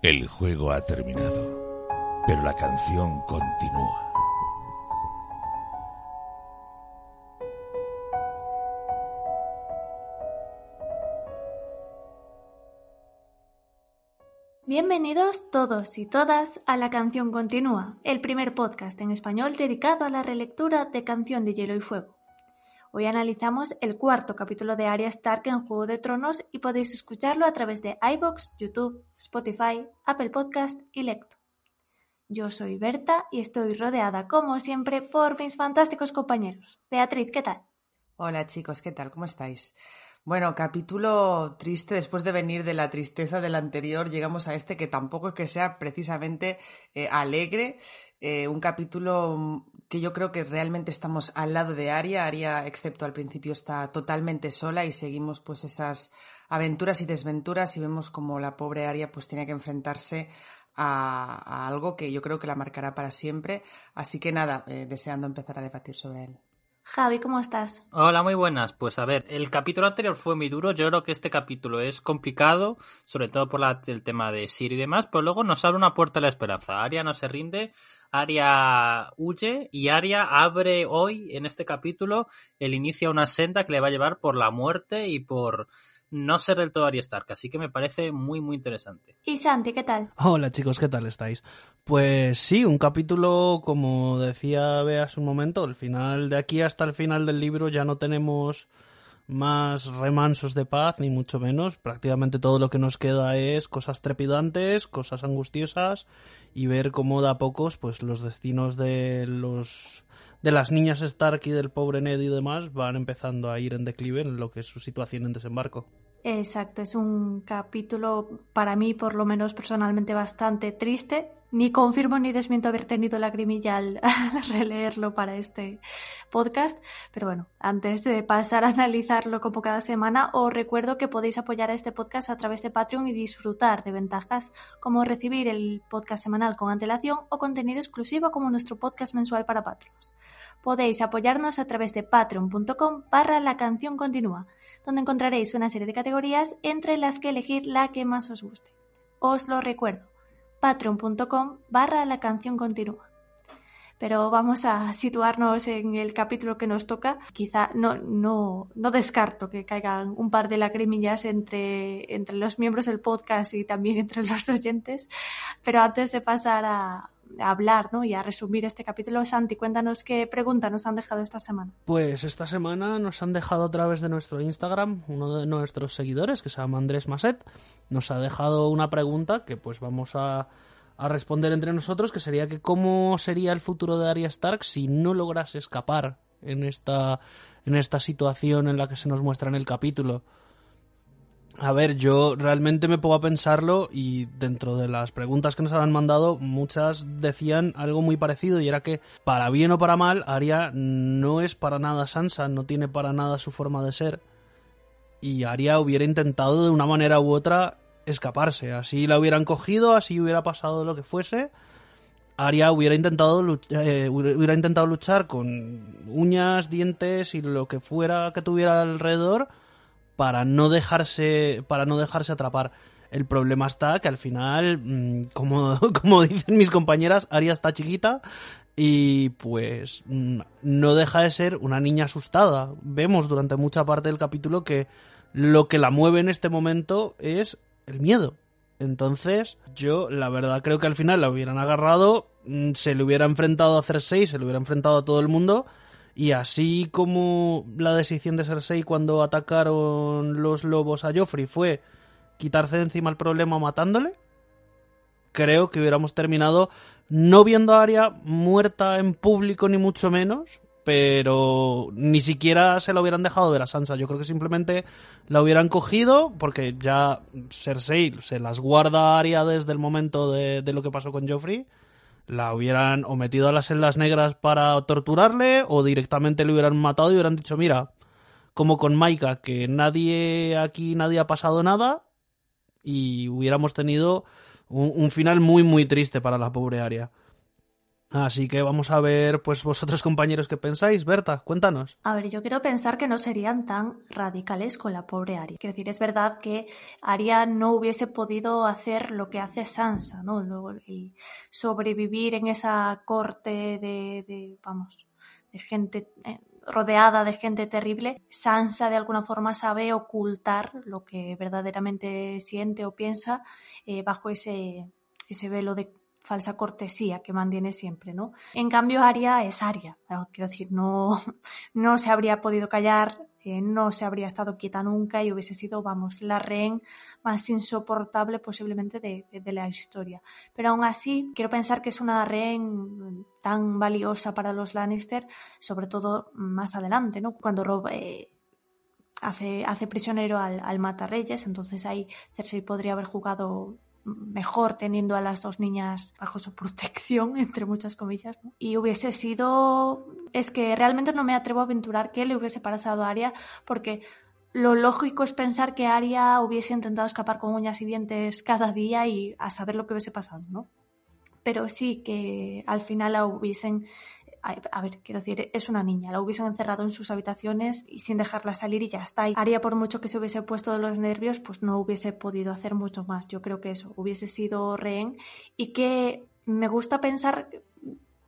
El juego ha terminado, pero la canción continúa. Bienvenidos todos y todas a La Canción Continúa, el primer podcast en español dedicado a la relectura de Canción de Hielo y Fuego. Hoy analizamos el cuarto capítulo de Arya Stark en Juego de Tronos y podéis escucharlo a través de iBox, YouTube, Spotify, Apple Podcast y Lecto. Yo soy Berta y estoy rodeada, como siempre, por mis fantásticos compañeros. Beatriz, ¿qué tal? Hola chicos, ¿qué tal? ¿Cómo estáis? Bueno, capítulo triste. Después de venir de la tristeza del anterior, llegamos a este que tampoco es que sea precisamente eh, alegre. Eh, un capítulo que yo creo que realmente estamos al lado de Aria. Aria, excepto al principio, está totalmente sola y seguimos pues esas aventuras y desventuras y vemos como la pobre Aria pues tiene que enfrentarse a, algo que yo creo que la marcará para siempre. Así que nada, eh, deseando empezar a debatir sobre él. Javi, ¿cómo estás? Hola, muy buenas. Pues a ver, el capítulo anterior fue muy duro. Yo creo que este capítulo es complicado, sobre todo por el tema de Siri y demás, pero luego nos abre una puerta a la esperanza. Aria no se rinde, Aria huye y Aria abre hoy, en este capítulo, el inicio a una senda que le va a llevar por la muerte y por no ser del todo Arya Stark, así que me parece muy muy interesante. Y Santi, ¿qué tal? Hola chicos, ¿qué tal estáis? Pues sí, un capítulo, como decía Beas un momento, el final de aquí hasta el final del libro ya no tenemos más remansos de paz, ni mucho menos. Prácticamente todo lo que nos queda es cosas trepidantes, cosas angustiosas y ver cómo da pocos pues los destinos de los de las niñas Stark y del pobre Ned y demás van empezando a ir en declive en lo que es su situación en desembarco. Exacto, es un capítulo para mí, por lo menos personalmente, bastante triste. Ni confirmo ni desmiento haber tenido lagrimilla al, releerlo para este podcast. Pero bueno, antes de pasar a analizarlo como cada semana, os recuerdo que podéis apoyar a este podcast a través de Patreon y disfrutar de ventajas como recibir el podcast semanal con antelación o contenido exclusivo como nuestro podcast mensual para Patreons podéis apoyarnos a través de patreon.com barra la canción continúa, donde encontraréis una serie de categorías entre las que elegir la que más os guste. Os lo recuerdo, patreon.com barra la canción continúa. Pero vamos a situarnos en el capítulo que nos toca. Quizá no, no, no descarto que caigan un par de lagrimillas entre, entre los miembros del podcast y también entre los oyentes. Pero antes de pasar a, hablar ¿no? y a resumir este capítulo. Santi, cuéntanos qué pregunta nos han dejado esta semana. Pues esta semana nos han dejado a través de nuestro Instagram uno de nuestros seguidores, que se llama Andrés Maset, nos ha dejado una pregunta que pues vamos a, responder entre nosotros, que sería que cómo sería el futuro de Arya Stark si no lograse escapar en esta, en esta situación en la que se nos muestra en el capítulo. A ver, yo realmente me pongo a pensarlo y dentro de las preguntas que nos habían mandado, muchas decían algo muy parecido y era que para bien o para mal, Arya no es para nada Sansa, no tiene para nada su forma de ser y Arya hubiera intentado de una manera u otra escaparse, así la hubieran cogido, así hubiera pasado lo que fuese. Arya hubiera intentado, eh, hubiera intentado luchar con uñas, dientes y lo que fuera que tuviera alrededor para no dejarse, para no dejarse atrapar. El problema está que al final, mm, como, como dicen mis compañeras, Aria está chiquita y pues mm, no deja de ser una niña asustada. Vemos durante mucha parte del capítulo que lo que la mueve en este momento es el miedo. Entonces, yo la verdad creo que al final la hubieran agarrado, mm, se le hubiera enfrentado a Cersei, se le hubiera enfrentado a todo el mundo y así como la decisión de Cersei cuando atacaron los lobos a Joffrey fue quitarse de encima el problema matándole, creo que hubiéramos terminado no viendo a Arya muerta en público ni mucho menos, pero ni siquiera se la hubieran dejado ver a Sansa. Yo creo que simplemente la hubieran cogido porque ya Cersei se las guarda a Arya desde el momento de, de lo que pasó con Joffrey la hubieran o metido a las celdas negras para torturarle o directamente le hubieran matado y hubieran dicho, mira, como con Maika, que nadie aquí, nadie ha pasado nada y hubiéramos tenido un, final muy, muy triste para la pobre Aria. Así que vamos a ver, pues vosotros compañeros, ¿qué pensáis? Berta, cuéntanos. A ver, yo quiero pensar que no serían tan radicales con la pobre Arya. Quiero decir, es verdad que Arya no hubiese podido hacer lo que hace Sansa, ¿no? Y sobrevivir en esa corte de, de vamos, de gente eh, rodeada de gente terrible, Sansa de alguna forma sabe ocultar lo que verdaderamente siente o piensa eh, bajo ese, ese velo de falsa cortesía que mantiene siempre, ¿no? En cambio, Aria es Aria, quiero decir, no, no se habría podido callar, eh, no se habría estado quieta nunca y hubiese sido, vamos, la rehén más insoportable posiblemente de, de, la historia. Pero aún así, quiero pensar que es una rehén tan valiosa para los Lannister, sobre todo más adelante, ¿no? Cuando Rob eh, hace, hace prisionero al, al Matarreyes, entonces ahí Cersei podría haber jugado mejor teniendo a las dos niñas bajo su protección, entre muchas comillas. Y hubiese sido... Es que realmente no me atrevo a aventurar que le hubiese pasado a Aria porque lo lógico es pensar que Aria hubiese intentado escapar con uñas y dientes cada día y a saber lo que hubiese pasado, ¿no? Pero sí que al final la hubiesen a ver, quiero decir, es una niña, la hubiesen encerrado en sus habitaciones y sin dejarla salir y ya está. Y haría por mucho que se hubiese puesto de los nervios, pues no hubiese podido hacer mucho más. Yo creo que eso, hubiese sido rehén y que me gusta pensar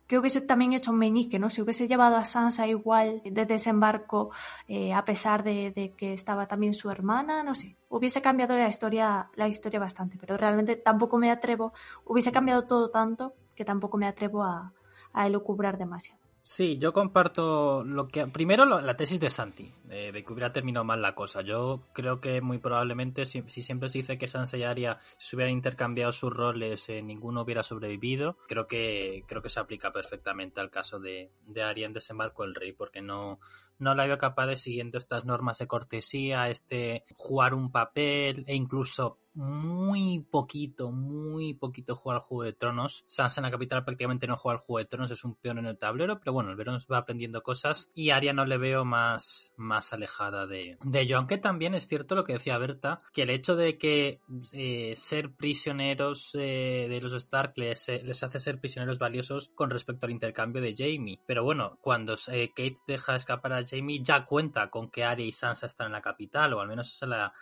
que hubiese también hecho un meñique, ¿no? Si hubiese llevado a Sansa igual de desembarco, eh, a pesar de, de, que estaba también su hermana, no sé, hubiese cambiado la historia, la historia bastante, pero realmente tampoco me atrevo, hubiese cambiado todo tanto que tampoco me atrevo a, a elucubrar demasiado. Sí, yo comparto lo que. Primero, la tesis de Santi, de que hubiera terminado mal la cosa. Yo creo que muy probablemente, si, siempre se dice que Sansa y Arya se hubieran intercambiado sus roles, eh, ninguno hubiera sobrevivido. Creo que creo que se aplica perfectamente al caso de, de Arya en Desembarco el Rey, porque no, no la veo capaz de, siguiendo estas normas de cortesía, este jugar un papel e incluso muy poquito, muy poquito jugar al Juego de Tronos. Sansa en la capital prácticamente no juega al Juego de Tronos, es un peón en el tablero, pero bueno, el verano va aprendiendo cosas y Arya no le veo más, más alejada de, de ello. Aunque también es cierto lo que decía Berta, que el hecho de que eh, ser prisioneros eh, de los Stark les, les, hace ser prisioneros valiosos con respecto al intercambio de Jamie. Pero bueno, cuando eh, Kate deja escapar a Jamie ya cuenta con que Arya y Sansa están en la capital, o al menos esa es la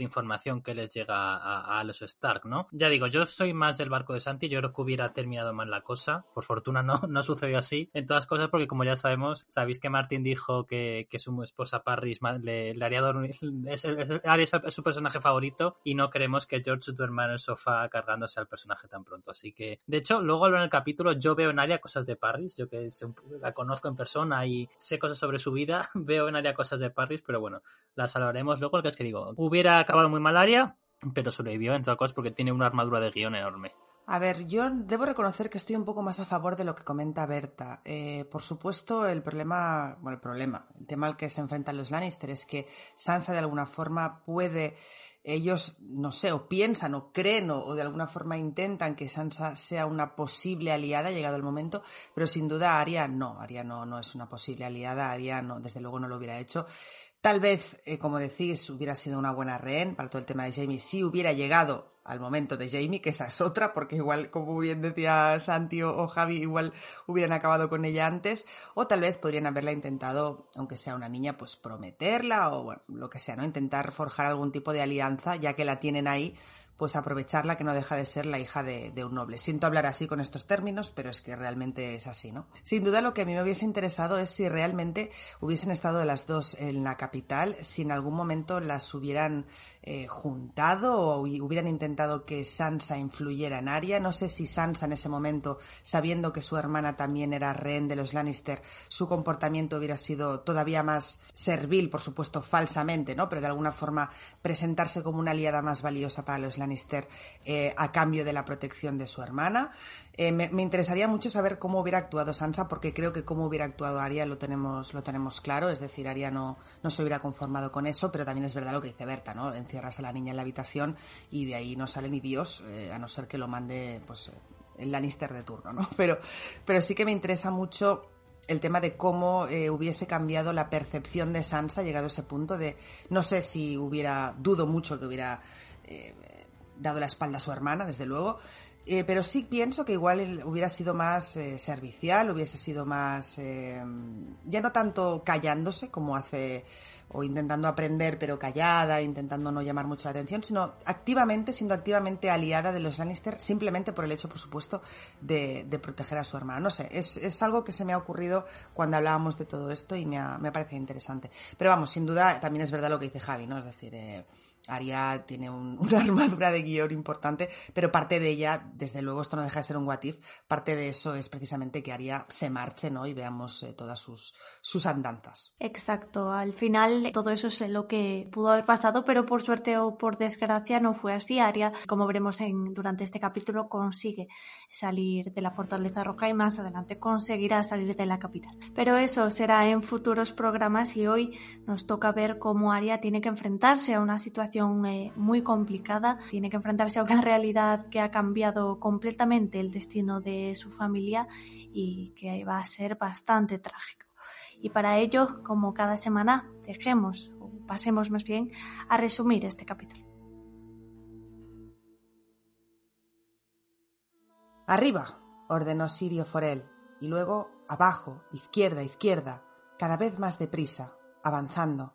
información que les llega a, a, los Stark, ¿no? Ya digo, yo soy más del barco de Santi, yo creo que hubiera terminado mal la cosa, por fortuna no, no sucedió así, en todas cosas, porque como ya sabemos, sabéis que Martin dijo que, que su esposa Parris le, le haría dormir, es, es, su personaje favorito y no queremos que George duerma en el sofá cargándose al personaje tan pronto, así que, de hecho, luego en el capítulo yo veo en Aria cosas de Parris, yo que la conozco en persona y sé cosas sobre su vida, veo en Aria cosas de Parris, pero bueno, las hablaremos luego, lo que es que digo, hubiera hubiera acabado muy mal pero sobrevivió en todas cosas porque tiene una armadura de guion enorme. A ver, yo debo reconocer que estoy un poco más a favor de lo que comenta Berta. Eh, por supuesto, el problema, bueno, el problema, el tema al que se enfrentan los Lannister es que Sansa de alguna forma puede, ellos, no sé, o piensan o creen o, o de alguna forma intentan que Sansa sea una posible aliada llegado el momento, pero sin duda Arya no, Arya no, no es una posible aliada, Arya no, desde luego no lo hubiera hecho. Tal vez, eh, como decís, hubiera sido una buena rehén para todo el tema de Jamie si hubiera llegado al momento de Jamie, que esa es otra, porque igual, como bien decía Santi o, o, Javi, igual hubieran acabado con ella antes, o tal vez podrían haberla intentado, aunque sea una niña, pues prometerla o bueno, lo que sea, ¿no? Intentar forjar algún tipo de alianza, ya que la tienen ahí pues aprovecharla que no deja de ser la hija de, de, un noble. Siento hablar así con estos términos, pero es que realmente es así, ¿no? Sin duda lo que a mí me hubiese interesado es si realmente hubiesen estado las dos en la capital, si en algún momento las hubieran eh, juntado o hubieran intentado que Sansa influyera en Arya. No sé si Sansa en ese momento, sabiendo que su hermana también era rehén de los Lannister, su comportamiento hubiera sido todavía más servil, por supuesto, falsamente, ¿no? Pero de alguna forma presentarse como una aliada más valiosa para los Lannister eh, a cambio de la protección de su hermana. Eh, me, interesaría mucho saber cómo hubiera actuado Sansa, porque creo que cómo hubiera actuado Arya lo tenemos, lo tenemos claro, es decir, Arya no, no se hubiera conformado con eso, pero también es verdad lo que dice Berta, ¿no? Encierras a la niña en la habitación y de ahí no sale ni Dios, eh, a no ser que lo mande, pues, el Lannister de turno, ¿no? Pero, pero sí que me interesa mucho el tema de cómo eh, hubiese cambiado la percepción de Sansa llegado a ese punto de, no sé si hubiera, dudo mucho que hubiera eh, dado la espalda a su hermana, desde luego, Eh, pero sí pienso que igual hubiera sido más eh, servicial, hubiese sido más, eh, ya no tanto callándose como hace, o intentando aprender pero callada, intentando no llamar mucho la atención, sino activamente, siendo activamente aliada de los Lannister, simplemente por el hecho, por supuesto, de, de proteger a su hermana. No sé, es, es, algo que se me ha ocurrido cuando hablábamos de todo esto y me ha, me ha parecido interesante. Pero vamos, sin duda, también es verdad lo que dice Javi, ¿no? Es decir, Aria tiene un, una armadura de guion importante, pero parte de ella, desde luego esto no deja de ser un what if, parte de eso es precisamente que Aria se marche, ¿no? Y veamos eh, todas sus, sus andanzas. Exacto, al final todo eso es lo que pudo haber pasado, pero por suerte o por desgracia no fue así. Aria, como veremos en, durante este capítulo, consigue salir de la Fortaleza Roja y más adelante conseguirá salir de la capital. Pero eso será en futuros programas y hoy nos toca ver cómo Aria tiene que enfrentarse a una situación muy complicada, tiene que enfrentarse a una realidad que ha cambiado completamente el destino de su familia y que va a ser bastante trágico. Y para ello, como cada semana, dejemos, o pasemos más bien, a resumir este capítulo. Arriba, ordenó Sirio Forel, y luego abajo, izquierda, izquierda, cada vez más deprisa, avanzando,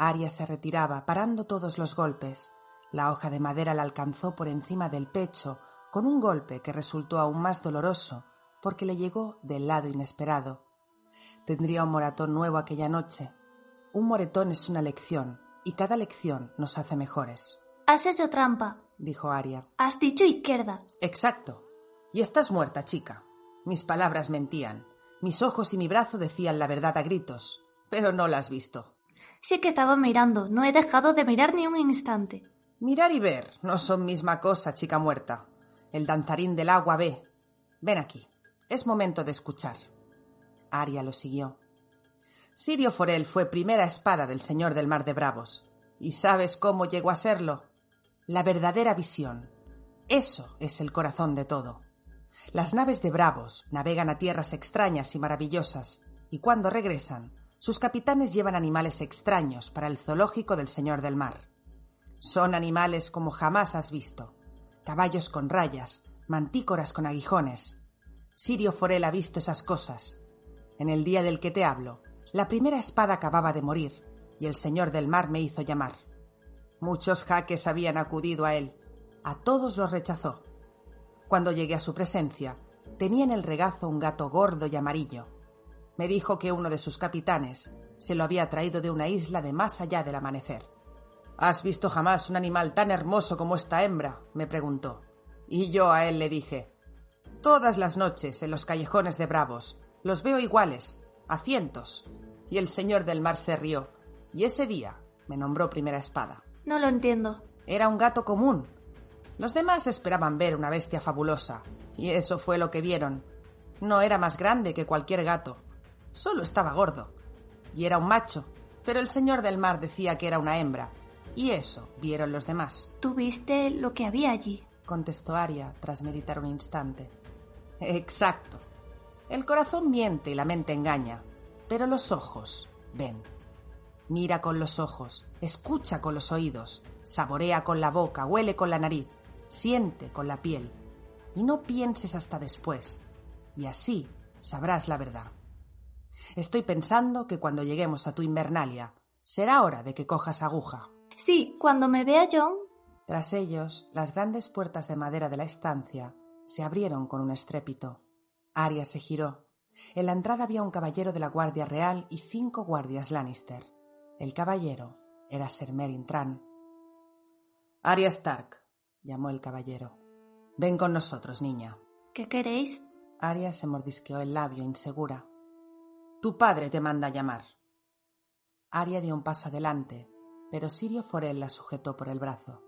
Aria se retiraba, parando todos los golpes. La hoja de madera la alcanzó por encima del pecho, con un golpe que resultó aún más doloroso, porque le llegó del lado inesperado. Tendría un moratón nuevo aquella noche. Un moretón es una lección, y cada lección nos hace mejores. Has hecho trampa, dijo Aria. Has dicho izquierda. Exacto. Y estás muerta, chica. Mis palabras mentían. Mis ojos y mi brazo decían la verdad a gritos, pero no la has visto. Sí que estaba mirando, no he dejado de mirar ni un instante. Mirar y ver no son misma cosa, chica muerta. El danzarín del agua ve. Ven aquí. Es momento de escuchar. Aria lo siguió. Sirio Forel fue primera espada del señor del mar de Bravos. ¿Y sabes cómo llegó a serlo? La verdadera visión. Eso es el corazón de todo. Las naves de Bravos navegan a tierras extrañas y maravillosas, y cuando regresan, sus capitanes llevan animales extraños para el zoológico del Señor del Mar. Son animales como jamás has visto. Caballos con rayas, mantícoras con aguijones. Sirio Forel ha visto esas cosas. En el día del que te hablo, la primera espada acababa de morir y el Señor del Mar me hizo llamar. Muchos jaques habían acudido a él. A todos los rechazó. Cuando llegué a su presencia, tenía en el regazo un gato gordo y amarillo me dijo que uno de sus capitanes se lo había traído de una isla de más allá del amanecer. ¿Has visto jamás un animal tan hermoso como esta hembra? me preguntó. Y yo a él le dije Todas las noches en los callejones de Bravos los veo iguales, a cientos. Y el señor del mar se rió, y ese día me nombró primera espada. No lo entiendo. Era un gato común. Los demás esperaban ver una bestia fabulosa, y eso fue lo que vieron. No era más grande que cualquier gato, Solo estaba gordo. Y era un macho. Pero el señor del mar decía que era una hembra. Y eso vieron los demás. ¿Tú viste lo que había allí? contestó Aria tras meditar un instante. Exacto. El corazón miente y la mente engaña, pero los ojos ven. Mira con los ojos, escucha con los oídos, saborea con la boca, huele con la nariz, siente con la piel. Y no pienses hasta después. Y así sabrás la verdad. Estoy pensando que cuando lleguemos a tu invernalia, será hora de que cojas aguja. Sí, cuando me vea John. Tras ellos, las grandes puertas de madera de la estancia se abrieron con un estrépito. Arya se giró. En la entrada había un caballero de la Guardia Real y cinco guardias Lannister. El caballero era Ser Merin Tran. Arya Stark, llamó el caballero. Ven con nosotros, niña. ¿Qué queréis? Arya se mordisqueó el labio insegura. Tu padre te manda a llamar. Aria dio un paso adelante, pero Sirio Forel la sujetó por el brazo.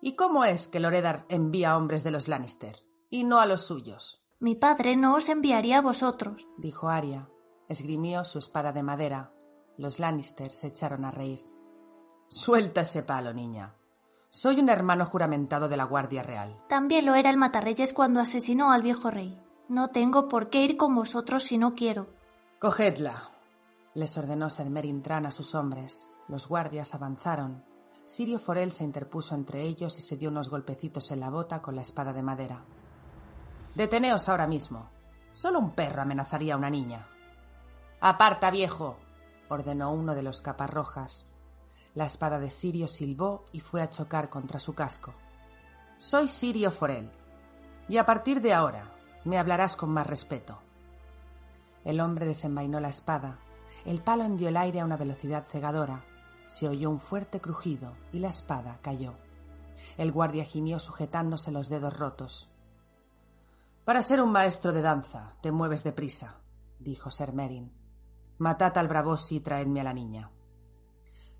¿Y cómo es que Loredar envía hombres de los Lannister y no a los suyos? Mi padre no os enviaría a vosotros, dijo Aria. Esgrimió su espada de madera. Los Lannister se echaron a reír. Suelta ese palo, niña. Soy un hermano juramentado de la Guardia Real. También lo era el Matarreyes cuando asesinó al viejo rey. No tengo por qué ir con vosotros si no quiero. Cogedla, les ordenó Ser Merintran a sus hombres. Los guardias avanzaron. Sirio Forel se interpuso entre ellos y se dio unos golpecitos en la bota con la espada de madera. Deteneos ahora mismo. Solo un perro amenazaría a una niña. Aparta, viejo, ordenó uno de los capas rojas. La espada de Sirio silbó y fue a chocar contra su casco. Soy Sirio Forel, y a partir de ahora me hablarás con más respeto. El hombre desenvainó la espada. El palo hendió el aire a una velocidad cegadora. Se oyó un fuerte crujido y la espada cayó. El guardia gimió sujetándose los dedos rotos. Para ser un maestro de danza, te mueves deprisa, dijo Ser Merin. Matad al Bravosi y traedme a la niña.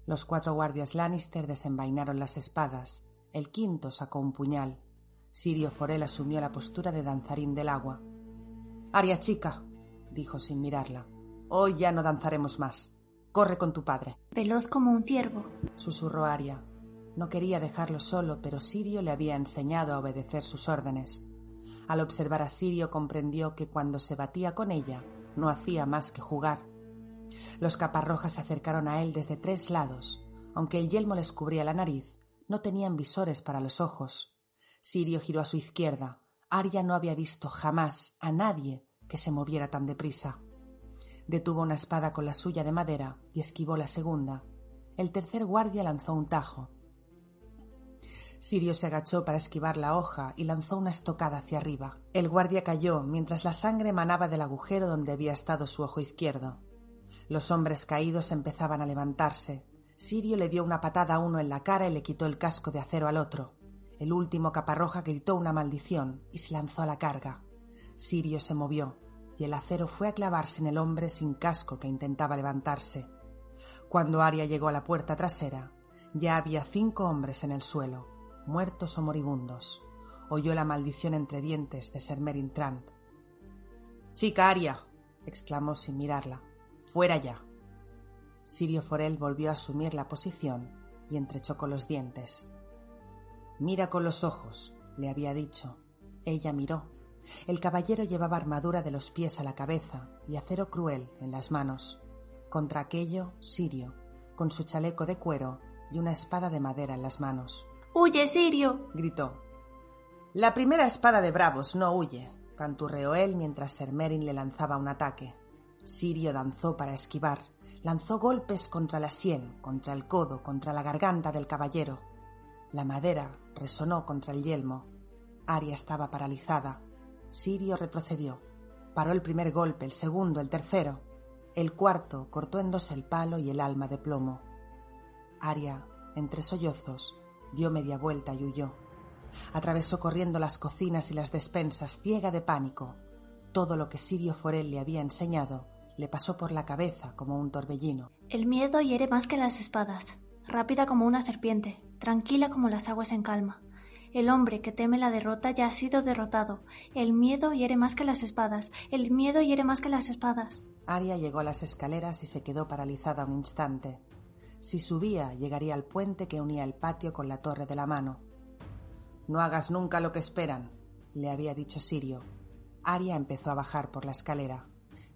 Los cuatro guardias Lannister desenvainaron las espadas. El quinto sacó un puñal. Sirio Forel asumió la postura de danzarín del agua. Aria chica, dijo sin mirarla. Hoy ya no danzaremos más. Corre con tu padre. Veloz como un ciervo, susurró Aria. No quería dejarlo solo, pero Sirio le había enseñado a obedecer sus órdenes. Al observar a Sirio comprendió que cuando se batía con ella no hacía más que jugar. Los caparrojas se acercaron a él desde tres lados. Aunque el yelmo les cubría la nariz, no tenían visores para los ojos. Sirio giró a su izquierda. Aria no había visto jamás a nadie que se moviera tan deprisa. Detuvo una espada con la suya de madera y esquivó la segunda. El tercer guardia lanzó un tajo. Sirio se agachó para esquivar la hoja y lanzó una estocada hacia arriba. El guardia cayó mientras la sangre manaba del agujero donde había estado su ojo izquierdo. Los hombres caídos empezaban a levantarse. Sirio le dio una patada a uno en la cara y le quitó el casco de acero al otro. El último caparroja gritó una maldición y se lanzó a la carga. Sirio se movió y el acero fue a clavarse en el hombre sin casco que intentaba levantarse. Cuando Aria llegó a la puerta trasera, ya había cinco hombres en el suelo, muertos o moribundos. Oyó la maldición entre dientes de Ser Trant. Chica Aria, exclamó sin mirarla. Fuera ya. Sirio Forel volvió a asumir la posición y entrechó con los dientes. Mira con los ojos, le había dicho. Ella miró. El caballero llevaba armadura de los pies a la cabeza y acero cruel en las manos. Contra aquello, Sirio, con su chaleco de cuero y una espada de madera en las manos. ¡Huye, Sirio! gritó. La primera espada de bravos no huye, canturreó él mientras Sermerin le lanzaba un ataque. Sirio danzó para esquivar, lanzó golpes contra la sien, contra el codo, contra la garganta del caballero. La madera resonó contra el yelmo. Aria estaba paralizada. Sirio retrocedió. Paró el primer golpe, el segundo, el tercero. El cuarto cortó en dos el palo y el alma de plomo. Aria, entre sollozos, dio media vuelta y huyó. Atravesó corriendo las cocinas y las despensas, ciega de pánico. Todo lo que Sirio Forel le había enseñado le pasó por la cabeza como un torbellino. El miedo hiere más que las espadas, rápida como una serpiente, tranquila como las aguas en calma. El hombre que teme la derrota ya ha sido derrotado. El miedo hiere más que las espadas. El miedo hiere más que las espadas. Aria llegó a las escaleras y se quedó paralizada un instante. Si subía, llegaría al puente que unía el patio con la torre de la mano. No hagas nunca lo que esperan, le había dicho Sirio. Aria empezó a bajar por la escalera.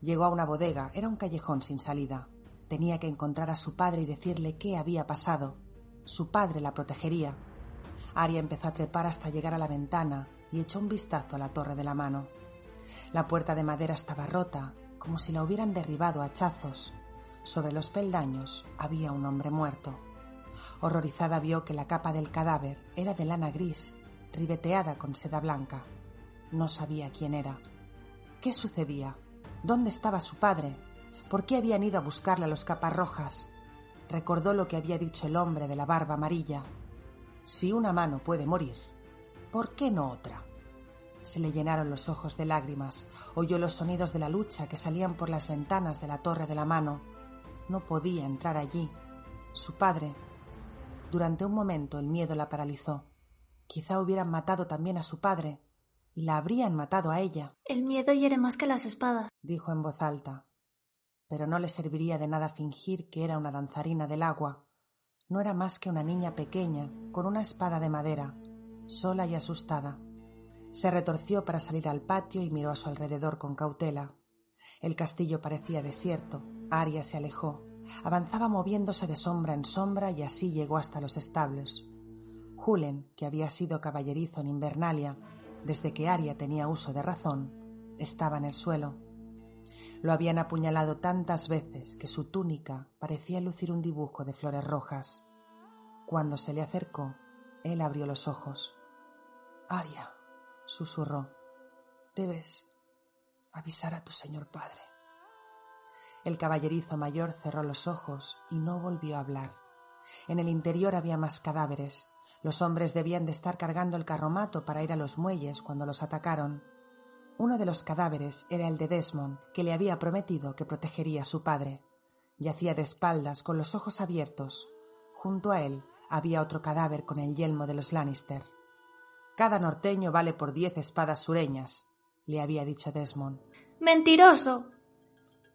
Llegó a una bodega, era un callejón sin salida. Tenía que encontrar a su padre y decirle qué había pasado. Su padre la protegería. Aria empezó a trepar hasta llegar a la ventana y echó un vistazo a la torre de la mano. La puerta de madera estaba rota, como si la hubieran derribado a hachazos. Sobre los peldaños había un hombre muerto. Horrorizada vio que la capa del cadáver era de lana gris, ribeteada con seda blanca. No sabía quién era. ¿Qué sucedía? ¿Dónde estaba su padre? ¿Por qué habían ido a buscarle a los capas rojas? Recordó lo que había dicho el hombre de la barba amarilla. Si una mano puede morir, ¿por qué no otra? Se le llenaron los ojos de lágrimas, oyó los sonidos de la lucha que salían por las ventanas de la torre de la mano. No podía entrar allí. Su padre. Durante un momento el miedo la paralizó. Quizá hubieran matado también a su padre y la habrían matado a ella. El miedo hiere más que las espadas, dijo en voz alta. Pero no le serviría de nada fingir que era una danzarina del agua. No era más que una niña pequeña, con una espada de madera, sola y asustada. Se retorció para salir al patio y miró a su alrededor con cautela. El castillo parecía desierto. Aria se alejó. Avanzaba moviéndose de sombra en sombra y así llegó hasta los establos. Julen, que había sido caballerizo en Invernalia desde que Aria tenía uso de razón, estaba en el suelo. Lo habían apuñalado tantas veces que su túnica parecía lucir un dibujo de flores rojas. Cuando se le acercó, él abrió los ojos. Aria, susurró, debes avisar a tu señor padre. El caballerizo mayor cerró los ojos y no volvió a hablar. En el interior había más cadáveres. Los hombres debían de estar cargando el carromato para ir a los muelles cuando los atacaron. Uno de los cadáveres era el de Desmond, que le había prometido que protegería a su padre. Yacía de espaldas, con los ojos abiertos. Junto a él había otro cadáver con el yelmo de los Lannister. Cada norteño vale por diez espadas sureñas, le había dicho Desmond. ¡Mentiroso!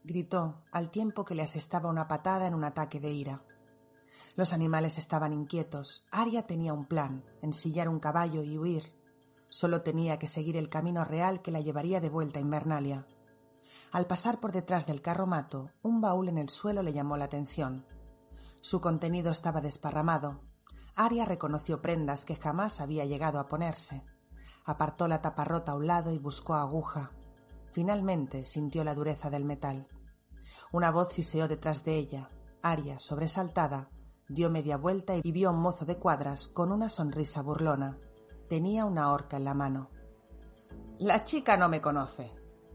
gritó al tiempo que le asestaba una patada en un ataque de ira. Los animales estaban inquietos. Aria tenía un plan, ensillar un caballo y huir. Solo tenía que seguir el camino real que la llevaría de vuelta a Invernalia. Al pasar por detrás del carromato, un baúl en el suelo le llamó la atención. Su contenido estaba desparramado. Aria reconoció prendas que jamás había llegado a ponerse. Apartó la tapa rota a un lado y buscó aguja. Finalmente sintió la dureza del metal. Una voz siseó detrás de ella. Aria, sobresaltada, dio media vuelta y vio a un mozo de cuadras con una sonrisa burlona. Tenía una horca en la mano. La chica no me conoce,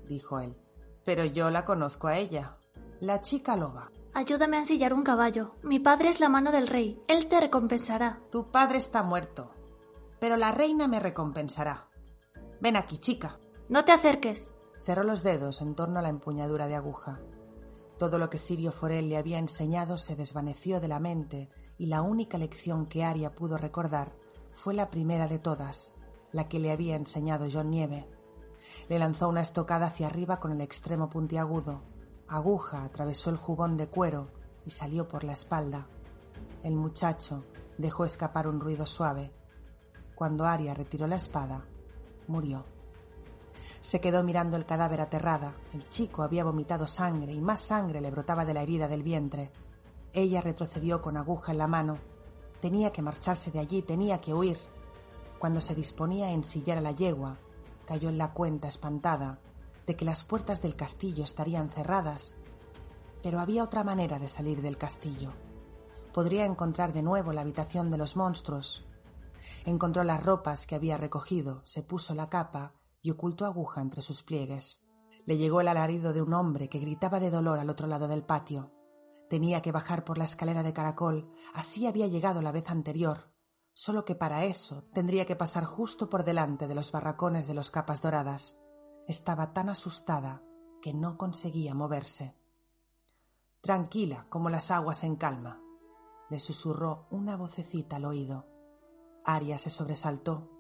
dijo él, pero yo la conozco a ella. La chica loba. Ayúdame a ensillar un caballo. Mi padre es la mano del rey. Él te recompensará. Tu padre está muerto, pero la reina me recompensará. Ven aquí, chica. No te acerques. Cerró los dedos en torno a la empuñadura de aguja. Todo lo que Sirio Forel le había enseñado se desvaneció de la mente y la única lección que Aria pudo recordar fue la primera de todas, la que le había enseñado John Nieve. Le lanzó una estocada hacia arriba con el extremo puntiagudo. Aguja atravesó el jubón de cuero y salió por la espalda. El muchacho dejó escapar un ruido suave. Cuando Aria retiró la espada, murió. Se quedó mirando el cadáver aterrada. El chico había vomitado sangre y más sangre le brotaba de la herida del vientre. Ella retrocedió con aguja en la mano. Tenía que marcharse de allí, tenía que huir. Cuando se disponía a ensillar a la yegua, cayó en la cuenta espantada de que las puertas del castillo estarían cerradas. Pero había otra manera de salir del castillo. Podría encontrar de nuevo la habitación de los monstruos. Encontró las ropas que había recogido, se puso la capa y ocultó aguja entre sus pliegues. Le llegó el alarido de un hombre que gritaba de dolor al otro lado del patio. Tenía que bajar por la escalera de caracol, así había llegado la vez anterior, solo que para eso tendría que pasar justo por delante de los barracones de los capas doradas. Estaba tan asustada que no conseguía moverse. Tranquila como las aguas en calma, le susurró una vocecita al oído. Aria se sobresaltó,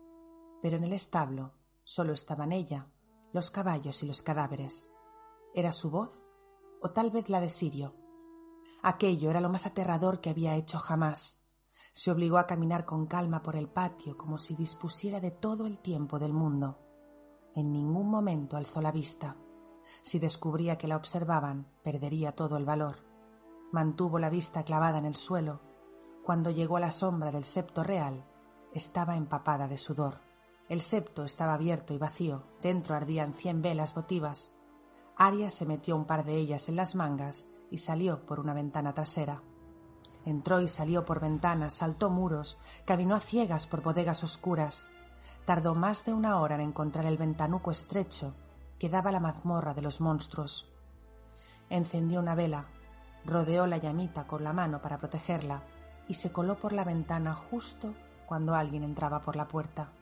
pero en el establo Solo estaban ella, los caballos y los cadáveres. ¿Era su voz? ¿O tal vez la de Sirio? Aquello era lo más aterrador que había hecho jamás. Se obligó a caminar con calma por el patio como si dispusiera de todo el tiempo del mundo. En ningún momento alzó la vista. Si descubría que la observaban, perdería todo el valor. Mantuvo la vista clavada en el suelo. Cuando llegó a la sombra del septo real, estaba empapada de sudor. El septo estaba abierto y vacío, dentro ardían cien velas votivas. Aria se metió un par de ellas en las mangas y salió por una ventana trasera. Entró y salió por ventanas, saltó muros, caminó a ciegas por bodegas oscuras. Tardó más de una hora en encontrar el ventanuco estrecho que daba la mazmorra de los monstruos. Encendió una vela, rodeó la llamita con la mano para protegerla y se coló por la ventana justo cuando alguien entraba por la puerta.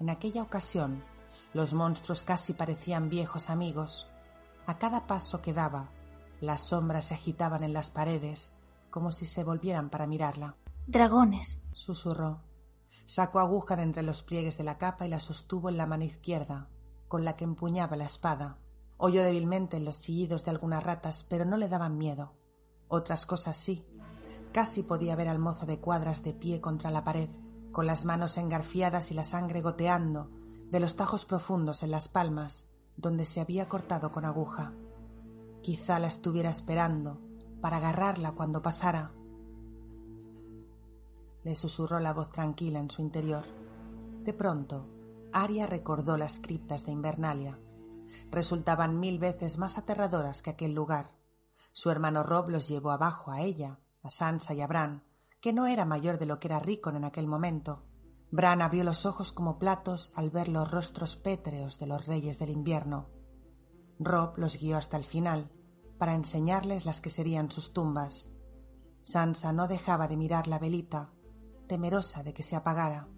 En aquella ocasión, los monstruos casi parecían viejos amigos. A cada paso que daba, las sombras se agitaban en las paredes como si se volvieran para mirarla. Dragones, susurró. Sacó aguja de entre los pliegues de la capa y la sostuvo en la mano izquierda, con la que empuñaba la espada. Oyó débilmente los chillidos de algunas ratas, pero no le daban miedo. Otras cosas sí. Casi podía ver al mozo de cuadras de pie contra la pared, con las manos engarfiadas y la sangre goteando de los tajos profundos en las palmas donde se había cortado con aguja. Quizá la estuviera esperando para agarrarla cuando pasara. Le susurró la voz tranquila en su interior. De pronto, Aria recordó las criptas de Invernalia. Resultaban mil veces más aterradoras que aquel lugar. Su hermano Rob los llevó abajo a ella, a Sansa y a Bran, que no era mayor de lo que era Rickon en aquel momento. Bran abrió los ojos como platos al ver los rostros pétreos de los reyes del invierno. Rob los guió hasta el final, para enseñarles las que serían sus tumbas. Sansa no dejaba de mirar la velita, temerosa de que se apagara.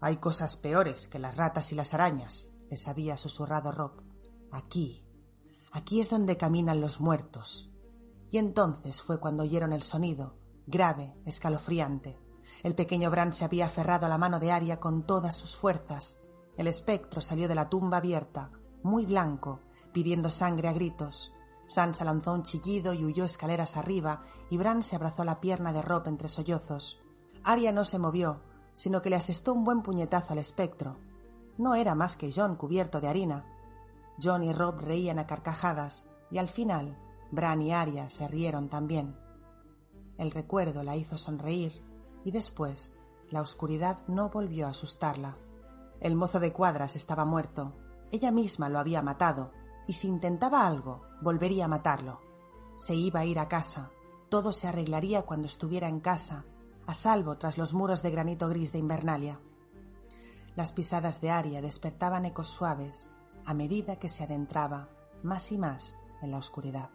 Hay cosas peores que las ratas y las arañas, les había susurrado Rob. Aquí, aquí es donde caminan los muertos. Y entonces fue cuando oyeron el sonido, grave, escalofriante. El pequeño Bran se había aferrado a la mano de Aria con todas sus fuerzas. El espectro salió de la tumba abierta, muy blanco, pidiendo sangre a gritos. Sansa lanzó un chillido y huyó escaleras arriba, y Bran se abrazó la pierna de Rob entre sollozos. Aria no se movió, sino que le asestó un buen puñetazo al espectro. No era más que John cubierto de harina. John y Rob reían a carcajadas, y al final Bran y Aria se rieron también. El recuerdo la hizo sonreír, y después la oscuridad no volvió a asustarla. El mozo de cuadras estaba muerto. Ella misma lo había matado, y si intentaba algo, volvería a matarlo. Se iba a ir a casa. Todo se arreglaría cuando estuviera en casa, a salvo tras los muros de granito gris de Invernalia. Las pisadas de Aria despertaban ecos suaves a medida que se adentraba más y más en la oscuridad.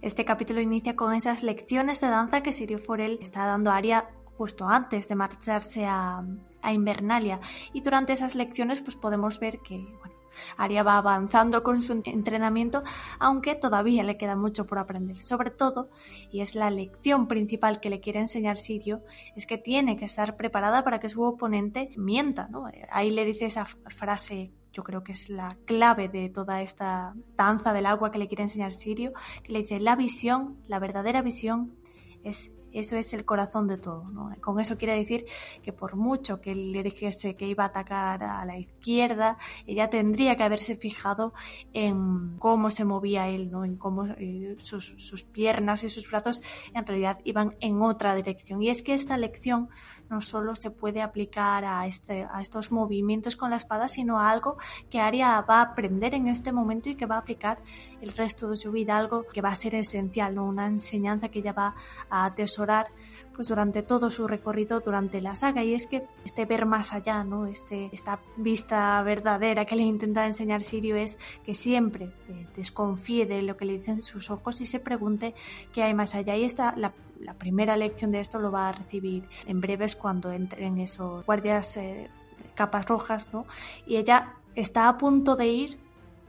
Este capítulo inicia con esas lecciones de danza que Sirio Forel está dando a Aria justo antes de marcharse a, a Invernalia. Y durante esas lecciones pues podemos ver que bueno, Aria va avanzando con su entrenamiento, aunque todavía le queda mucho por aprender. Sobre todo, y es la lección principal que le quiere enseñar Sirio, es que tiene que estar preparada para que su oponente mienta. ¿no? Ahí le dice esa frase yo creo que es la clave de toda esta danza del agua que le quiere enseñar Sirio, que le dice la visión, la verdadera visión es eso es el corazón de todo. ¿no? Con eso quiere decir que por mucho que le dijese que iba a atacar a la izquierda, ella tendría que haberse fijado en cómo se movía él, ¿no? en cómo eh, sus, sus piernas y sus brazos en realidad iban en otra dirección. Y es que esta lección no solo se puede aplicar a, este, a estos movimientos con la espada, sino a algo que Aria va a aprender en este momento y que va a aplicar el resto de su vida, algo que va a ser esencial, una enseñanza que ella va a atesorar pues durante todo su recorrido durante la saga y es que este ver más allá, ¿no? Este, esta vista verdadera que le intenta enseñar Sirio es que siempre eh, desconfíe de lo que le dicen sus ojos y se pregunte qué hay más allá y esta la, primera lección de esto lo va a recibir en breves cuando entren esos guardias eh, capas rojas, ¿no? Y ella está a punto de ir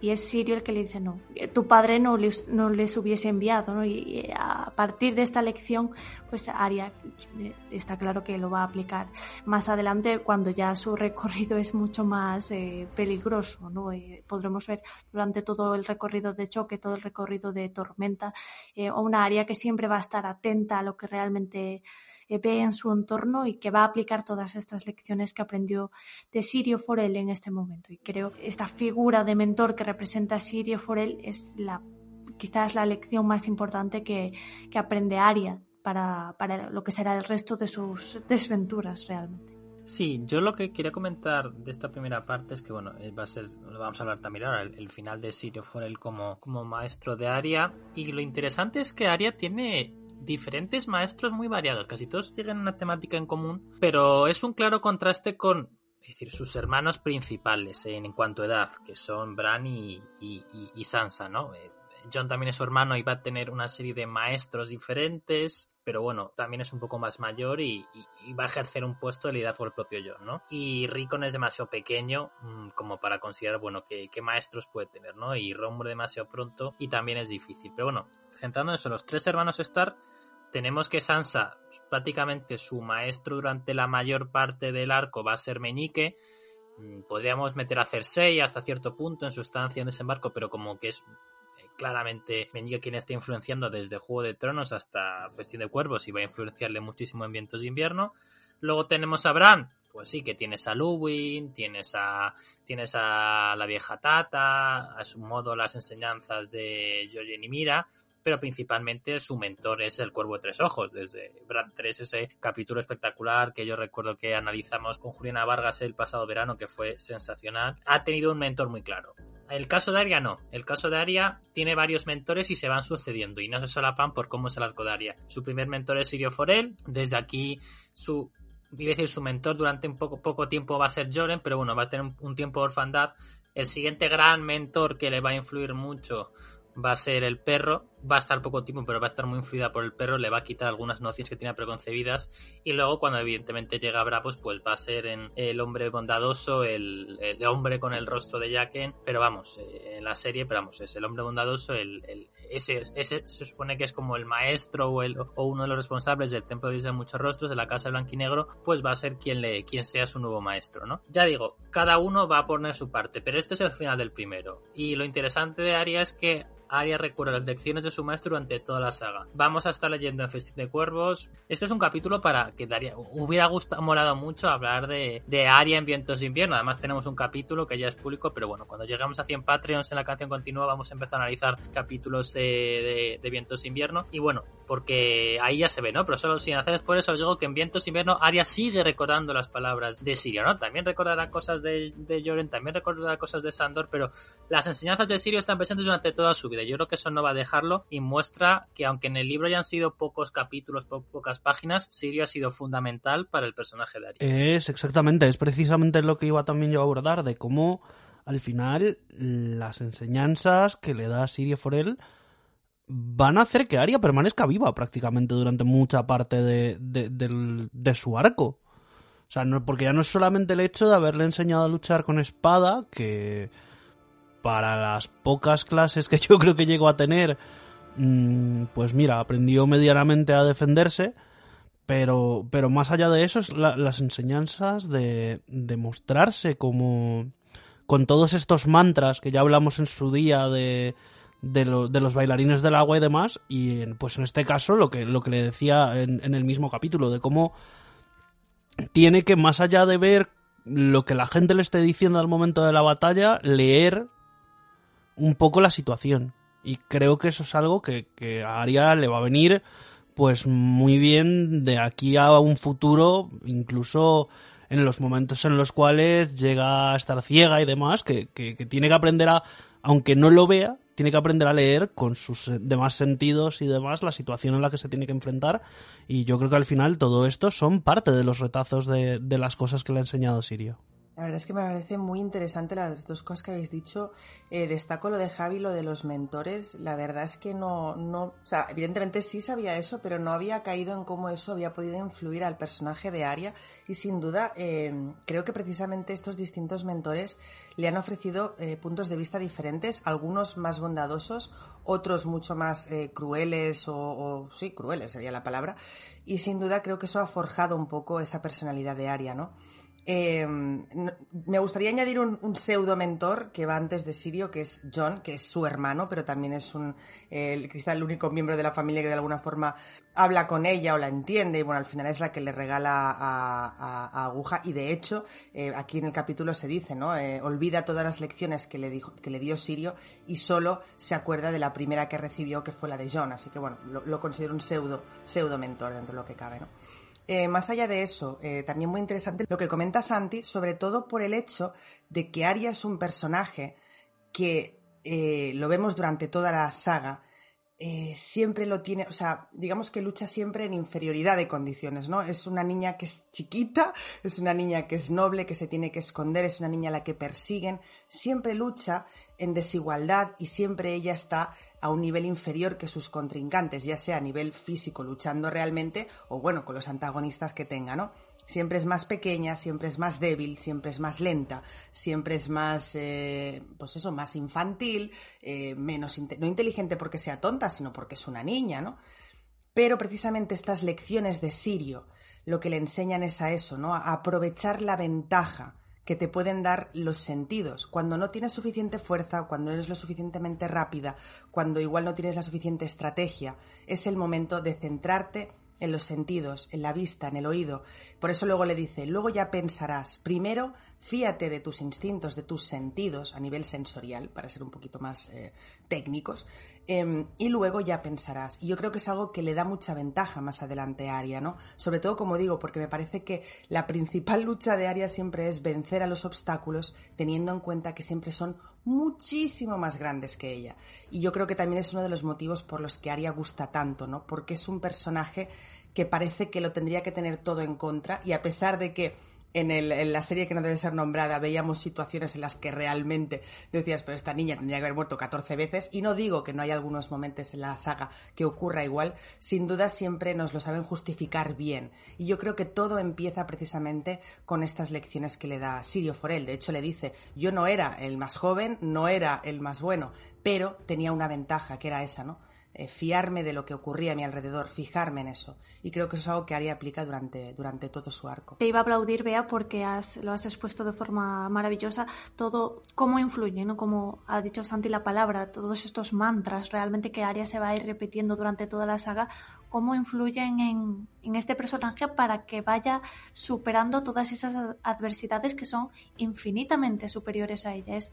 y es Sirio el que le dice no, tu padre no les, no les hubiese enviado, ¿no? Y, a partir de esta lección, pues Aria eh, está claro que lo va a aplicar más adelante cuando ya su recorrido es mucho más eh, peligroso, ¿no? Eh, podremos ver durante todo el recorrido de choque, todo el recorrido de tormenta, eh, una Aria que siempre va a estar atenta a lo que realmente eh, ve en su entorno y que va a aplicar todas estas lecciones que aprendió de Sirio Forel en este momento. Y creo que esta figura de mentor que representa a Sirio Forel es la, quizás la lección más importante que, que aprende Aria para, para lo que será el resto de sus desventuras realmente. Sí, yo lo que quería comentar de esta primera parte es que, bueno, eh, va a ser, vamos a hablar también ahora, el, el final de Sirio Forel como, como maestro de Aria. Y lo interesante es que Aria tiene diferentes maestros muy variados, casi todos tienen una temática en común, pero es un claro contraste con decir, sus hermanos principales en, en cuanto a edad, que son Bran y, y, y Sansa, ¿no? Eh, John también es su hermano y va a tener una serie de maestros diferentes, pero bueno, también es un poco más mayor y, va a ejercer un puesto de liderazgo el propio John, ¿no? Y Rickon es demasiado pequeño mmm, como para considerar, bueno, qué, maestros puede tener, ¿no? Y Ron muere demasiado pronto y también es difícil. Pero bueno, centrándonos en los tres hermanos Stark, tenemos que Sansa, prácticamente su maestro durante la mayor parte del arco va a ser Meñique. Podríamos meter a Cersei hasta cierto punto en su estancia en desembarco, pero como que es claramente Meñique quien está influenciando desde Juego de Tronos hasta Festín de Cuervos y va a influenciarle muchísimo en Vientos de Invierno. Luego tenemos a Bran, pues sí, que tienes a Luwin, tienes a, tienes a la vieja Tata, a su modo las enseñanzas de Georgien y Mira, pero principalmente su mentor es el Cuervo de Tres Ojos, desde Brad 3, ese capítulo espectacular que yo recuerdo que analizamos con Juliana Vargas el pasado verano, que fue sensacional. Ha tenido un mentor muy claro. El caso de Aria no. El caso de Aria tiene varios mentores y se van sucediendo y no se solapan por cómo es el arco de Aria. Su primer mentor es Sirio Forel. Desde aquí su su mentor durante un poco, poco tiempo va a ser Joren, pero bueno, va a tener un tiempo de orfandad. El siguiente gran mentor que le va a influir mucho va a ser el perro, va a estar poco tiempo, pero va a estar muy influida por el perro, le va a quitar algunas nociones que tiene preconcebidas y luego cuando evidentemente llega Bravos, pues va a ser en el hombre bondadoso, el, hombre con el rostro de Jacken, pero vamos, eh, en la serie, pero vamos, es el hombre bondadoso, ese, se supone que es como el maestro o, o uno de los responsables del templo de muchos rostros, de la casa Blanquinegro, pues va a ser quien, sea su nuevo maestro, ¿no? Ya digo, cada uno va a poner su parte, pero este es el final del primero. Y lo interesante de Aria es que Arya recuerda las lecciones de su maestro durante toda la saga. Vamos a estar leyendo en Festín de Cuervos. Este es un capítulo para que daría, hubiera gustado, molado mucho hablar de, de Arya en Vientos de Invierno. Además tenemos un capítulo que ya es público, pero bueno, cuando llegamos a 100 Patreons en la canción continua vamos a empezar a analizar capítulos de, de, Vientos de Invierno. Y bueno, porque ahí ya se ve, ¿no? Pero solo sin hacer por eso os digo que en Vientos de Invierno Arya sigue recordando las palabras de Sirio, ¿no? También recordará cosas de, de Joren, también recordará cosas de Sandor, pero las enseñanzas de Sirio están presentes durante toda su vida yo creo que eso no va a dejarlo y muestra que aunque en el libro hayan sido pocos capítulos, pocas páginas, Sirio ha sido fundamental para el personaje de Arya. Es exactamente, es precisamente lo que iba también yo a abordar, de cómo al final las enseñanzas que le da Sirio Forel van a hacer que Arya permanezca viva prácticamente durante mucha parte de, de, su arco. O sea, no, porque ya no es solamente el hecho de haberle enseñado a luchar con espada, que para las pocas clases que yo creo que llegó a tener, pues mira, aprendió medianamente a defenderse, pero, pero más allá de eso, es las enseñanzas de, de mostrarse como con todos estos mantras que ya hablamos en su día de, de, los bailarines del agua y demás, y pues en este caso lo que, lo que le decía en, en el mismo capítulo, de cómo tiene que, más allá de ver lo que la gente le esté diciendo al momento de la batalla, leer un poco la situación. Y creo que eso es algo que, que a Aria le va a venir pues muy bien de aquí a un futuro, incluso en los momentos en los cuales llega a estar ciega y demás, que, que, tiene que aprender a, aunque no lo vea, tiene que aprender a leer con sus demás sentidos y demás la situación en la que se tiene que enfrentar. Y yo creo que al final todo esto son parte de los retazos de, de las cosas que le ha enseñado Sirio. La verdad es que me parece muy interesante las dos cosas que habéis dicho. Eh, destaco lo de Javi, lo de los mentores. La verdad es que no, no, o sea, evidentemente sí sabía eso, pero no había caído en cómo eso había podido influir al personaje de Aria. Y sin duda, eh, creo que precisamente estos distintos mentores le han ofrecido eh, puntos de vista diferentes, algunos más bondadosos, otros mucho más crueles o, o, sí, crueles sería la palabra. Y sin duda creo que eso ha forjado un poco esa personalidad de Aria, ¿no? Eh, me gustaría añadir un, pseudo mentor que va antes de Sirio, que es John, que es su hermano, pero también es un, eh, quizá el único miembro de la familia que de alguna forma habla con ella o la entiende, y bueno, al final es la que le regala a, Aguja, y de hecho, eh, aquí en el capítulo se dice, ¿no? olvida todas las lecciones que le, dijo, que le dio Sirio y solo se acuerda de la primera que recibió, que fue la de John, así que bueno, lo, lo considero un pseudo, pseudo mentor dentro de lo que cabe, ¿no? Eh, más allá de eso, eh, también muy interesante lo que comenta Santi, sobre todo por el hecho de que Arya es un personaje que eh, lo vemos durante toda la saga, siempre lo tiene, o sea, digamos que lucha siempre en inferioridad de condiciones, ¿no? Es una niña que es chiquita, es una niña que es noble, que se tiene que esconder, es una niña a la que persiguen, siempre lucha en desigualdad y siempre ella está a un nivel inferior que sus contrincantes, ya sea a nivel físico luchando realmente o bueno, con los antagonistas que tenga, ¿no? Siempre es más pequeña, siempre es más débil, siempre es más lenta, siempre es más, eh, pues eso, más infantil, eh, menos, no inteligente porque sea tonta, sino porque es una niña, ¿no? Pero precisamente estas lecciones de Sirio lo que le enseñan es a eso, ¿no? A aprovechar la ventaja que te pueden dar los sentidos. Cuando no tienes suficiente fuerza, cuando eres lo suficientemente rápida, cuando igual no tienes la suficiente estrategia, es el momento de centrarte en los sentidos, en la vista, en el oído. Por eso luego le dice, luego ya pensarás, primero fíate de tus instintos, de tus sentidos a nivel sensorial, para ser un poquito más eh, técnicos, em, y luego ya pensarás. Y yo creo que es algo que le da mucha ventaja más adelante a Aria, ¿no? Sobre todo, como digo, porque me parece que la principal lucha de Aria siempre es vencer a los obstáculos, teniendo en cuenta que siempre son muchísimo más grandes que ella. Y yo creo que también es uno de los motivos por los que Aria gusta tanto, ¿no? Porque es un personaje que parece que lo tendría que tener todo en contra y a pesar de que en, el, en, la serie que no debe ser nombrada veíamos situaciones en las que realmente decías, pero esta niña tendría que haber muerto 14 veces, y no digo que no hay algunos momentos en la saga que ocurra igual, sin duda siempre nos lo saben justificar bien. Y yo creo que todo empieza precisamente con estas lecciones que le da Sirio Forel. De hecho, le dice, yo no era el más joven, no era el más bueno, pero tenía una ventaja, que era esa, ¿no? Eh, fiarme de lo que ocurría a mi alrededor, fijarme en eso. Y creo que eso es algo que Aria aplica durante, durante todo su arco. Te iba a aplaudir, Bea, porque lo has expuesto de forma maravillosa, todo cómo influye, ¿no? Como ha dicho Santi la palabra, todos estos mantras realmente que Aria se va a ir repitiendo durante toda la saga, cómo influyen en, en este personaje para que vaya superando todas esas adversidades que son infinitamente superiores a ella. Es,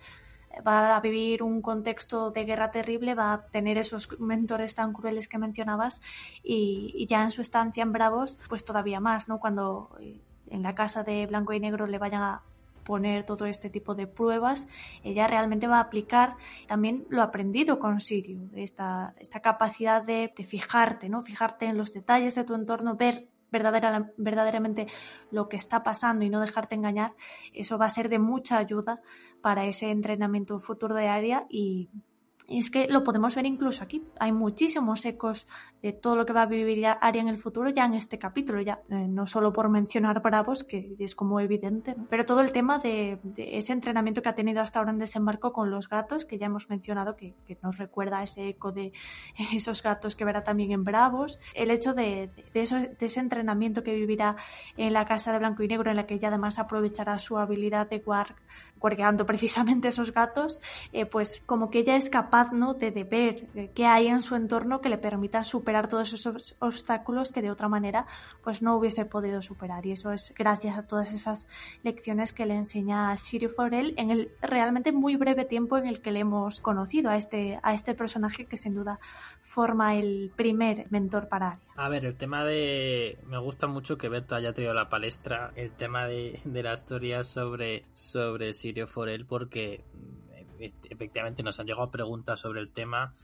va a vivir un contexto de guerra terrible, va a tener esos mentores tan crueles que mencionabas y, ya en su estancia en Bravos, pues todavía más, ¿no? Cuando eh, en la casa de Blanco y Negro le vayan a poner todo este tipo de pruebas, ella realmente va a aplicar también lo aprendido con Sirio, esta, esta capacidad de fijarte, ¿no? Fijarte en los detalles de tu entorno, ver verdadera, verdaderamente lo que está pasando y no dejarte engañar, eso va a ser de mucha ayuda para ese entrenamiento futuro de área y, es que lo podemos ver incluso aquí. Hay muchísimos ecos de todo lo que va a vivir Aria en el futuro ya en este capítulo, ya eh, no solo por mencionar Bravos, que es como evidente, pero todo el tema de, ese entrenamiento que ha tenido hasta ahora en desembarco con los gatos, que ya hemos mencionado, que, nos recuerda ese eco de esos gatos que verá también en Bravos, el hecho de, ese entrenamiento que vivirá en la casa de blanco y negro, en la que ella además aprovechará su habilidad de guard, guardeando precisamente esos gatos, eh, pues como que ella es capaz ¿no? de, ver eh, qué hay en su entorno que le permita superar todos esos obstáculos que de otra manera pues no hubiese podido superar y eso es gracias a todas esas lecciones que le enseña Sirio Forel en el realmente muy breve tiempo en el que le hemos conocido a este, a este personaje que sin duda forma el primer mentor para Aria. A ver, el tema de... Me gusta mucho que Berto haya traído la palestra el tema de, de las teorías sobre, sobre Forel porque efectivamente nos han llegado preguntas sobre el tema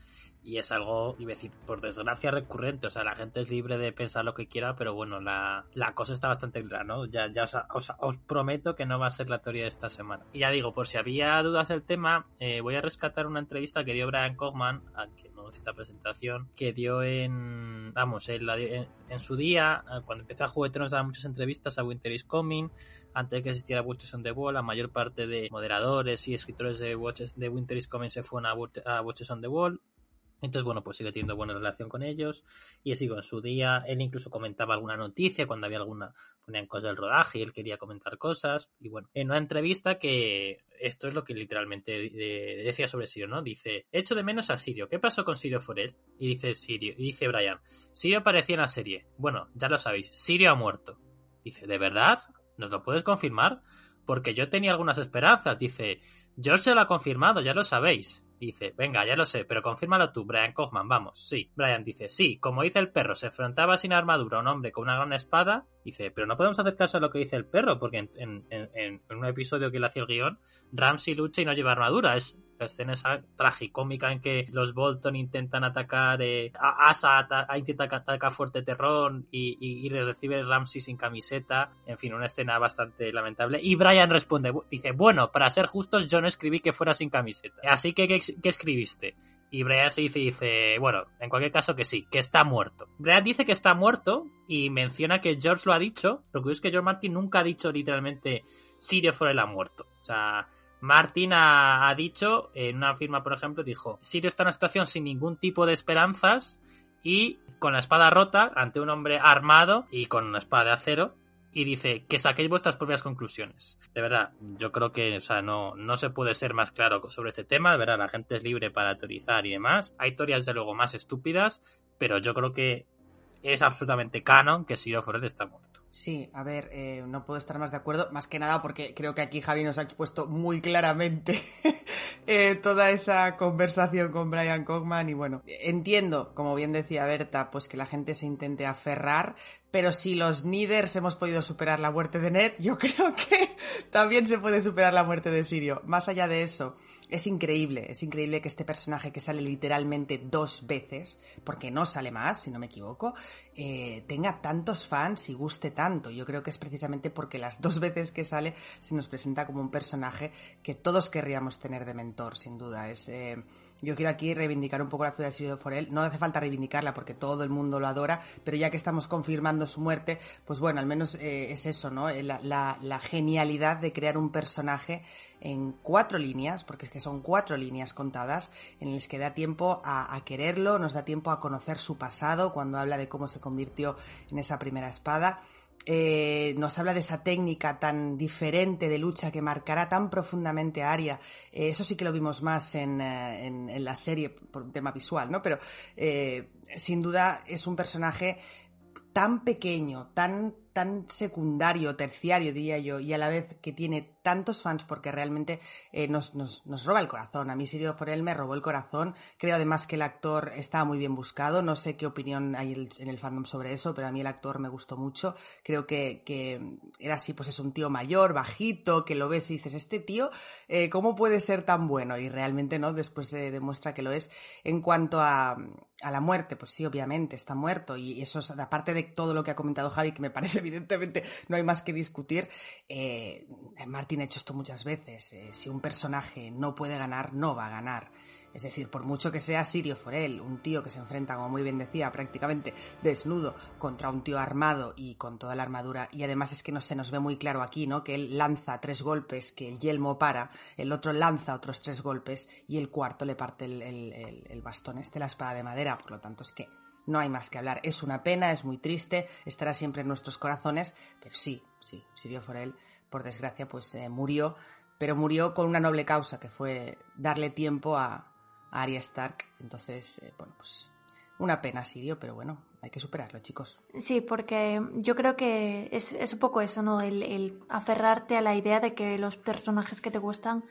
y es algo, decir, por desgracia recurrente, o sea, la gente es libre de pensar lo que quiera, pero bueno, la, la cosa está bastante clara, ¿no? Ya, ya os, os, os, prometo que no va a ser la teoría de esta semana. Y ya digo, por si había dudas del tema, eh, voy a rescatar una entrevista que dio Brian Kochman, a que no esta presentación, que dio en, vamos, en, la, en, en su día, cuando empezó a Juego de Tronos, daba muchas entrevistas a Winter is Coming, antes de que existiera Watches on the Wall, la mayor parte de moderadores y escritores de, Watches, de Winter is Coming se fueron a, a Watches on the Wall, entonces, bueno, pues sigue teniendo buena relación con ellos. Y sigo en su día, él incluso comentaba alguna noticia cuando había alguna, ponían cosas del rodaje y él quería comentar cosas. Y bueno, en una entrevista que esto es lo que literalmente decía sobre Sirio, ¿no? Dice, echo de menos a Sirio. ¿Qué pasó con Sirio Forel? Y dice Sirio, y dice Brian, Sirio aparecía en la serie. Bueno, ya lo sabéis, Sirio ha muerto. Dice, ¿de verdad? ¿Nos lo puedes confirmar? Porque yo tenía algunas esperanzas. Dice, George se lo ha confirmado, ya lo sabéis. Dice, venga, ya lo sé, pero confírmalo tú, Brian Kochman, vamos. Sí. Brian dice, sí, como dice el perro, se enfrentaba sin armadura a un hombre con una gran espada. Dice, pero no podemos hacer caso a lo que dice el perro, porque en, un episodio que le hacía el guion, Ramsey lucha y no lleva armadura. Es la escena esa tragicómica en que los Bolton intentan atacar, eh, a Asa a, intenta atacar Fuerte Terrón y, y, recibe Ramsey sin camiseta. En fin, una escena bastante lamentable. Y Brian responde, dice, bueno, para ser justos, yo no escribí que fuera sin camiseta. Así que, ¿qué, qué escribiste? Y Brian se dice, dice, bueno, en cualquier caso que sí, que está muerto. Brian dice que está muerto y menciona que George lo ha dicho. Lo que es que George Martin nunca ha dicho literalmente Sirio Forel ha muerto. O sea, Martin ha, ha, dicho, en una firma, por ejemplo, dijo, Sirio está en una situación sin ningún tipo de esperanzas y con la espada rota ante un hombre armado y con una espada de acero y dice que saquéis vuestras propias conclusiones. De verdad, yo creo que o sea, no, no se puede ser más claro sobre este tema, de verdad, la gente es libre para teorizar y demás. Hay teorías de luego más estúpidas, pero yo creo que es absolutamente canon que Sirio Forel está muerto. Sí, a ver, eh, no puedo estar más de acuerdo, más que nada porque creo que aquí Javi nos ha expuesto muy claramente eh, toda esa conversación con Brian Cogman y bueno, entiendo, como bien decía Berta, pues que la gente se intente aferrar, pero si los Niders hemos podido superar la muerte de Ned, yo creo que también se puede superar la muerte de Sirio. Más allá de eso, es increíble, es increíble que este personaje que sale literalmente dos veces, porque no sale más, si no me equivoco, eh, tenga tantos fans y guste tanto. Yo creo que es precisamente porque las dos veces que sale se nos presenta como un personaje que todos querríamos tener de mentor, sin duda. Es, eh, yo quiero aquí reivindicar un poco la figura de Silvio Forel. No hace falta reivindicarla porque todo el mundo lo adora, pero ya que estamos confirmando su muerte, pues bueno, al menos eh, es eso, ¿no? Eh, la, genialidad de crear un personaje en cuatro líneas, porque es que son cuatro líneas contadas, en las que da tiempo a quererlo, nos da tiempo a conocer su pasado, cuando habla de cómo se convirtió en esa primera espada eh, nos habla de esa técnica tan diferente de lucha que marcará tan profundamente a Aria. Eh, eso sí que lo vimos más en, eh, en, la serie por un tema visual, ¿no? Pero sin duda es un personaje tan pequeño, tan tan secundario, terciario, diría yo, y a la vez que tiene tantos fans porque realmente eh, nos, nos, nos, roba el corazón. A mí Sirio Forel me robó el corazón. Creo además que el actor estaba muy bien buscado. No sé qué opinión hay en el fandom sobre eso, pero a mí el actor me gustó mucho. Creo que, que era así, pues es un tío mayor, bajito, que lo ves y dices, este tío, eh, ¿cómo puede ser tan bueno? Y realmente no, después se demuestra que lo es. En cuanto a, a la muerte, pues sí, obviamente, está muerto. Y eso es, aparte de todo lo que ha comentado Javi, que me parece evidentemente no hay más que discutir, eh, Martín hecho esto muchas veces. Eh, si un personaje no puede ganar, no va a ganar. Es decir, por mucho que sea Sirio Forel, un tío que se enfrenta, como muy bien decía, prácticamente desnudo contra un tío armado y con toda la armadura, y además es que no se nos ve muy claro aquí, ¿no? Que él lanza tres golpes, que el yelmo para, el otro lanza otros tres golpes y el cuarto le parte el, el bastón este, la espada de madera, por lo tanto es que no hay más que hablar. Es una pena, es muy triste, estará siempre en nuestros corazones, pero sí, sí, Sirio Forel, por desgracia, pues eh, murió, pero murió con una noble causa, que fue darle tiempo a, Arya Stark. Entonces, eh, bueno, pues una pena, Sirio, pero bueno, hay que superarlo, chicos. Sí, porque yo creo que es, es un poco eso, ¿no? El, el, aferrarte a la idea de que los personajes que te gustan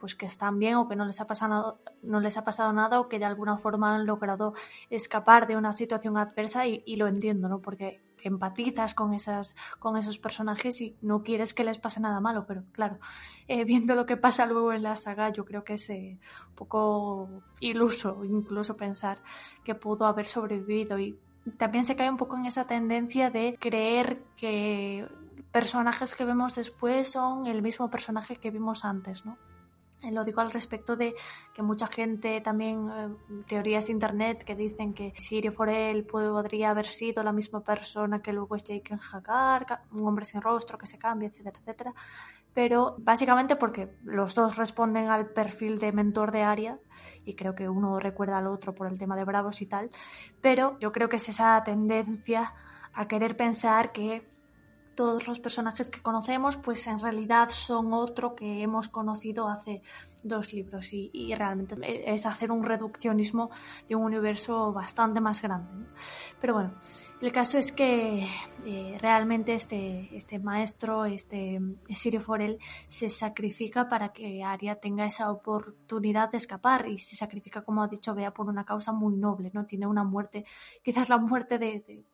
pues que están bien o que no les ha pasado no les ha pasado nada o que de alguna forma han logrado escapar de una situación adversa y, lo entiendo no porque empatizas con esas con esos personajes y no quieres que les pase nada malo pero claro eh, viendo lo que pasa luego en la saga yo creo que es eh, un poco iluso incluso pensar que pudo haber sobrevivido y también se cae un poco en esa tendencia de creer que personajes que vemos después son el mismo personaje que vimos antes, ¿no? Eh, lo digo al respecto de que mucha gente también, eh, teorías internet que dicen que Sirio Forel podría haber sido la misma persona que luego es Jake Hagar, un hombre sin rostro que se cambia, etcétera, etcétera. Pero básicamente porque los dos responden al perfil de mentor de Aria y creo que uno recuerda al otro por el tema de Bravos y tal. Pero yo creo que es esa tendencia a querer pensar que todos los personajes que conocemos, pues en realidad son otro que hemos conocido hace dos libros y, realmente es hacer un reduccionismo de un universo bastante más grande. Pero bueno, el caso es que eh, realmente este, este maestro, este Sirio Forel, se sacrifica para que Aria tenga esa oportunidad de escapar y se sacrifica, como ha dicho Bea, por una causa muy noble, ¿no? Tiene una muerte, quizás la muerte de,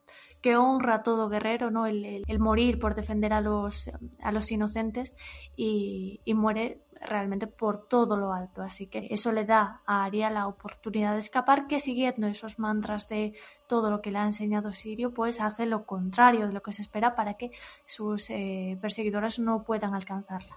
que honra a todo guerrero, ¿no? El, morir por defender a los, a los inocentes y, y muere realmente por todo lo alto. Así que eso le da a Aria la oportunidad de escapar, que siguiendo esos mantras de todo lo que le ha enseñado Sirio, pues hace lo contrario de lo que se espera para que sus eh, perseguidores no puedan alcanzarla.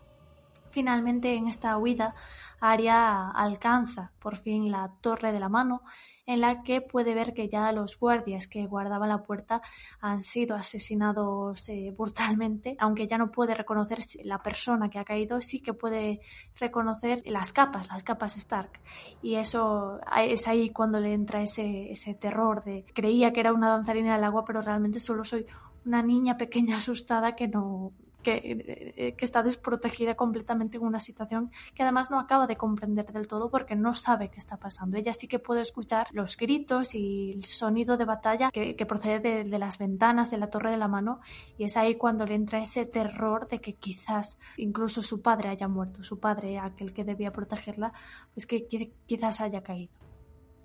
Finalmente, en esta huida, Aria alcanza por fin la Torre de la Mano, en la que puede ver que ya los guardias que guardaban la puerta han sido asesinados eh, brutalmente, aunque ya no puede reconocer la persona que ha caído, sí que puede reconocer las capas, las capas Stark. Y eso es ahí cuando le entra ese, ese terror de creía que era una danzarina del agua, pero realmente solo soy una niña pequeña asustada que no que, que, está desprotegida completamente en una situación que además no acaba de comprender del todo porque no sabe qué está pasando. Ella sí que puede escuchar los gritos y el sonido de batalla que, que procede de, de, las ventanas de la torre de la mano y es ahí cuando le entra ese terror de que quizás incluso su padre haya muerto, su padre, aquel que debía protegerla, pues que quizás haya caído.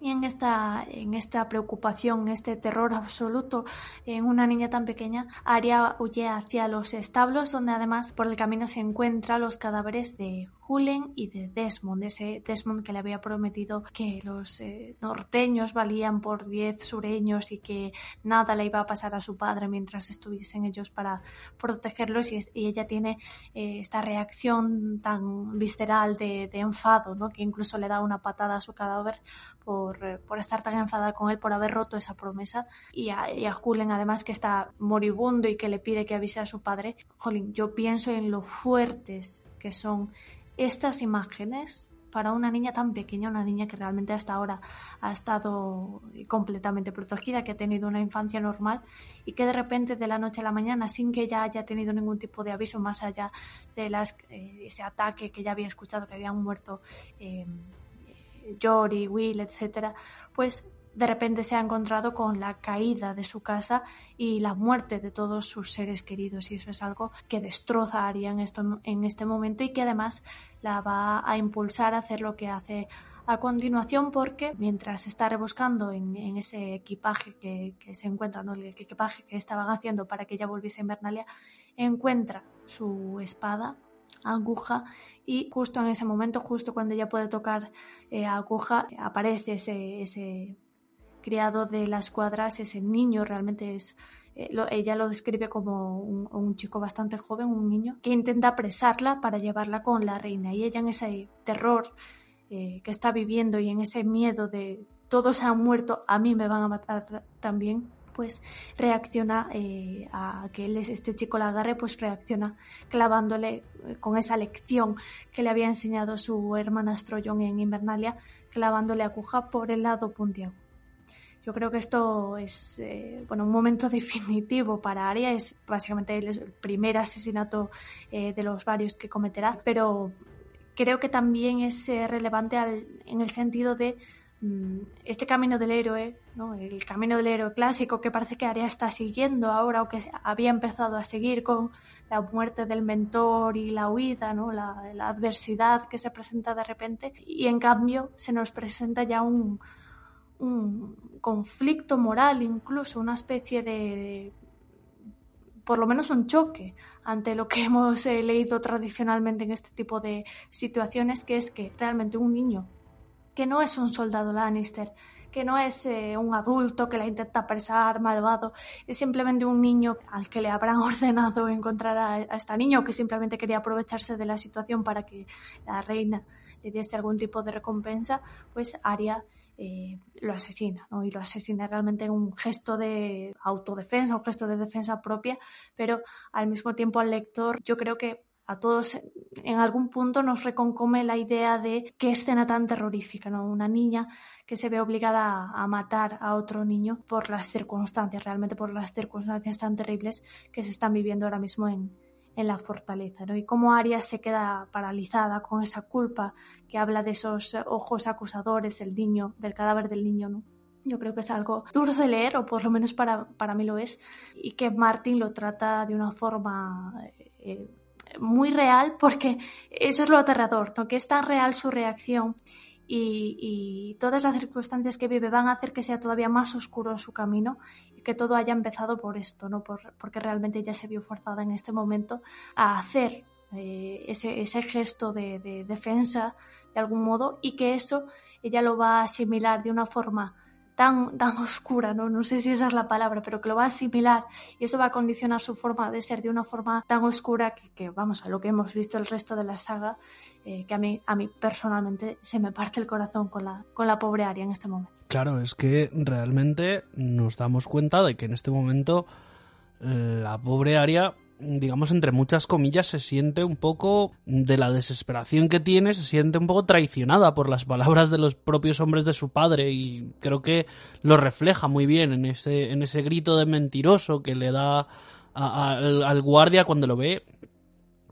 Y en esta, en esta preocupación, este terror absoluto en una niña tan pequeña, Aria huye hacia los establos donde además por el camino se encuentran los cadáveres de Julen y de Desmond, ese Desmond que le había prometido que los eh, norteños valían por 10 sureños y que nada le iba a pasar a su padre mientras estuviesen ellos para protegerlos y, y ella tiene eh, esta reacción tan visceral de, enfado, ¿no? que incluso le da una patada a su cadáver por, eh, por estar tan enfadada con él por haber roto esa promesa y a, y a Julen además que está moribundo y que le pide que avise a su padre. Jolín, yo pienso en lo fuertes que son estas imágenes para una niña tan pequeña, una niña que realmente hasta ahora ha estado completamente protegida, que ha tenido una infancia normal y que de repente de la noche a la mañana, sin que ella haya tenido ningún tipo de aviso más allá de las, eh, ese ataque que ya había escuchado, que habían muerto eh, Jory, Will, etcétera, pues de repente se ha encontrado con la caída de su casa y la muerte de todos sus seres queridos y eso es algo que destroza a Aria en, esto, en este momento y que además la va a impulsar a hacer lo que hace a continuación porque mientras está rebuscando en, ese equipaje que, que, se encuentra, ¿no? el equipaje que estaban haciendo para que ella volviese a Invernalia, encuentra su espada aguja y justo en ese momento, justo cuando ella puede tocar eh, aguja, aparece ese criado de las cuadras, ese niño realmente es eh, ella lo describe como un, chico bastante joven, un niño, que intenta apresarla para llevarla con la reina. Y ella en ese terror eh, que está viviendo y en ese miedo de todos han muerto, a mí me van a matar también, pues reacciona eh, a que él, este chico la agarre, pues reacciona clavándole con esa lección que le había enseñado su hermana John en Invernalia, clavándole aguja por el lado puntiagudo. Yo creo que esto es eh, bueno un momento definitivo para Aria, es básicamente el primer asesinato eh, de los varios que cometerá, pero creo que también es eh, relevante al, en el sentido de mm, este camino del héroe, ¿no? el camino del héroe clásico que parece que Aria está siguiendo ahora o que había empezado a seguir con la muerte del mentor y la huida, ¿no? la, la adversidad que se presenta de repente y en cambio se nos presenta ya un, un conflicto moral, incluso una especie de, por lo menos un choque ante lo que hemos eh, leído tradicionalmente en este tipo de situaciones, que es que realmente un niño que no es un soldado Lannister, que no es eh, un adulto que la intenta apresar, malvado, es simplemente un niño al que le habrán ordenado encontrar a, a esta niña o que simplemente quería aprovecharse de la situación para que la reina le diese algún tipo de recompensa, pues Aria eh, lo asesina, ¿no? Y lo asesina realmente en un gesto de autodefensa, un gesto de defensa propia, pero al mismo tiempo al lector yo creo que a todos en algún punto nos reconcome la idea de qué escena tan terrorífica, ¿no? Una niña que se ve obligada a, matar a otro niño por las circunstancias, realmente por las circunstancias tan terribles que se están viviendo ahora mismo en, en la fortaleza, ¿no? Y cómo Arya se queda paralizada con esa culpa que habla de esos ojos acusadores del niño, del cadáver del niño, ¿no? Yo creo que es algo duro de leer, o por lo menos para, para mí lo es, y que Martin lo trata de una forma eh, muy real, porque eso es lo aterrador, ¿no? que es tan real su reacción y, y, todas las circunstancias que vive van a hacer que sea todavía más oscuro su camino y que todo haya empezado por esto, ¿no? Por, porque realmente ella se vio forzada en este momento a hacer eh, ese, ese, gesto de, de, defensa de algún modo y que eso ella lo va a asimilar de una forma tan, tan oscura, ¿no? no sé si esa es la palabra, pero que lo va a asimilar y eso va a condicionar su forma de ser de una forma tan oscura que, vamos, a lo que hemos visto el resto de la saga, eh, que a mí, a mí personalmente se me parte el corazón con la, con la pobre Aria en este momento. Claro, es que realmente nos damos cuenta de que en este momento la pobre Aria digamos, entre muchas comillas, se siente un poco de la desesperación que tiene, se siente un poco traicionada por las palabras de los propios hombres de su padre y creo que lo refleja muy bien en ese, en ese grito de mentiroso que le da a, al guardia cuando lo ve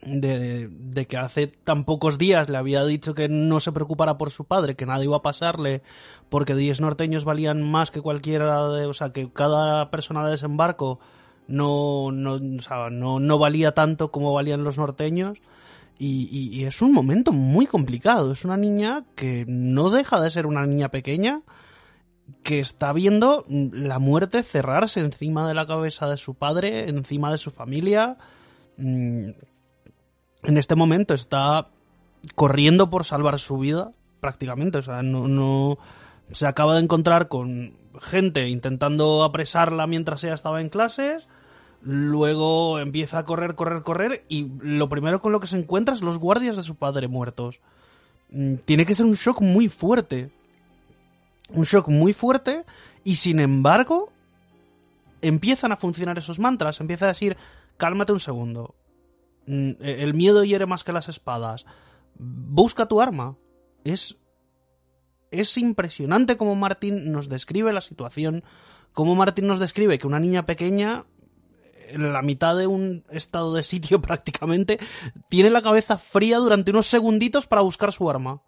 de, de, que hace tan pocos días le había dicho que no se preocupara por su padre, que nada iba a pasarle, porque 10 norteños valían más que cualquiera de, o sea, que cada persona de desembarco no, no, no, no valía tanto como valían los norteños. Y, es un momento muy complicado. Es una niña que no deja de ser una niña pequeña, que está viendo la muerte cerrarse encima de la cabeza de su padre, encima de su familia. Mm, en este momento está corriendo por salvar su vida, prácticamente. O sea, no se acaba de encontrar con gente intentando apresarla mientras ella estaba en clases. Luego empieza a correr, correr, correr. Y lo primero con lo que se encuentra es los guardias de su padre muertos. Mm, tiene que ser un shock muy fuerte. Un shock muy fuerte. Y sin embargo, empiezan a funcionar esos mantras. Empieza a decir, cálmate un segundo. Mm, el miedo hiere más que las espadas. Busca tu arma. Es. Es impresionante cómo Martín nos describe la situación. Cómo Martín nos describe que una niña pequeña, en la mitad de un estado de sitio prácticamente, tiene la cabeza fría durante unos segunditos para buscar su arma.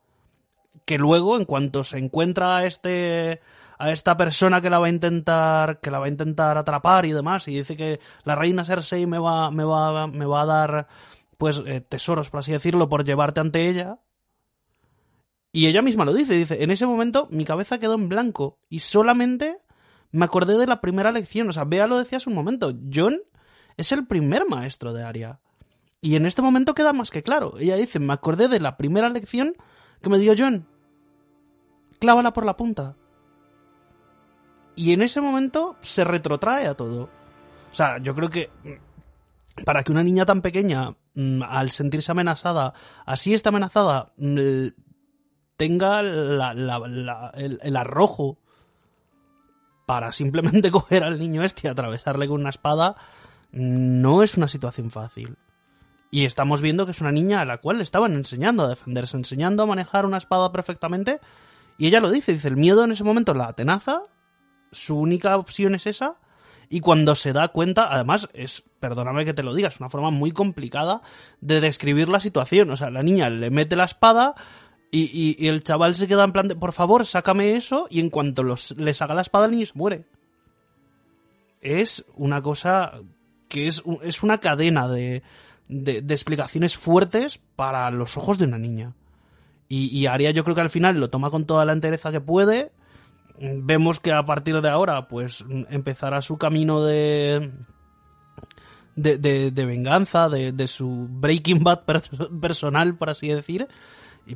Que luego, en cuanto se encuentra a este a esta persona que la va a intentar que la va a intentar atrapar y demás y dice que la reina Cersei me va me va me va a dar pues eh, tesoros por así decirlo por llevarte ante ella y ella misma lo dice dice en ese momento mi cabeza quedó en blanco y solamente me acordé de la primera lección o sea Bea lo decía hace un momento John es el primer maestro de Aria. Y en este momento queda más que claro. Ella dice me acordé de la primera lección que me dio John. Clávala por la punta y en ese momento se retrotrae a todo. O sea, yo creo que mm, para que una niña tan pequeña, mm, al sentirse amenazada, así está amenazada, tenga el, arrojo para simplemente coger al niño este y atravesarle con una espada, no es una situación fácil. Y estamos viendo que es una niña a la cual le estaban enseñando a defenderse, enseñando a manejar una espada perfectamente. Y ella lo dice, dice, el miedo en ese momento la atenaza su única opción es esa. Y cuando se da cuenta, además, es, perdóname que te lo diga, es una forma muy complicada de describir la situación. O sea, la niña le mete la espada y, el chaval se queda en plan de, por favor, sácame eso. Y en cuanto los, le saca la espada, el niño se muere. Es una cosa que es, es una cadena de, de, explicaciones fuertes para los ojos de una niña. Y, y Aria yo creo que al final lo toma con toda la entereza que puede vemos que a partir de ahora, pues empezará su camino de. de, de, venganza, de, de, su Breaking Bad personal, por así decir.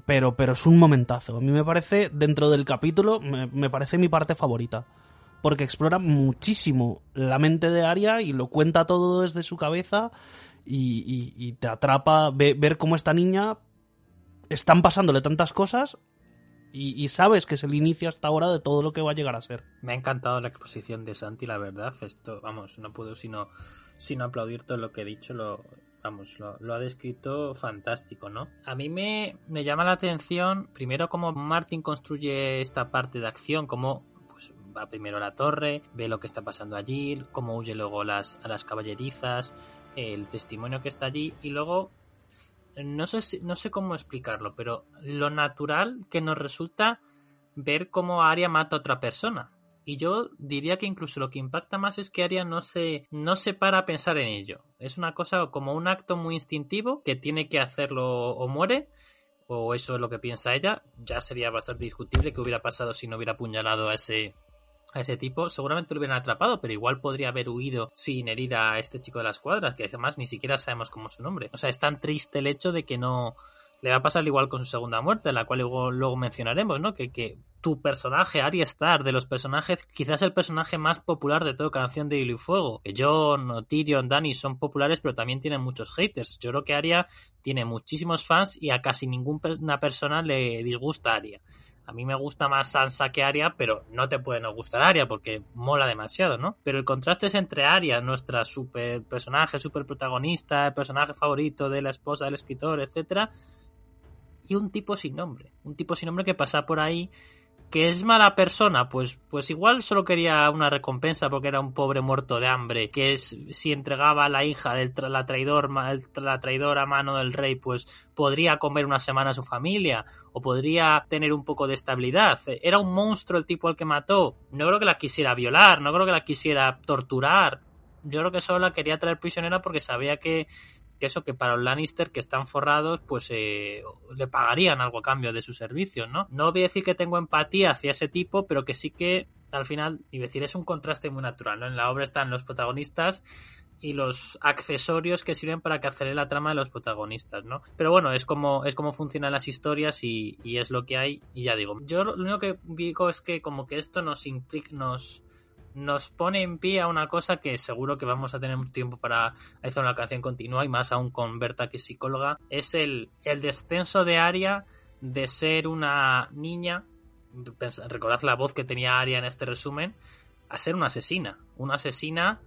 Pero, pero es un momentazo. A mí me parece, dentro del capítulo, me, parece mi parte favorita. Porque explora muchísimo la mente de Aria y lo cuenta todo desde su cabeza. Y, y, te atrapa ver cómo esta niña están pasándole tantas cosas y, sabes que es el inicio hasta ahora de todo lo que va a llegar a ser. Me ha encantado la exposición de Santi, la verdad. Esto, vamos, no puedo sino, sino aplaudir todo lo que he dicho. Lo, vamos, lo, ha descrito fantástico, ¿no? A mí me, me llama la atención, primero, cómo Martin construye esta parte de acción, cómo pues, va primero a la torre, ve lo que está pasando allí, cómo huye luego las, a las caballerizas, el testimonio que está allí, y luego no sé, no sé cómo explicarlo, pero lo natural que nos resulta ver cómo Aria mata a otra persona. Y yo diría que incluso lo que impacta más es que Aria no se, no se para a pensar en ello. Es una cosa como un acto muy instintivo que tiene que hacerlo o muere, o eso es lo que piensa ella. Ya sería bastante discutible qué hubiera pasado si no hubiera apuñalado a ese, a ese tipo, seguramente lo hubieran atrapado, pero igual podría haber huido sin herir a este chico de las cuadras, que además ni siquiera sabemos cómo es su nombre. O sea, es tan triste el hecho de que no le va a pasar igual con su segunda muerte, la cual luego, luego mencionaremos, ¿no? Que, que tu personaje, Arya Starr, de los personajes, quizás el personaje más popular de toda canción de Hilo y Fuego. Que John, Tyrion, Dany son populares, pero también tienen muchos haters. Yo creo que Arya tiene muchísimos fans y a casi ninguna persona le disgusta Arya. A mí me gusta más Sansa que Arya, pero no te puede no gustar Arya porque mola demasiado, ¿no? Pero el contraste es entre Arya, nuestra super personaje, super protagonista, el personaje favorito de la esposa del escritor, etcétera, y un tipo sin nombre. Un tipo sin nombre que pasa por ahí que es mala persona, pues, pues igual solo quería una recompensa porque era un pobre muerto de hambre, que es si entregaba a la hija del la traidor, la traidora a mano del rey, pues podría comer una semana a su familia o podría tener un poco de estabilidad. Era un monstruo el tipo al que mató. No creo que la quisiera violar, no creo que la quisiera torturar. Yo creo que solo la quería traer prisionera porque sabía que que eso que para los Lannister que están forrados pues eh, le pagarían algo a cambio de sus servicios, ¿no? No voy a decir que tengo empatía hacia ese tipo, pero que sí que al final, y decir, es un contraste muy natural, ¿no? En la obra están los protagonistas y los accesorios que sirven para que acelere la trama de los protagonistas, ¿no? Pero bueno, es como, es como funcionan las historias y, y, es lo que hay, y ya digo. Yo lo único que digo es que como que esto nos implica, nos nos pone en pie a una cosa que seguro que vamos a tener tiempo para hacer una canción continua y más aún con Berta que es psicóloga, es el, el descenso de Aria de ser una niña, recordad la voz que tenía Aria en este resumen, a ser una asesina, una asesina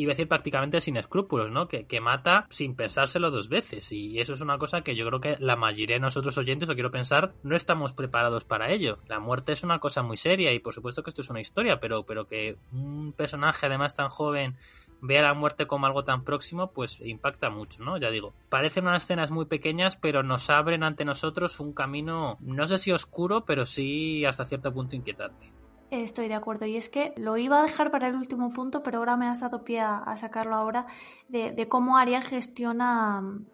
iba a decir prácticamente sin escrúpulos, ¿no? Que, que, mata sin pensárselo dos veces. Y eso es una cosa que yo creo que la mayoría de nosotros oyentes, lo quiero pensar, no estamos preparados para ello. La muerte es una cosa muy seria y por supuesto que esto es una historia, pero, pero que un personaje además tan joven vea la muerte como algo tan próximo, pues impacta mucho, ¿no? Ya digo, parecen unas escenas muy pequeñas, pero nos abren ante nosotros un camino, no sé si oscuro, pero sí hasta cierto punto inquietante. Estoy de acuerdo. Y es que lo iba a dejar para el último punto, pero ahora me has dado pie a, sacarlo ahora, de, cómo Aria gestiona mm,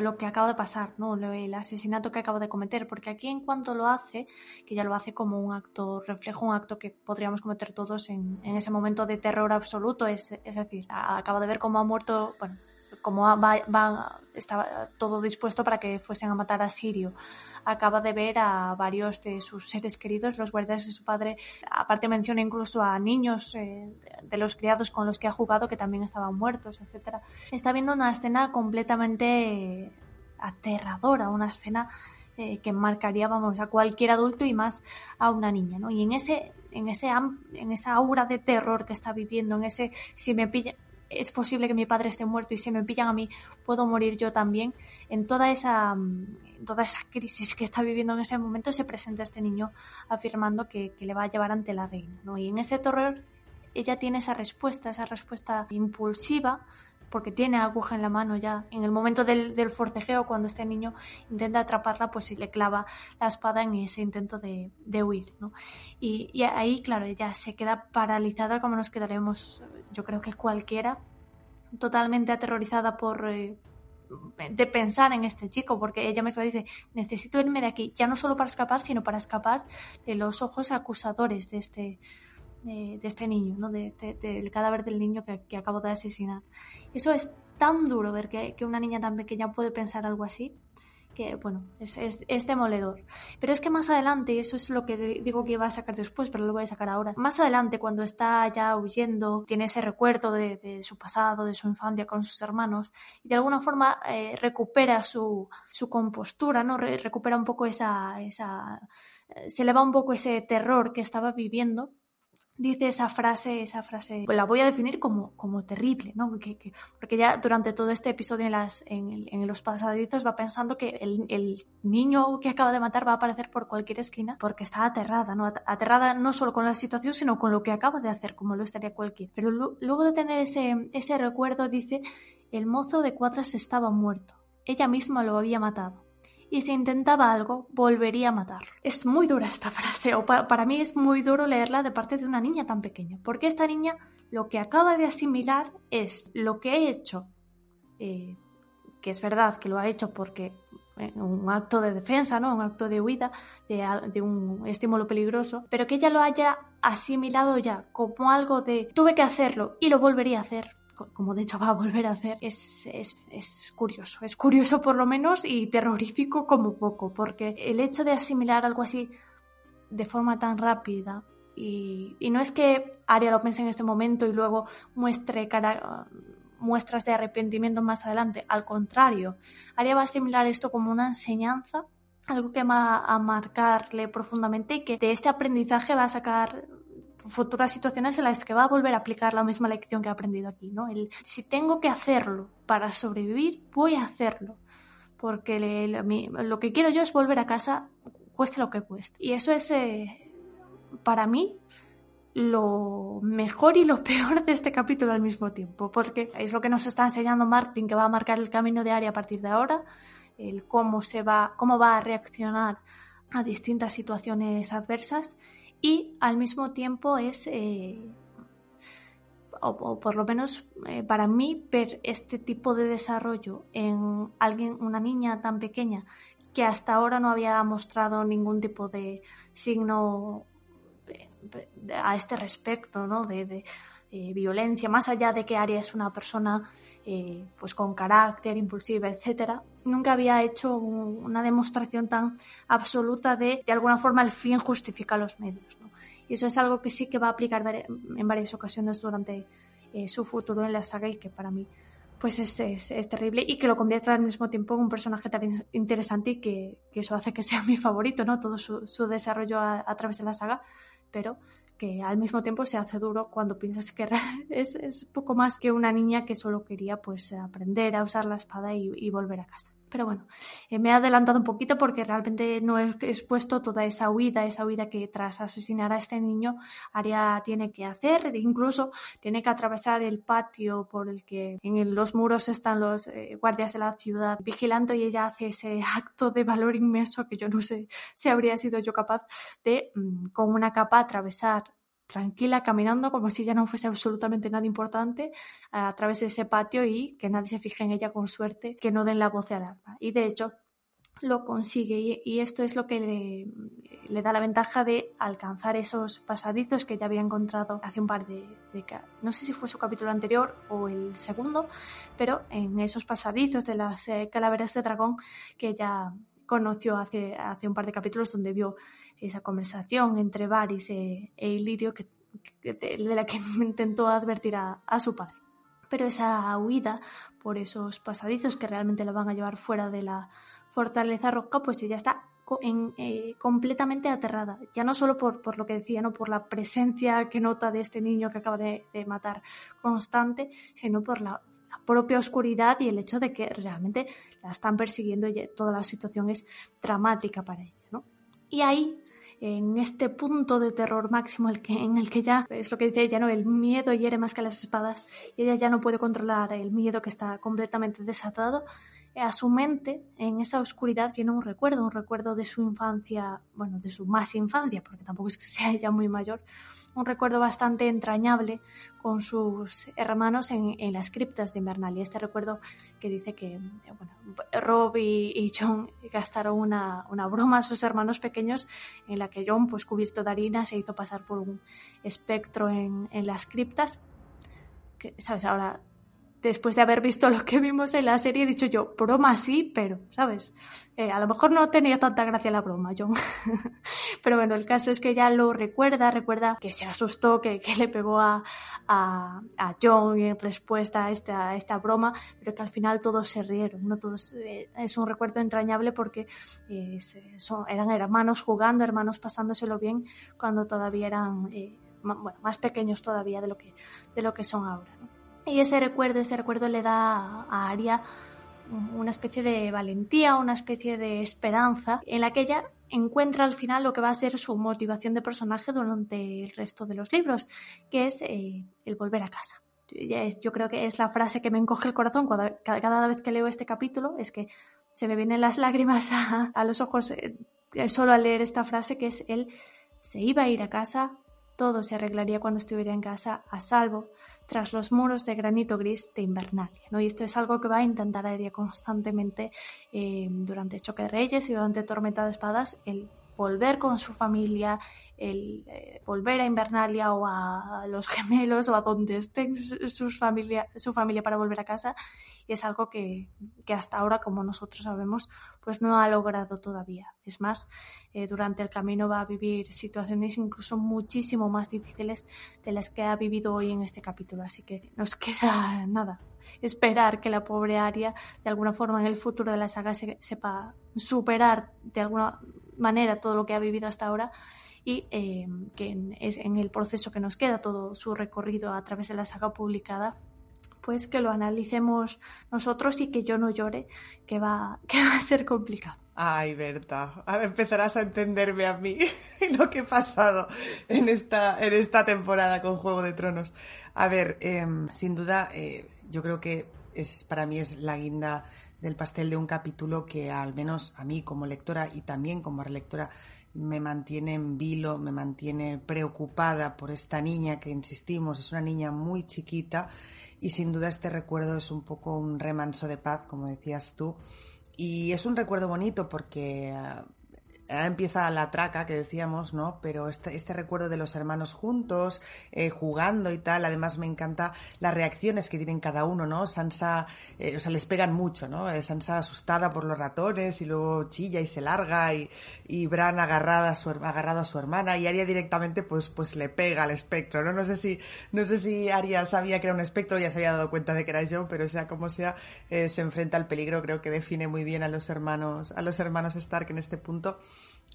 lo que acaba de pasar, ¿no? El asesinato que acaba de cometer. Porque aquí en cuanto lo hace, que ya lo hace como un acto, reflejo un acto que podríamos cometer todos en, ese momento de terror absoluto, es, es decir, acaba de ver cómo ha muerto, bueno, cómo va, estaba todo dispuesto para que fuesen a matar a Sirio acaba de ver a varios de sus seres queridos, los guardias de su padre. Aparte menciona incluso a niños eh, de los criados con los que ha jugado que también estaban muertos, etc. Está viendo una escena completamente aterradora, una escena eh, que marcaría vamos a cualquier adulto y más a una niña ¿no? y en ese en ese en esa aura de terror que está viviendo en ese si me pilla es posible que mi padre esté muerto y si me pillan a mí puedo morir yo también. En toda esa, mm, toda esa crisis que está viviendo en ese momento se presenta este niño afirmando que, le va a llevar ante la reina. ¿no? Y en ese terror ella tiene esa respuesta, esa respuesta impulsiva, porque tiene aguja en la mano ya. En el momento del, forcejeo, cuando este niño intenta atraparla, pues se le clava la espada en ese intento de, huir. ¿no? Y, y, ahí, claro, ella se queda paralizada como nos quedaremos, yo creo que cualquiera, totalmente aterrorizada por... Eh, de pensar en este chico, porque ella misma dice, necesito irme de aquí, ya no solo para escapar, sino para escapar de los ojos acusadores de este, de, este niño, ¿no? de este, del cadáver del niño que, que, acabo de asesinar. Eso es tan duro ver que, que, una niña tan pequeña puede pensar algo así, que bueno, es, es, demoledor. Pero es que más adelante, y eso es lo que digo que iba a sacar después, pero lo voy a sacar ahora, más adelante cuando está ya huyendo, tiene ese recuerdo de, su pasado, de su infancia con sus hermanos, y de alguna forma eh, recupera su, su compostura, ¿no? recupera un poco esa, esa, eh, se le un poco ese terror que estaba viviendo dice esa frase, esa frase, pues la voy a definir como, como terrible, ¿no? Porque, porque ya durante todo este episodio en, las, en, en los pasadizos va pensando que el, el, niño que acaba de matar va a aparecer por cualquier esquina porque está aterrada, ¿no? Aterrada no solo con la situación, sino con lo que acaba de hacer, como lo estaría cualquier. Pero luego de tener ese, ese recuerdo, dice, el mozo de cuadras estaba muerto. Ella misma lo había matado y si intentaba algo, volvería a matarlo. Es muy dura esta frase, o para mí es muy duro leerla de parte de una niña tan pequeña, porque esta niña lo que acaba de asimilar es lo que he hecho, eh, que es verdad que lo ha hecho porque eh, un acto de defensa, ¿no? un acto de huida de, de, un estímulo peligroso, pero que ella lo haya asimilado ya como algo de tuve que hacerlo y lo volvería a hacer como de hecho va a volver a hacer, es, es, es, curioso. Es curioso por lo menos y terrorífico como poco, porque el hecho de asimilar algo así de forma tan rápida y, y no es que Aria lo piense en este momento y luego muestre cara, muestras de arrepentimiento más adelante, al contrario, Aria va a asimilar esto como una enseñanza algo que va a marcarle profundamente y que de este aprendizaje va a sacar futuras situaciones en las que va a volver a aplicar la misma lección que ha aprendido aquí, ¿no? El, si tengo que hacerlo para sobrevivir, voy a hacerlo, porque lo que quiero yo es volver a casa cueste lo que cueste. Y eso es, eh, para mí, lo mejor y lo peor de este capítulo al mismo tiempo, porque es lo que nos está enseñando Martin, que va a marcar el camino de Aria a partir de ahora, el cómo se va, cómo va a reaccionar a distintas situaciones adversas y al mismo tiempo es eh, o, por lo menos eh, para mí ver este tipo de desarrollo en alguien una niña tan pequeña que hasta ahora no había mostrado ningún tipo de signo a este respecto, ¿no? De, eh, violencia, más allá de que Aria es una persona eh, pues con carácter, impulsiva, etcétera, nunca había hecho una demostración tan absoluta de de alguna forma el fin justifica los medios. Y eso es algo que sí que va a aplicar en varias ocasiones durante eh, su futuro en la saga y que para mí pues es, es, terrible y que lo convierte al mismo tiempo en un personaje tan interesante y que, eso hace que sea mi favorito, ¿no? Todo su, su desarrollo a, través de la saga, pero que al mismo tiempo se hace duro cuando piensas que es, es poco más que una niña que solo quería pues aprender a usar la espada y volver a casa. Pero bueno, eh, me he adelantado un poquito porque realmente no he expuesto toda esa huida, esa huida que tras asesinar a este niño Aria tiene que hacer. Incluso tiene que atravesar el patio por el que en los muros están los eh, guardias de la ciudad vigilando y ella hace ese acto de valor inmenso que yo no sé si habría sido yo capaz de mm, con una capa atravesar tranquila, caminando como si ya no fuese absolutamente nada importante a través de ese patio y que nadie se fije en ella con suerte, que no den la voz de alarma. Y de hecho lo consigue y, esto es lo que le, da la ventaja de alcanzar esos pasadizos que ya había encontrado hace un par de, de, no sé si fue su capítulo anterior o el segundo, pero en esos pasadizos de las eh, calaveras de dragón que ya conoció hace, hace un par de capítulos donde vio esa conversación entre Varys e, e Ilirio que, de, la que intentó advertir a, su padre. Pero esa huida por esos pasadizos que realmente la van a llevar fuera de la fortaleza roca, pues ella está eh, completamente aterrada, ya no solo por, por, lo que decía, no por la presencia que nota de este niño que acaba de, matar constante, sino por la, propia oscuridad y el hecho de que realmente la están persiguiendo y toda la situación es dramática para ella. ¿no? Y ahí en este punto de terror máximo el que, en el que ya, es lo que dice ella, ¿no? el miedo hiere más que las espadas y ella ya no puede controlar el miedo que está completamente desatado, a su mente, en esa oscuridad, viene un recuerdo, un recuerdo de su infancia, bueno, de su más infancia, porque tampoco es que sea ella muy mayor, un recuerdo bastante entrañable con sus hermanos en, las criptas de Invernalia. Este recuerdo que dice que bueno, Rob y, John gastaron una, broma a sus hermanos pequeños en la que John, pues cubierto de harina, se hizo pasar por un espectro en, en las criptas. Que, ¿Sabes? Ahora después de haber visto lo que vimos en la serie, he dicho yo, broma sí, pero, ¿sabes? Eh, a lo mejor no tenía tanta gracia la broma, John. pero bueno, el caso es que ella lo recuerda, recuerda que se asustó, que, que le pegó a, a, a, John en respuesta a esta, esta broma, pero que al final todos se rieron, ¿no? Todos, eh, es un recuerdo entrañable porque eh, eran hermanos jugando, hermanos pasándoselo bien cuando todavía eran, bueno, más pequeños todavía de lo que, de lo que son ahora. Y ese recuerdo, ese recuerdo le da a Aria una especie de valentía, una especie de esperanza, en la que ella encuentra al final lo que va a ser su motivación de personaje durante el resto de los libros, que es eh, el volver a casa. Yo creo que es la frase que me encoge el corazón cada, vez que leo este capítulo, es que se me vienen las lágrimas a, los ojos eh, solo al leer esta frase, que es él se iba a ir a casa, todo se arreglaría cuando estuviera en casa a salvo, tras los muros de granito gris de Invernalia. ¿no? Y esto es algo que va a intentar Aria constantemente eh, durante Choque de Reyes y durante Tormenta de Espadas, volver con su familia, el eh, volver a Invernalia o a los gemelos o a donde estén sus familia, su familia para volver a casa. Y es algo que, que, hasta ahora, como nosotros sabemos, pues no ha logrado todavía. Es más, eh, durante el camino va a vivir situaciones incluso muchísimo más difíciles de las que ha vivido hoy en este capítulo. Así que nos queda nada, esperar que la pobre Aria de alguna forma en el futuro de la saga se, sepa superar de alguna manera todo lo que ha vivido hasta ahora y eh, que es en el proceso que nos queda todo su recorrido a través de la saga publicada pues que lo analicemos nosotros y que yo no llore que va, que va a ser complicado Ay, Berta, empezarás a entenderme a mí lo que he pasado en esta, en esta temporada con Juego de Tronos. A ver, em, sin duda, eh, yo creo que es para mí es la guinda del pastel de un capítulo que al menos a mí como lectora y también como relectora me mantiene en vilo, me mantiene preocupada por esta niña que insistimos, es una niña muy chiquita y sin duda este recuerdo es un poco un remanso de paz, como decías tú, y es un recuerdo bonito porque ah, empieza la traca que decíamos, ¿no? Pero este, este recuerdo de los hermanos juntos, eh, jugando y tal, además me encanta las reacciones que tienen cada uno, ¿no? Sansa, eh, o sea, les pegan mucho, ¿no? Eh, Sansa asustada por los ratones y luego chilla y se larga y, Bran agarrada a su, agarrado a su hermana y Arya directamente pues, pues le pega al espectro, ¿no? No sé si, no sé si Arya sabía que era un espectro, ya se había dado cuenta de que era yo, pero sea como sea, se enfrenta al peligro, creo que define muy bien a los hermanos, a los hermanos Stark en este punto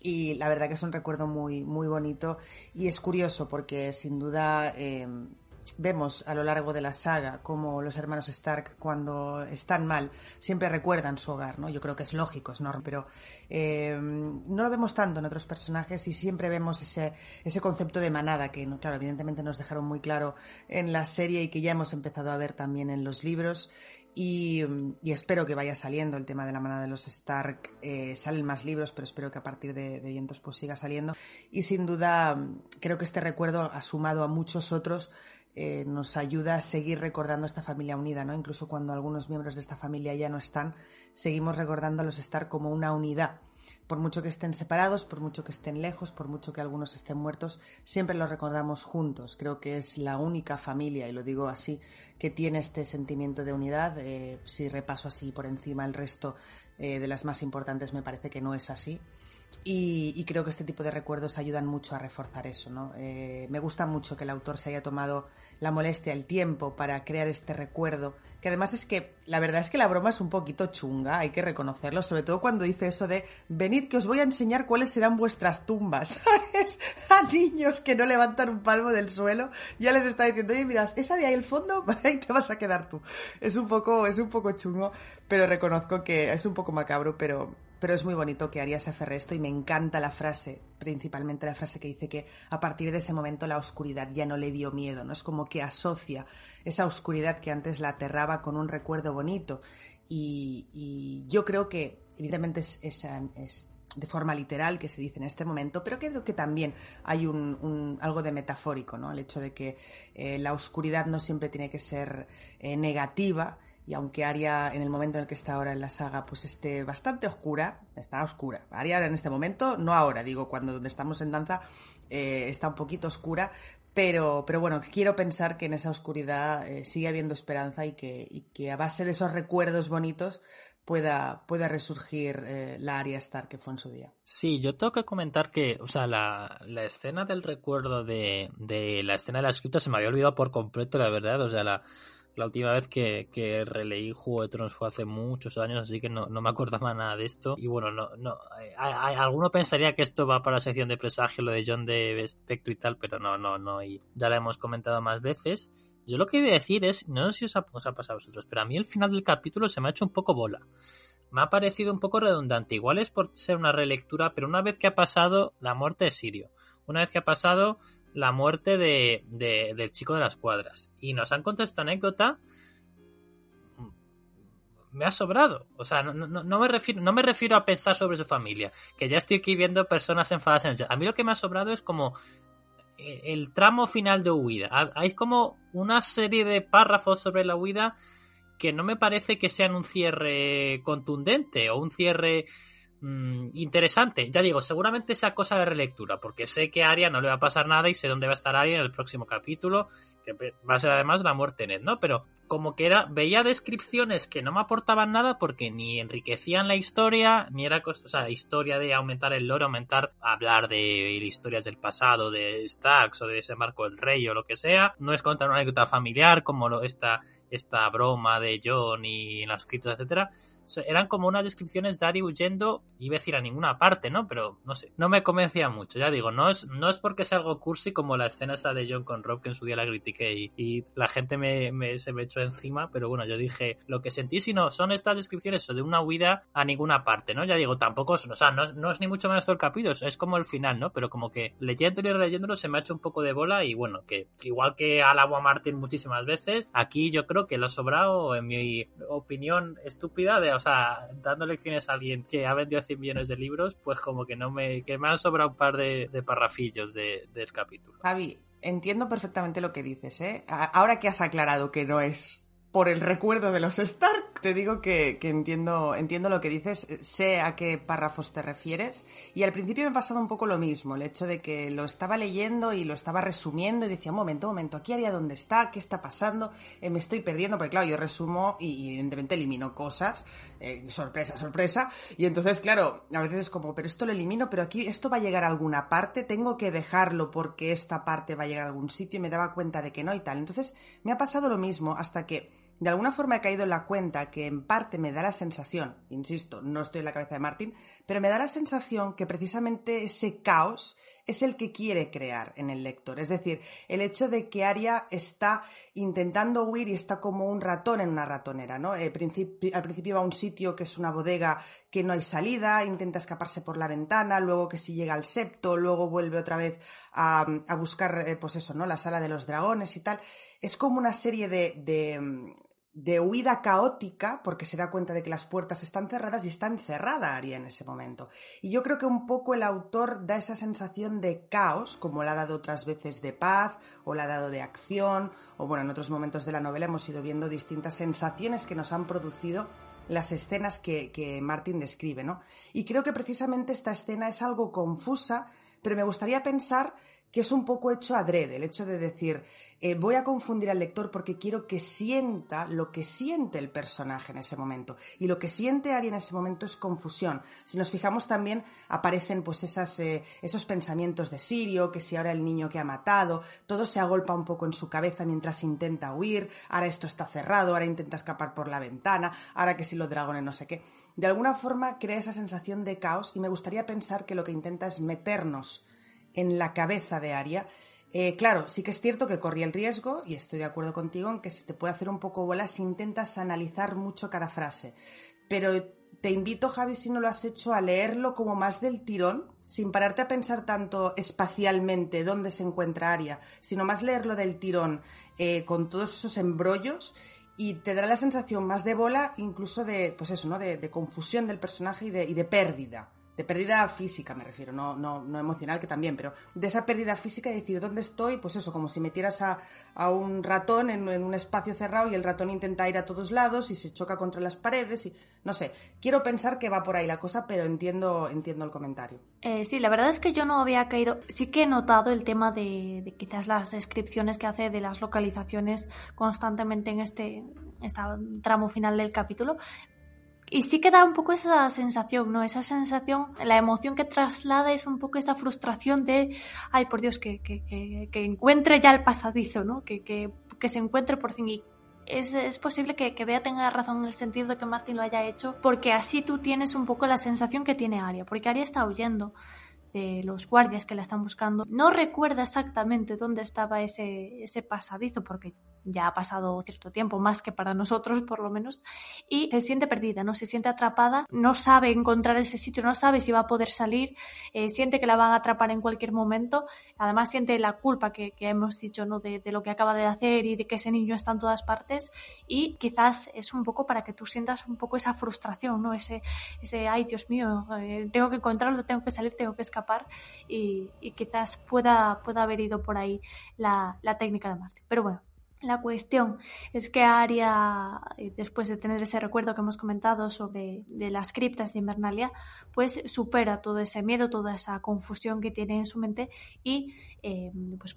y la verdad que es un recuerdo muy, muy bonito y es curioso porque sin duda em, vemos a lo largo de la saga como los hermanos Stark cuando están mal siempre recuerdan su hogar, ¿no? Yo creo que es lógico, es normal, pero em, no lo vemos tanto en otros personajes y siempre vemos ese, ese concepto de manada que, claro, evidentemente nos dejaron muy claro en la serie y que ya hemos empezado a ver también en los libros y, espero que vaya saliendo el tema de la manada de los Stark. Eh, salen más libros, pero espero que a partir de, Vientos pues siga saliendo. Y sin duda, creo que este recuerdo, sumado a muchos otros, eh, nos ayuda a seguir recordando esta familia unida, ¿no? Incluso cuando algunos miembros de esta familia ya no están, seguimos recordando a los Stark como una unidad por mucho que estén separados, por mucho que estén lejos, por mucho que algunos estén muertos, siempre los recordamos juntos. Creo que es la única familia, y lo digo así, que tiene este sentimiento de unidad. Eh, si repaso así por encima el resto eh, de las más importantes, me parece que no es así. Y, creo que este tipo de recuerdos ayudan mucho a reforzar eso. ¿no? Eh, me gusta mucho que el autor se haya tomado la molestia, el tiempo para crear este recuerdo, que además es que la verdad es que la broma es un poquito chunga, hay que reconocerlo, sobre todo cuando dice eso de venid que os voy a enseñar cuáles serán vuestras tumbas. a niños que no levantan un palmo del suelo, ya les está diciendo, oye, miras, esa de ahí el fondo, ahí te vas a quedar tú. Es un poco, es un poco chungo, pero reconozco que es un poco macabro, pero pero es muy bonito que Arias aferre esto y me encanta la frase, principalmente la frase que dice que a partir de ese momento la oscuridad ya no le dio miedo, ¿no? Es como que asocia esa oscuridad que antes la aterraba con un recuerdo bonito. Y, yo creo que, evidentemente, es, de forma literal que se dice en este momento, pero creo que también hay un, algo de metafórico, ¿no? El hecho de que eh, la oscuridad no siempre tiene que ser eh, negativa, y aunque Aria en el momento en el que está ahora en la saga pues esté bastante oscura, está oscura. Aria en este momento, no ahora, digo, cuando donde estamos en danza eh, está un poquito oscura, pero, pero bueno, quiero pensar que en esa oscuridad eh, sigue habiendo esperanza y que, que a base de esos recuerdos bonitos pueda, pueda resurgir eh, la Aria Star que fue en su día. Sí, yo tengo que comentar que, o sea, la, la escena del recuerdo de, de la escena de la escrita se me había olvidado por completo, la verdad. O sea, la, la última vez que, releí Juego de Tronos fue hace muchos años, así que no, me acordaba nada de esto. Y bueno, no, no, hay, alguno pensaría que esto va para la sección de presagio, lo de John de Spectre y tal, pero no, no, no, y ya lo hemos comentado más veces. Yo lo que voy a decir es, no sé si os ha, os ha pasado a vosotros, pero a mí el final del capítulo se me ha hecho un poco bola. Me ha parecido un poco redundante. Igual es por ser una relectura, pero una vez que ha pasado la muerte de Sirio, una vez que ha pasado la muerte de, del chico de las cuadras. Y nos han contado esta anécdota. Me ha sobrado. O sea, no, me refiero, no me refiero a pensar sobre su familia. Que ya estoy aquí viendo personas enfadadas en el chat. A mí lo que me ha sobrado es como el tramo final de huida. Hay como una serie de párrafos sobre la huida que no me parece que sean un cierre contundente o un cierre Mm, interesante. Ya digo, seguramente esa cosa de relectura, porque sé que a Arya no le va a pasar nada y sé dónde va a estar Arya en el próximo capítulo, que va a ser además la muerte en Ned, ¿no? Pero como que era, veía descripciones que no me aportaban nada porque ni enriquecían la historia, ni era, o sea, historia de aumentar el lore, aumentar, hablar de historias del pasado, de Stacks o de ese Marco del Rey o lo que sea. No es contar una anécdota familiar como esta, esta broma de John y las escritos, etcétera eran como unas descripciones de Ari huyendo, iba a decir a ninguna parte, ¿no? Pero no sé, no me convencía mucho, ya digo, no es, no es porque sea algo cursi como la escena esa de John con Rob que en su día la critiqué y, la gente me, se me echó encima, pero bueno, yo dije lo que sentí, sino son estas descripciones de una huida a ninguna parte, ¿no? Ya digo, tampoco, o sea, no, no es ni mucho menos todo el capítulo, es como el final, ¿no? Pero como que leyéndolo y releyéndolo se me ha hecho un poco de bola y bueno, que igual que alabo a Martin muchísimas veces, aquí yo creo que lo ha sobrado, en mi opinión estúpida, de, o sea, dando lecciones a alguien que ha vendido 100 millones de libros, pues como que no me, que me han sobrado un par de, parrafillos del capítulo. Javi, entiendo perfectamente lo que dices, ¿eh? Ahora que has aclarado que no es por el recuerdo de los Stark, te digo que, entiendo, entiendo lo que dices, sé a qué párrafos te refieres. Y al principio me ha pasado un poco lo mismo, el hecho de que lo estaba leyendo y lo estaba resumiendo y decía, momento, un momento, aquí haría dónde está, qué está pasando, eh, me estoy perdiendo, porque claro, yo resumo y evidentemente elimino cosas, eh, sorpresa, sorpresa. Y entonces, claro, a veces es como, pero esto lo elimino, pero aquí esto va a llegar a alguna parte, tengo que dejarlo porque esta parte va a llegar a algún sitio y me daba cuenta de que no y tal. Entonces me ha pasado lo mismo hasta que de alguna forma he caído en la cuenta que en parte me da la sensación, insisto, no estoy en la cabeza de Martin, pero me da la sensación que precisamente ese caos es el que quiere crear en el lector. Es decir, el hecho de que Aria está intentando huir y está como un ratón en una ratonera, ¿no? Eh, al principio va a un sitio que es una bodega que no hay salida, intenta escaparse por la ventana, luego que si llega al septo, luego vuelve otra vez a, buscar, eh, pues eso, ¿no? La sala de los dragones y tal. Es como una serie de huida caótica porque se da cuenta de que las puertas están cerradas y está encerrada Aria en ese momento. Y yo creo que un poco el autor da esa sensación de caos, como la ha dado otras veces de paz, o la ha dado de acción, o bueno, en otros momentos de la novela hemos ido viendo distintas sensaciones que nos han producido las escenas que, que Martin describe, ¿no? Y creo que precisamente esta escena es algo confusa, pero me gustaría pensar que es un poco hecho adrede, el hecho de decir, eh, voy a confundir al lector porque quiero que sienta lo que siente el personaje en ese momento. Y lo que siente Ari en ese momento es confusión. Si nos fijamos también aparecen pues eh, esos pensamientos de Sirio, que si ahora el niño que ha matado, todo se agolpa un poco en su cabeza mientras intenta huir, ahora esto está cerrado, ahora intenta escapar por la ventana, ahora que si los dragones no sé qué. De alguna forma crea esa sensación de caos y me gustaría pensar que lo que intenta es meternos en la cabeza de Aria. Eh, claro, sí que es cierto que corría el riesgo, y estoy de acuerdo contigo, en que se te puede hacer un poco bola si intentas analizar mucho cada frase. Pero te invito, Javi, si no lo has hecho, a leerlo como más del tirón, sin pararte a pensar tanto espacialmente dónde se encuentra Aria, sino más leerlo del tirón eh, con todos esos embrollos y te dará la sensación más de bola, incluso de, pues eso, ¿no? De, confusión del personaje y de, y de pérdida de pérdida física me refiero, no, no, no emocional que también, pero de esa pérdida física y decir dónde estoy, pues eso, como si metieras a, a un ratón en, un espacio cerrado y el ratón intenta ir a todos lados y se choca contra las paredes y no sé, quiero pensar que va por ahí la cosa, pero entiendo, entiendo el comentario. Eh, sí, la verdad es que yo no había caído, sí que he notado el tema de, de quizás las descripciones que hace de las localizaciones constantemente en este, este tramo final del capítulo, y sí que da un poco esa sensación, ¿no? Esa sensación, la emoción que traslada es un poco esa frustración de, ay, por Dios, que, que, que, encuentre ya el pasadizo, ¿no? Que, que, que se encuentre por fin. Y es, es posible que, que Bea tenga razón en el sentido de que Martin lo haya hecho, porque así tú tienes un poco la sensación que tiene Aria, porque Aria está huyendo de los guardias que la están buscando. No recuerda exactamente dónde estaba ese, ese pasadizo, porque ya ha pasado cierto tiempo, más que para nosotros por lo menos, y se siente perdida, ¿no? Se siente atrapada, no sabe encontrar ese sitio, no sabe si va a poder salir, eh, siente que la van a atrapar en cualquier momento, además siente la culpa que, hemos dicho, ¿no? De, lo que acaba de hacer y de que ese niño está en todas partes, y quizás es un poco para que tú sientas un poco esa frustración, ¿no? Ese, ese ay Dios mío, eh, tengo que encontrarlo, tengo que salir, tengo que escapar y, quizás pueda, pueda haber ido por ahí la, la técnica de Marte. Pero bueno, la cuestión es que Aria, eh, después de tener ese recuerdo que hemos comentado sobre las criptas de Invernalia, pues supera todo ese miedo, toda esa confusión que tiene en su mente y eh, pues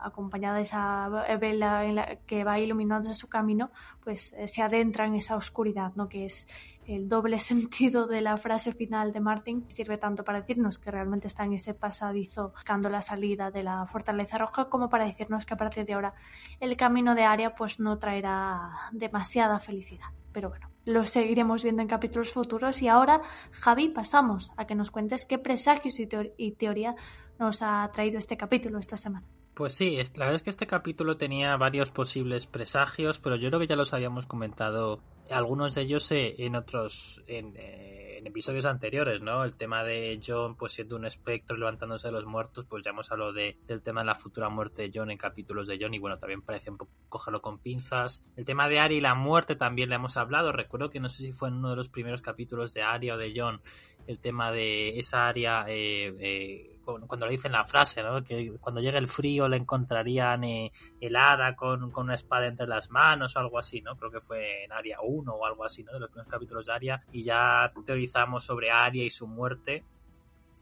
acompañada de esa vela que va iluminando su camino, pues eh, se adentra en esa oscuridad, ¿no? que es el doble sentido de la frase final de Martin sirve tanto para decirnos que realmente está en ese pasadizo buscando la salida de la fortaleza roja como para decirnos que a partir de ahora el camino de Aria pues no traerá demasiada felicidad pero bueno, lo seguiremos viendo en capítulos futuros. Y ahora, Javi, pasamos a que nos cuentes qué presagios y, y teoría nos ha traído este capítulo esta semana. Pues sí, la verdad es que este capítulo tenía varios posibles presagios, pero yo creo que ya los habíamos comentado algunos de ellos eh, en otros eh, en, episodios anteriores, ¿no? El tema de John pues siendo un espectro levantándose de los muertos, pues ya hemos hablado de, del tema de la futura muerte de John en capítulos de John y bueno, también parece un poco cogerlo con pinzas. El tema de Ari y la muerte también le hemos hablado, recuerdo que no sé si fue en uno de los primeros capítulos de Aria o de John el tema de esa área eh, eh cuando le dicen la frase, ¿no? Que cuando llegue el frío le encontrarían eh, helada con, con, una espada entre las manos o algo así, ¿no? Creo que fue en Aria 1 o algo así, ¿no? De los primeros capítulos de Aria. Y ya teorizamos sobre Aria y su muerte.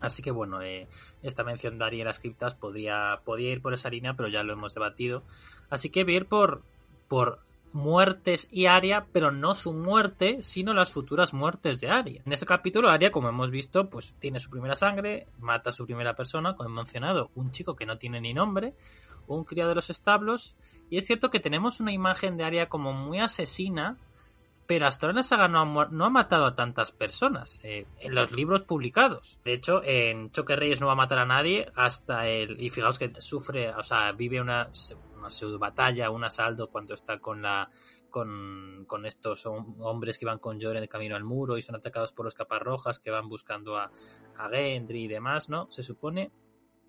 Así que bueno, eh, esta mención de Aria en las criptas podría, podría ir por esa línea, pero ya lo hemos debatido. Así que voy a ir por, por muertes y Aria, pero no su muerte, sino las futuras muertes de Aria. En este capítulo, Aria, como hemos visto, pues tiene su primera sangre, mata a su primera persona, como he mencionado, un chico que no tiene ni nombre, un criado de los establos, y es cierto que tenemos una imagen de Aria como muy asesina, pero hasta ahora la saga no ha, no ha matado a tantas personas eh, en los libros publicados. De hecho, en Choque Reyes no va a matar a nadie hasta el... Y fijaos que sufre, o sea, vive una pseudo batalla, un asalto cuando está con la con, con estos hombres que van con Yor en el camino al muro y son atacados por los capas rojas que van buscando a, a Gendry y demás, ¿no? Se supone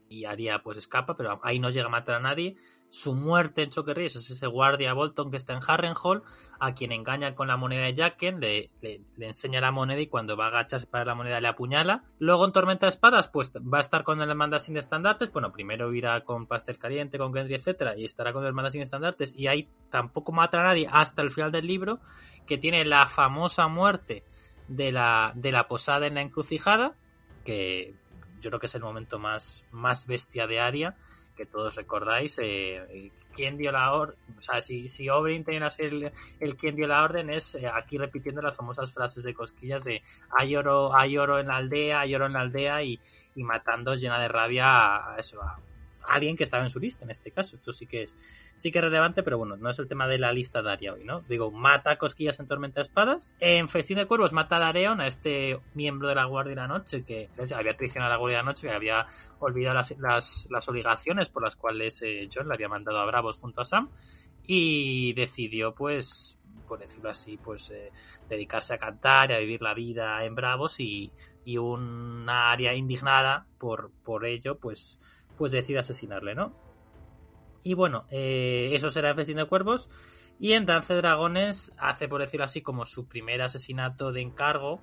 y Aria pues escapa, pero ahí no llega a matar a nadie. Su muerte en Choque es ese guardia Bolton que está en Harrenhal, a quien engaña con la moneda de Jacken, le, le, enseña la moneda y cuando va a agacharse para la moneda le apuñala. Luego en Tormenta de Espadas, pues va a estar con el manda sin estandartes. Bueno, primero irá con Pastel Caliente, con Gendry, etcétera, y estará con el manda sin estandartes. Y ahí tampoco mata a nadie hasta el final del libro, que tiene la famosa muerte de la, de la posada en la encrucijada, que yo creo que es el momento más, más bestia de Aria, que todos recordáis. Eh, ¿Quién dio la orden? O sea, si, si Oberyn tenía el, el quien dio la orden, es eh, aquí repitiendo las famosas frases de cosquillas de hay oro, hay oro en la aldea, hay oro en la aldea y, y matando llena de rabia a, eso, a, alguien que estaba en su lista en este caso. Esto sí que es sí que es relevante, pero bueno, no es el tema de la lista de Aria hoy, ¿no? Digo, mata Cosquillas en Tormenta de Espadas. En Festín de Cuervos mata a Dareon, a este miembro de la Guardia de la Noche que había traicionado a la Guardia de la Noche, que había olvidado las, las, las obligaciones por las cuales eh, John le había mandado a Bravos junto a Sam y decidió pues por decirlo así, pues eh, dedicarse a cantar y a vivir la vida en Bravos y, y una área indignada por, por ello, pues pues decide asesinarle, ¿no? Y bueno, eh, eso será en Festín de Cuervos. Y en Dance Dragones hace, por decirlo así, como su primer asesinato de encargo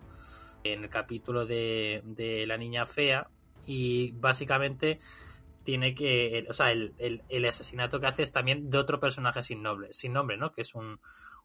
en el capítulo de, de La Niña Fea. Y básicamente tiene que. O sea, el, el, asesinato que hace es también de otro personaje sin sin nombre ¿no? Que es un,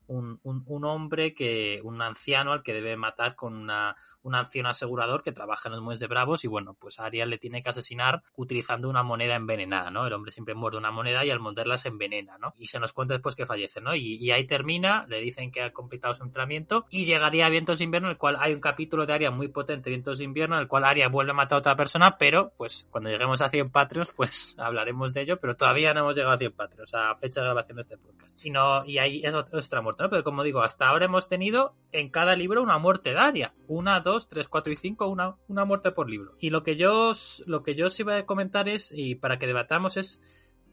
un, un, un, hombre que, un anciano al que debe matar con una, un anciano asegurador que trabaja en los muelles de Bravos y bueno, pues Ariel le tiene que asesinar utilizando una moneda envenenada, ¿no? El hombre siempre muerde una moneda y al morderla se envenena, ¿no? Y se nos cuenta después que fallece, ¿no? Y, y ahí termina, le dicen que ha completado su entrenamiento y llegaría a Vientos de Invierno, el cual hay un capítulo de Aria muy potente, Vientos de Invierno, en el cual Aria vuelve a matar a otra persona, pero pues cuando lleguemos a 100 Patreons, pues hablaremos de ello, pero todavía no hemos llegado a 100 Patreons, a fecha de grabación de este podcast. Y, no, y ahí es otra muerte, Pero como digo, hasta ahora hemos tenido en cada libro una muerte de Aria. Una, dos, tres, cuatro y cinco, una, una muerte por libro. Y lo que yo lo que yo os iba a comentar es, y para que debatamos, es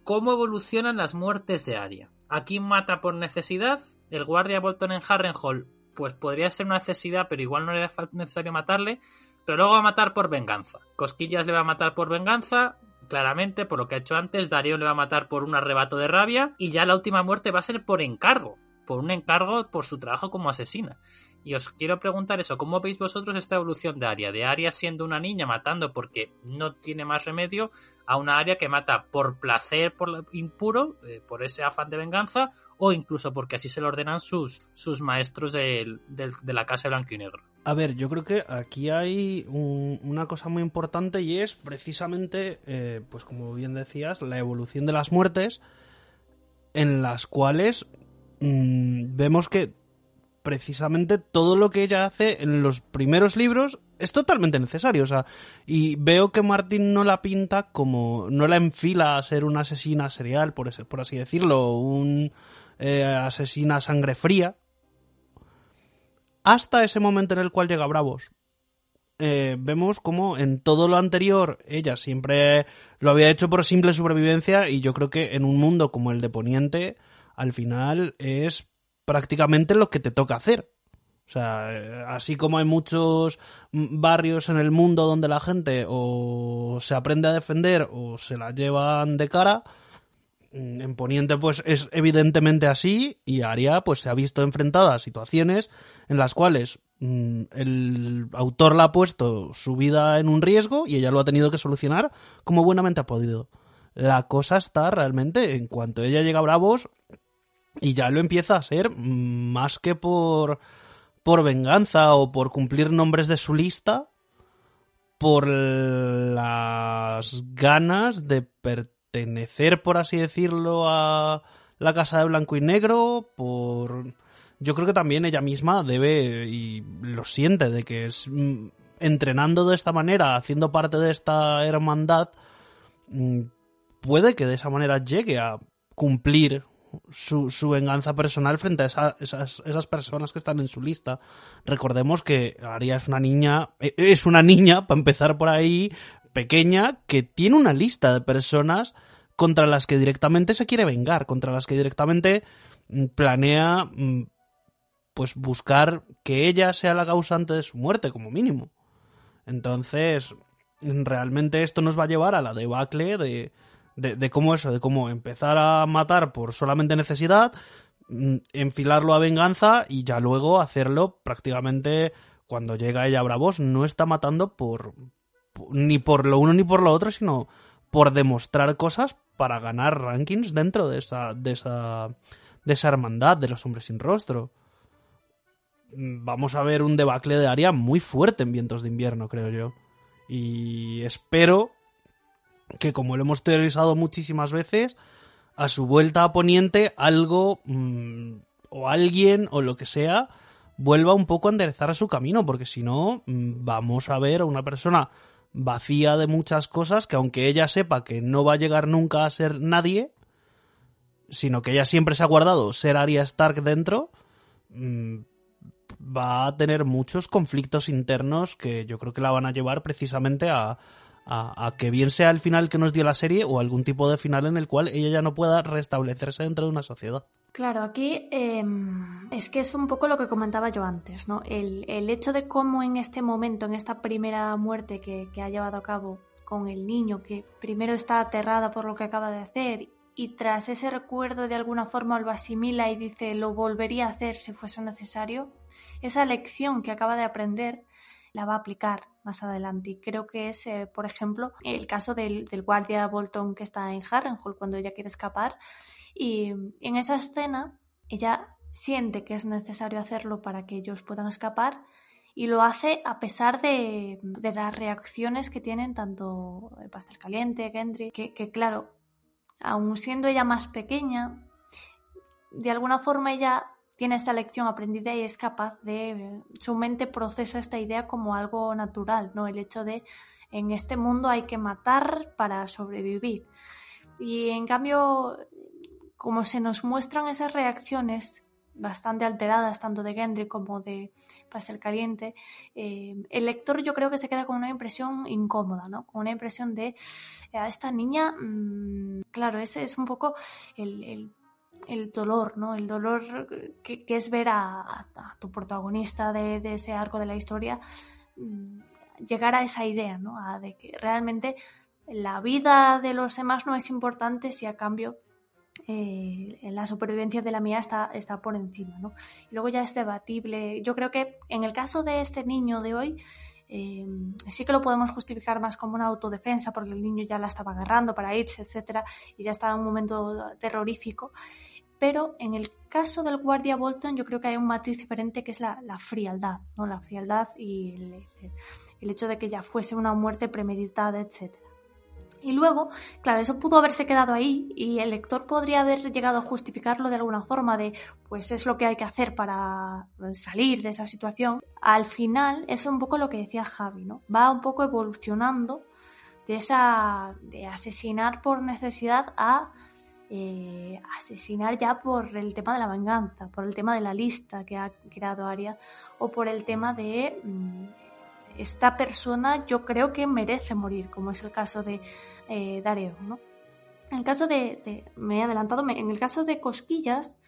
cómo evolucionan las muertes de Aria. Aquí mata por necesidad, el guardia Bolton en Harrenhal, pues podría ser una necesidad, pero igual no era necesario matarle, pero luego va a matar por venganza. Cosquillas le va a matar por venganza, claramente, por lo que ha hecho antes, Darío le va a matar por un arrebato de rabia, y ya la última muerte va a ser por encargo por un encargo por su trabajo como asesina. Y os quiero preguntar eso, ¿cómo veis vosotros esta evolución de Aria? De Aria siendo una niña matando porque no tiene más remedio, a una Aria que mata por placer por impuro, eh, por ese afán de venganza, o incluso porque así se lo ordenan sus, sus maestros de, de, la Casa Blanco y Negro. A ver, yo creo que aquí hay un, una cosa muy importante y es precisamente, eh, pues como bien decías, la evolución de las muertes en las cuales mmm, vemos que precisamente todo lo que ella hace en los primeros libros es totalmente necesario. O sea, y veo que Martin no la pinta como. no la enfila a ser una asesina serial, por, ese, por así decirlo, un eh, asesina sangre fría. hasta ese momento en el cual llega Bravos. Eh, vemos como en todo lo anterior ella siempre lo había hecho por simple supervivencia y yo creo que en un mundo como el de Poniente al final es prácticamente lo que te toca hacer. O sea, eh, así como hay muchos barrios en el mundo donde la gente o se aprende a defender o se la llevan de cara, mm, en Poniente pues es evidentemente así y Aria pues se ha visto enfrentada a situaciones en las cuales mm, el autor la ha puesto su vida en un riesgo y ella lo ha tenido que solucionar como buenamente ha podido. La cosa está realmente en cuanto ella llega a Bravos y ya lo empieza a ser más que por por venganza o por cumplir nombres de su lista, por las ganas de pertenecer, por así decirlo, a la Casa de Blanco y Negro, por... Yo creo que también ella misma debe y lo siente de que es mm, entrenando de esta manera, haciendo parte de esta hermandad, mm, puede que de esa manera llegue a cumplir su, venganza personal frente a esas, personas que están en su lista. Recordemos que Aria es una niña, eh, es una niña, para empezar por ahí, pequeña, que tiene una lista de personas contra las que directamente se quiere vengar, contra las que directamente mm, planea mm, pues buscar que ella sea la causante de su muerte, como mínimo. Entonces, realmente esto nos va a llevar a la debacle de, de, cómo eso, de cómo empezar a matar por solamente necesidad, mm, enfilarlo a venganza y ya luego hacerlo prácticamente cuando llega ella Bravos, no está matando por, ni por lo uno ni por lo otro, sino por demostrar cosas para ganar rankings dentro de esa, de esa, de esa hermandad de los hombres sin rostro. Mm, vamos a ver un debacle de área muy fuerte en vientos de invierno, creo yo. Y espero que como lo hemos teorizado muchísimas veces, a su vuelta a Poniente algo mm, o alguien o lo que sea vuelva un poco a enderezar su camino, porque si no mm, vamos a ver a una persona vacía de muchas cosas que aunque ella sepa que no va a llegar nunca a ser nadie, sino que ella siempre se ha guardado ser Arya Stark dentro, mm, va a tener muchos conflictos internos que yo creo que la van a llevar precisamente a, a, que bien sea el final que nos dio la serie o algún tipo de final en el cual ella ya no pueda restablecerse dentro de una sociedad. Claro, aquí em, es que es un poco lo que comentaba yo antes, ¿no? El, hecho de cómo en este momento, en esta primera muerte que, que ha llevado a cabo con el niño, que primero está aterrada por lo que acaba de hacer y tras ese recuerdo de alguna forma lo asimila y dice lo volvería a hacer si fuese necesario, esa lección que acaba de aprender la va a aplicar más adelante. Y creo que es, eh, por ejemplo, el caso del, guardia Bolton que está en Harrenhal cuando ella quiere escapar. Y en esa escena, ella siente que es necesario hacerlo para que ellos puedan escapar y lo hace a pesar de, las reacciones que tienen tanto el pastel caliente, Gendry, que, que claro, aun siendo ella más pequeña, de alguna forma ella tiene esta lección aprendida y es capaz de, su mente procesa esta idea como algo natural, ¿no? El hecho de en este mundo hay que matar para sobrevivir. Y en cambio, como se nos muestran esas reacciones bastante alteradas, tanto de Gendry como de Pastel Caliente, eh, el lector yo creo que se queda con una impresión incómoda, ¿no? Con una impresión de a esta niña, mm, claro, ese es un poco el dolor, ¿no? El dolor que, es ver a, tu protagonista de, ese arco de la historia mm, llegar a esa idea, ¿no? de que realmente la vida de los demás no es importante si a cambio eh, la supervivencia de la mía está, está por encima, ¿no? Y luego ya es debatible. Yo creo que en el caso de este niño de hoy, eh, sí que lo podemos justificar más como una autodefensa porque el niño ya la estaba agarrando para irse, etcétera, y ya estaba en un momento terrorífico. Pero en el caso del guardia Bolton yo creo que hay un matiz diferente que es la, frialdad, ¿no? La frialdad y el, hecho de que ya fuese una muerte premeditada, etc. Y luego, claro, eso pudo haberse quedado ahí y el lector podría haber llegado a justificarlo de alguna forma de, pues es lo que hay que hacer para salir de esa situación. Al final, eso es un poco lo que decía Javi, ¿no? Va un poco evolucionando de esa, de asesinar por necesidad a eh, asesinar ya por el tema de la venganza, por el tema de la lista que ha creado Aria o por el tema de mm, esta persona yo creo que merece morir, como es el caso de eh, Dareo. ¿no? En el caso de, me he adelantado, en el caso de Cosquillas,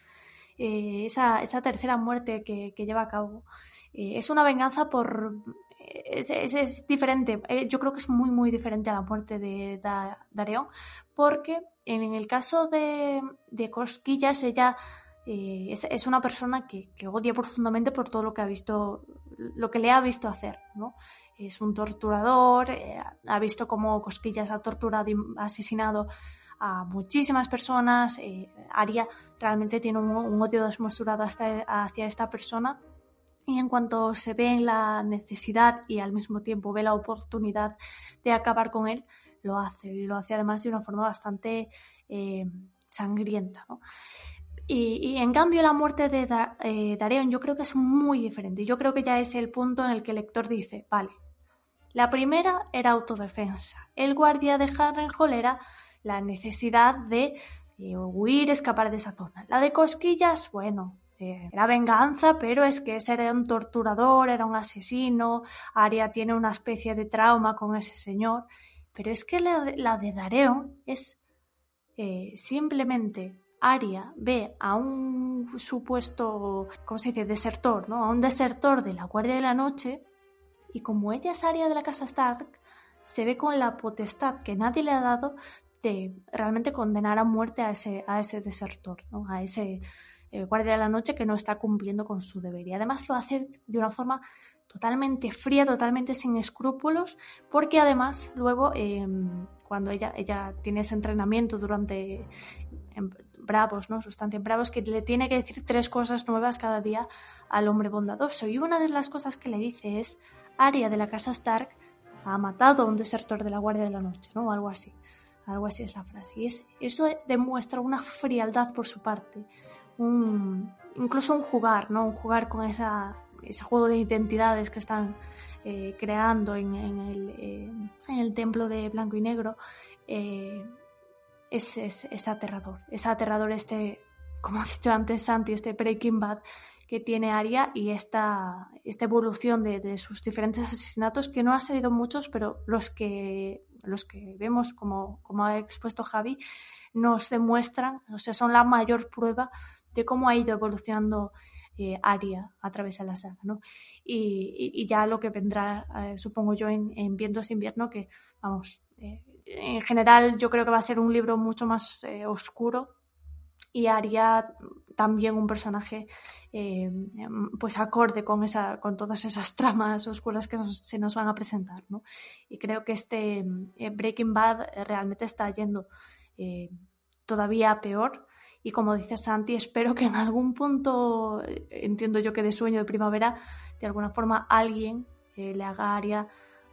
eh, esa, esa, tercera muerte que, lleva a cabo, eh, es una venganza por... Es, es, diferente, yo creo que es muy, muy diferente a la muerte de da, porque en el caso de, de Cosquillas, ella es, es, una persona que, odia profundamente por todo lo que ha visto, lo que le ha visto hacer, ¿no? Es un torturador, eh, ha visto cómo Cosquillas ha torturado y asesinado a muchísimas personas. Eh, Aria realmente tiene un, odio desmesurado hasta, hacia esta persona. Y en cuanto se ve en la necesidad y al mismo tiempo ve la oportunidad de acabar con él, lo hace. Y lo hace además de una forma bastante eh, sangrienta. ¿no? Y, en cambio la muerte de eh, Dareon yo creo que es muy diferente. Yo creo que ya es el punto en el que el lector dice, vale, la primera era autodefensa. El guardia de Harrenhal era la necesidad de eh, huir, escapar de esa zona. La de Cosquillas, bueno, eh, era venganza, pero es que ese era un torturador, era un asesino, Aria tiene una especie de trauma con ese señor. Pero es que la, de Dareon es simplemente Aria ve a un supuesto, ¿cómo se dice?, desertor, ¿no? A un desertor de la Guardia de la Noche y como ella es Aria de la Casa Stark, se ve con la potestad que nadie le ha dado de realmente condenar a muerte a ese, a ese desertor, ¿no? A ese eh, Guardia de la Noche que no está cumpliendo con su deber. Y además lo hace de una forma totalmente fría, totalmente sin escrúpulos, porque además luego em, cuando ella, ella tiene ese entrenamiento durante em, bravos, ¿no? Sustancia bravos, que le tiene que decir tres cosas nuevas cada día al hombre bondadoso. Y una de las cosas que le dice es, Aria de la casa Stark ha matado a un desertor de la Guardia de la Noche, ¿no? O algo así. Algo así es la frase. Y es, eso demuestra una frialdad por su parte. Un, incluso un jugar, ¿no? Un jugar con esa, ese juego de identidades que están eh, creando en, el, eh, en, el, templo de blanco y negro. Eh, es, es, aterrador. Es aterrador este, como ha dicho antes Santi, este Breaking Bad que tiene Aria y esta, esta evolución de, sus diferentes asesinatos, que no ha sido muchos, pero los que, los que vemos, como, como ha expuesto Javi, nos demuestran, o sea, son la mayor prueba de cómo ha ido evolucionando eh, Aria a través de la saga, ¿no? Y, ya lo que vendrá, eh, supongo yo, en, en Vientos de Invierno, que, vamos, eh, en general yo creo que va a ser un libro mucho más eh, oscuro y haría también un personaje eh, pues acorde con esa con todas esas tramas oscuras que se nos van a presentar ¿no? y creo que este eh, Breaking Bad realmente está yendo todavía peor y como dice Santi espero que en algún punto entiendo yo que de sueño de primavera de alguna forma alguien le haga a Aria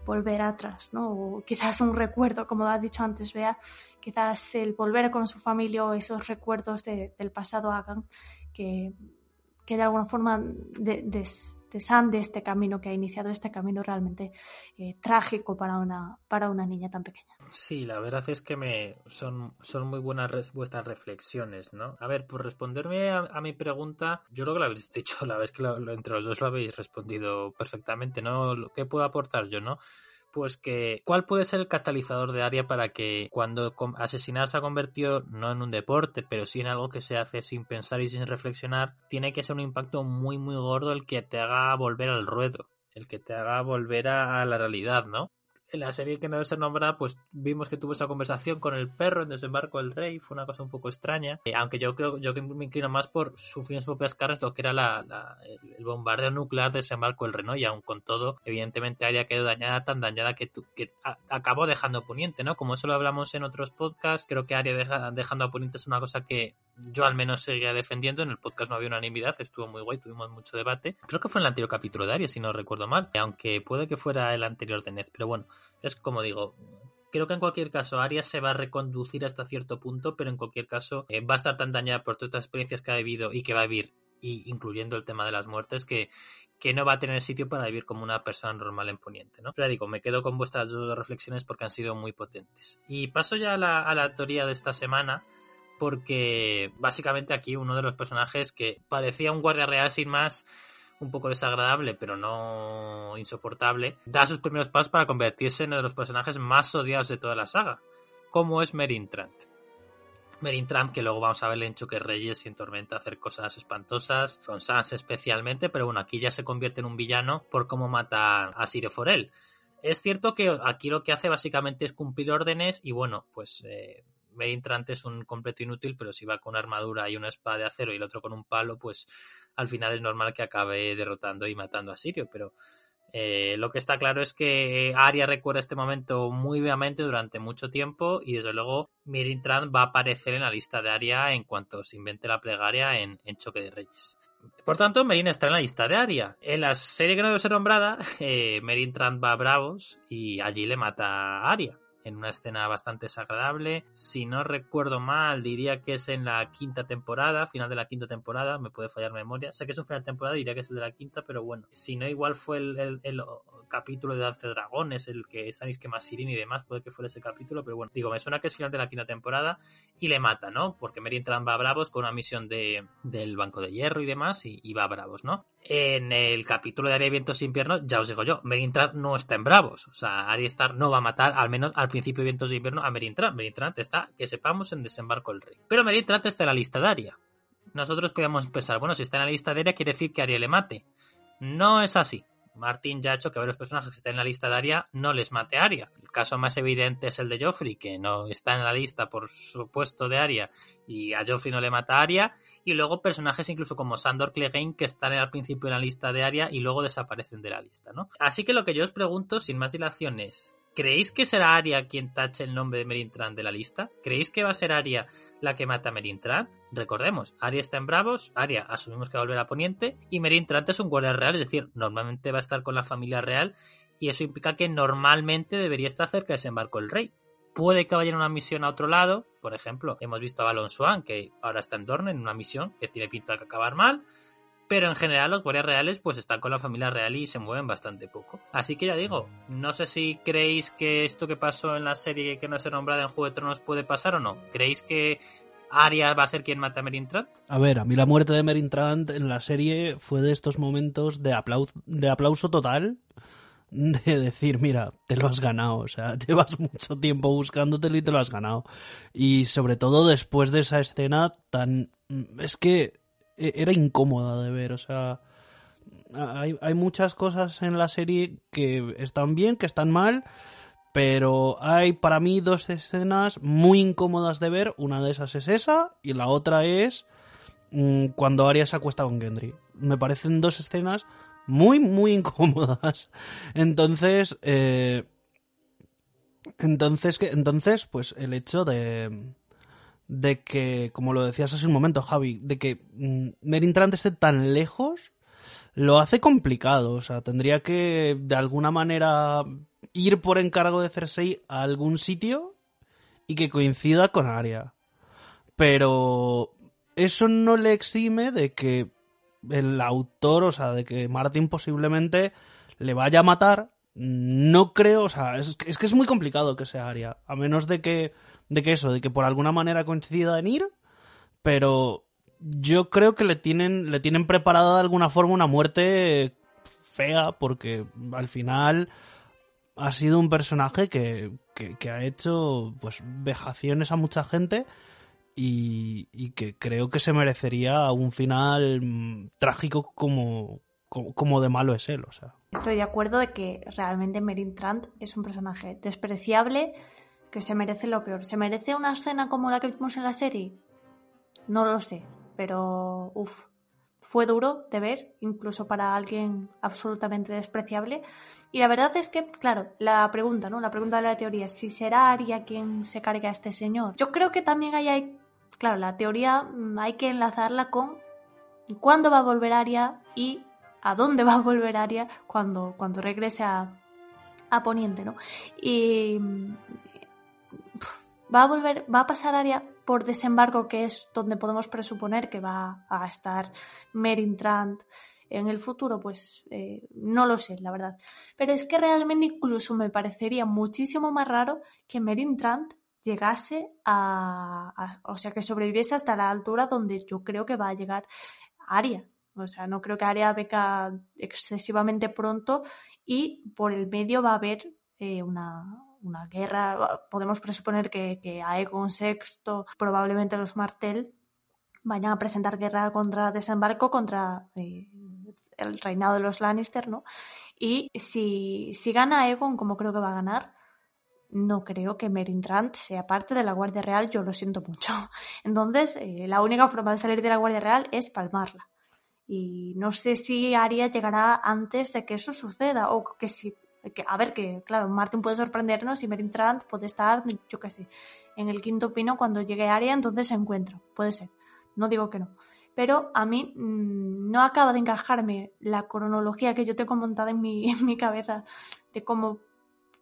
volver atrás, ¿no? O quizás un recuerdo, como ha dicho antes Bea, quizás el volver con su familia o esos recuerdos del pasado hagan que, que de alguna forma de, desande este camino que ha iniciado, este camino realmente eh, trágico para una, para una niña tan pequeña. Sí, la verdad es que me son, son muy buenas vuestras reflexiones, ¿no? A ver, por responderme a, mi pregunta, yo creo que lo habéis dicho, la vez que entre los dos lo habéis respondido perfectamente, ¿no? ¿Qué puedo aportar yo, no? Pues que cuál puede ser el catalizador de área para que cuando asesinar se ha convertido no en un deporte, pero sí en algo que se hace sin pensar y sin reflexionar, tiene que ser un impacto muy muy gordo el que te haga volver al ruedo, el que te haga volver a la realidad, ¿no? En la serie que no debe ser nombrada, pues vimos que tuvo esa conversación con el perro en Desembarco del Rey, fue una cosa un poco extraña, eh, aunque yo creo yo me inclino más por sufrir en sus propias carnes lo que era la, el, bombardeo nuclear de Desembarco del Rey, ¿no? Y aun con todo, evidentemente Aria quedó dañada, tan dañada que, que acabó dejando Poniente, ¿no? Como eso lo hablamos en otros podcasts, creo que Aria deja, dejando a Poniente es una cosa que yo al menos seguía defendiendo, en el podcast no había unanimidad, estuvo muy guay, tuvimos mucho debate, creo que fue en el anterior capítulo de Aria, si no recuerdo mal, aunque puede que fuera el anterior de Ned, pero bueno, es como digo, creo que en cualquier caso Arias se va a reconducir hasta cierto punto, pero en cualquier caso eh, va a estar tan dañada por todas estas experiencias que ha vivido y que va a vivir, y incluyendo el tema de las muertes, que, que no va a tener sitio para vivir como una persona normal en Poniente, ¿no? Pero digo, me quedo con vuestras dos reflexiones porque han sido muy potentes. Y paso ya a la, a la teoría de esta semana, porque básicamente aquí uno de los personajes que parecía un guardia real sin más, un poco desagradable, pero no insoportable, da sus primeros pasos para convertirse en uno de los personajes más odiados de toda la saga, como es Merin Trant. Merin Trant, que luego vamos a verle en Choque Reyes y en Tormenta hacer cosas espantosas, con Sans especialmente, pero bueno, aquí ya se convierte en un villano por cómo mata a Sirio Forel. Es cierto que aquí lo que hace básicamente es cumplir órdenes y bueno, pues eh, Trant es un completo inútil, pero si va con armadura y una espada de acero y el otro con un palo, pues al final es normal que acabe derrotando y matando a Sirio. Pero eh, lo que está claro es que Arya recuerda este momento muy vivamente durante mucho tiempo y desde luego Mirin Trant va a aparecer en la lista de Arya en cuanto se invente la plegaria en, Choque de Reyes. Por tanto, Merin está en la lista de Arya. En la serie que no debe ser nombrada, eh, va a Bravos y allí le mata a Arya en una escena bastante desagradable. Si no recuerdo mal, diría que es en la quinta temporada, final de la quinta temporada, me puede fallar memoria. Sé que es un final de temporada, diría que es el de la quinta, pero bueno, si no, igual fue el, capítulo de Dance Dragones, el que sabéis que más Sirin y demás, puede que fuera ese capítulo, pero bueno, digo, me suena que es final de la quinta temporada y le mata, ¿no? Porque Merin va a Bravos con una misión de, del Banco de Hierro y demás y, va a Bravos, ¿no? En el capítulo de Aria y Vientos Invierno, ya os digo yo, Merin no está en Bravos, o sea, Arya Star no va a matar, al menos al principio de Vientos de Invierno, a Merin Trant. está, que sepamos, en Desembarco el Rey. Pero Merin está en la lista de Aria. Nosotros podemos pensar, bueno, si está en la lista de Aria, quiere decir que Aria le mate. No es así. Martin ya ha hecho que varios personajes que están en la lista de Aria no les mate a Aria. El caso más evidente es el de Joffrey, que no está en la lista por supuesto de Aria y a Joffrey no le mata a Aria. Y luego personajes incluso como Sandor Clegane que están al principio en la lista de Aria y luego desaparecen de la lista, ¿no? Así que lo que yo os pregunto, sin más dilaciones, ¿Creéis que será Aria quien tache el nombre de Merintran de la lista? ¿Creéis que va a ser Aria la que mata a? Recordemos, Aria está en Bravos, Aria asumimos que va a volver a Poniente y Merintran es un guardia real, es decir, normalmente va a estar con la familia real y eso implica que normalmente debería estar cerca de desembarco el rey. Puede que vaya en una misión a otro lado, por ejemplo, hemos visto a Balon Swan, que ahora está en Dorne en una misión que tiene pinta de acabar mal, pero en general los guardias reales pues están con la familia real y se mueven bastante poco. Así que ya digo, no sé si creéis que esto que pasó en la serie que no se nombrada en Juego de Tronos puede pasar o no. ¿Creéis que Arya va a ser quien mata a Merintrant? A ver, a mí la muerte de Merintrant en la serie fue de estos momentos de aplauso, de aplauso total de decir, mira, te lo has ganado, o sea, llevas mucho tiempo buscándotelo y te lo has ganado. Y sobre todo después de esa escena tan... Es que era incómoda de ver, o sea, hay, hay muchas cosas en la serie que están bien, que están mal, pero hay para mí dos escenas muy incómodas de ver, una de esas es esa y la otra es mm, cuando Arya se acuesta con Gendry. Me parecen dos escenas muy, muy incómodas. Entonces, eh, entonces, entonces, pues el hecho de de que, como lo decías hace un momento, Javi, de que mm, Merin Trant esté tan lejos, lo hace complicado. O sea, tendría que, de alguna manera, ir por encargo de Cersei a algún sitio y que coincida con Arya. Pero eso no le exime de que el autor, o sea, de que Martin posiblemente le vaya a matar. No creo, o sea, es, es que es muy complicado que sea Arya. A menos de que de que eso, de que por alguna manera coincida en ir, pero yo creo que le tienen, le tienen preparada de alguna forma una muerte fea, porque al final ha sido un personaje que, que, ha hecho pues vejaciones a mucha gente y, y, que creo que se merecería un final mm, trágico como, como, de malo es él. O sea. Estoy de acuerdo de que realmente Merin Trant es un personaje despreciable que se merece lo peor. ¿Se merece una escena como la que vimos en la serie? No lo sé, pero uff, fue duro de ver, incluso para alguien absolutamente despreciable. Y la verdad es que, claro, la pregunta, ¿no? La pregunta de la teoría si será Aria quien se cargue a este señor. Yo creo que también ahí hay, claro, la teoría mm, hay que enlazarla con cuándo va a volver Aria y a dónde va a volver Aria cuando, cuando regrese a, a Poniente, ¿no? Y, va a volver, va a pasar área por desembarco, que es donde podemos presuponer que va a estar Merin Trant en el futuro, pues eh, no lo sé, la verdad. Pero es que realmente incluso me parecería muchísimo más raro que Merin Trant llegase a, o sea, que sobreviviese hasta la altura donde yo creo que va a llegar Aria. O sea, no creo que Aria venga excesivamente pronto y por el medio va a haber eh, una, una, guerra. Podemos presuponer que, que Aegon VI, probablemente los Martel, vayan a presentar guerra contra desembarco contra eh, el reinado de los Lannister, ¿no? Y si, si gana Aegon, como creo que va a ganar, no creo que Merintrand sea parte de la Guardia Real, yo lo siento mucho. Entonces, eh, la única forma de salir de la Guardia Real es palmarla. Y no sé si Arya llegará antes de que eso suceda o que si que, a ver, que claro, Martin puede sorprendernos y Merintrand puede estar, yo qué sé, en el quinto pino cuando llegue Arya, entonces se encuentra. Puede ser. No digo que no. Pero a mí mmm, no acaba de encajarme la cronología que yo tengo montada en mi, en mi cabeza de cómo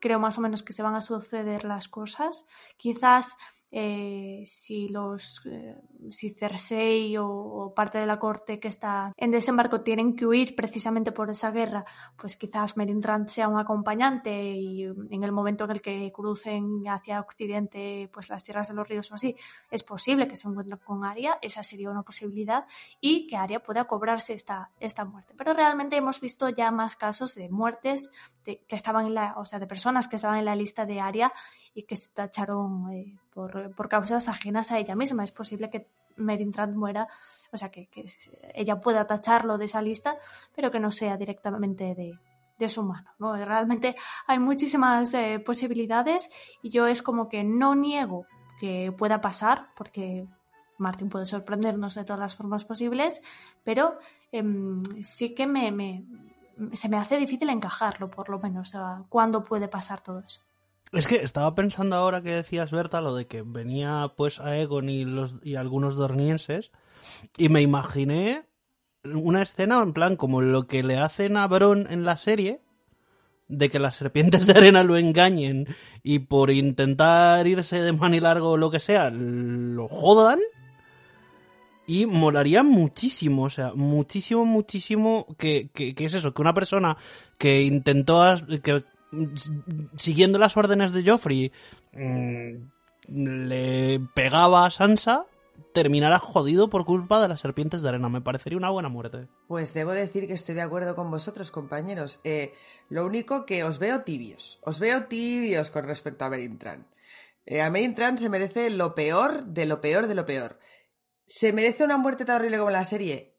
creo más o menos que se van a suceder las cosas. Quizás eh, si los eh, si Cersei o, parte de la corte que está en desembarco tienen que huir precisamente por esa guerra, pues quizás Merintrand sea un acompañante y en el momento en el que crucen hacia occidente pues las tierras de los ríos o así, es posible que se encuentren con Arya, esa sería una posibilidad y que Arya pueda cobrarse esta, esta muerte. Pero realmente hemos visto ya más casos de muertes de, que estaban en la, o sea, de personas que estaban en la lista de Arya y que se tacharon eh, por, por, causas ajenas a ella misma. Es posible que Merintrand muera, o sea, que, que, ella pueda tacharlo de esa lista, pero que no sea directamente de, de su mano. ¿no? Realmente hay muchísimas eh, posibilidades y yo es como que no niego que pueda pasar, porque Martin puede sorprendernos de todas las formas posibles, pero eh, sí que me, me, se me hace difícil encajarlo, por lo menos, cuándo puede pasar todo eso. Es que estaba pensando ahora que decías, Berta, lo de que venía pues a Egon y, los, y algunos dornienses, y me imaginé una escena en plan como lo que le hacen a Bron en la serie, de que las serpientes de arena lo engañen y por intentar irse de manilargo o lo que sea, lo jodan. Y molaría muchísimo, o sea, muchísimo, muchísimo que, que, que es eso, que una persona que intentó, que siguiendo las órdenes de Joffrey, mm, le pegaba a Sansa, terminara jodido por culpa de las serpientes de arena. Me parecería una buena muerte. Pues debo decir que estoy de acuerdo con vosotros, compañeros. Eh, lo único que os veo tibios. Os veo tibios con respecto a Merintran. Eh, a Merintran se merece lo peor de lo peor de lo peor. ¿Se merece una muerte tan horrible como la serie?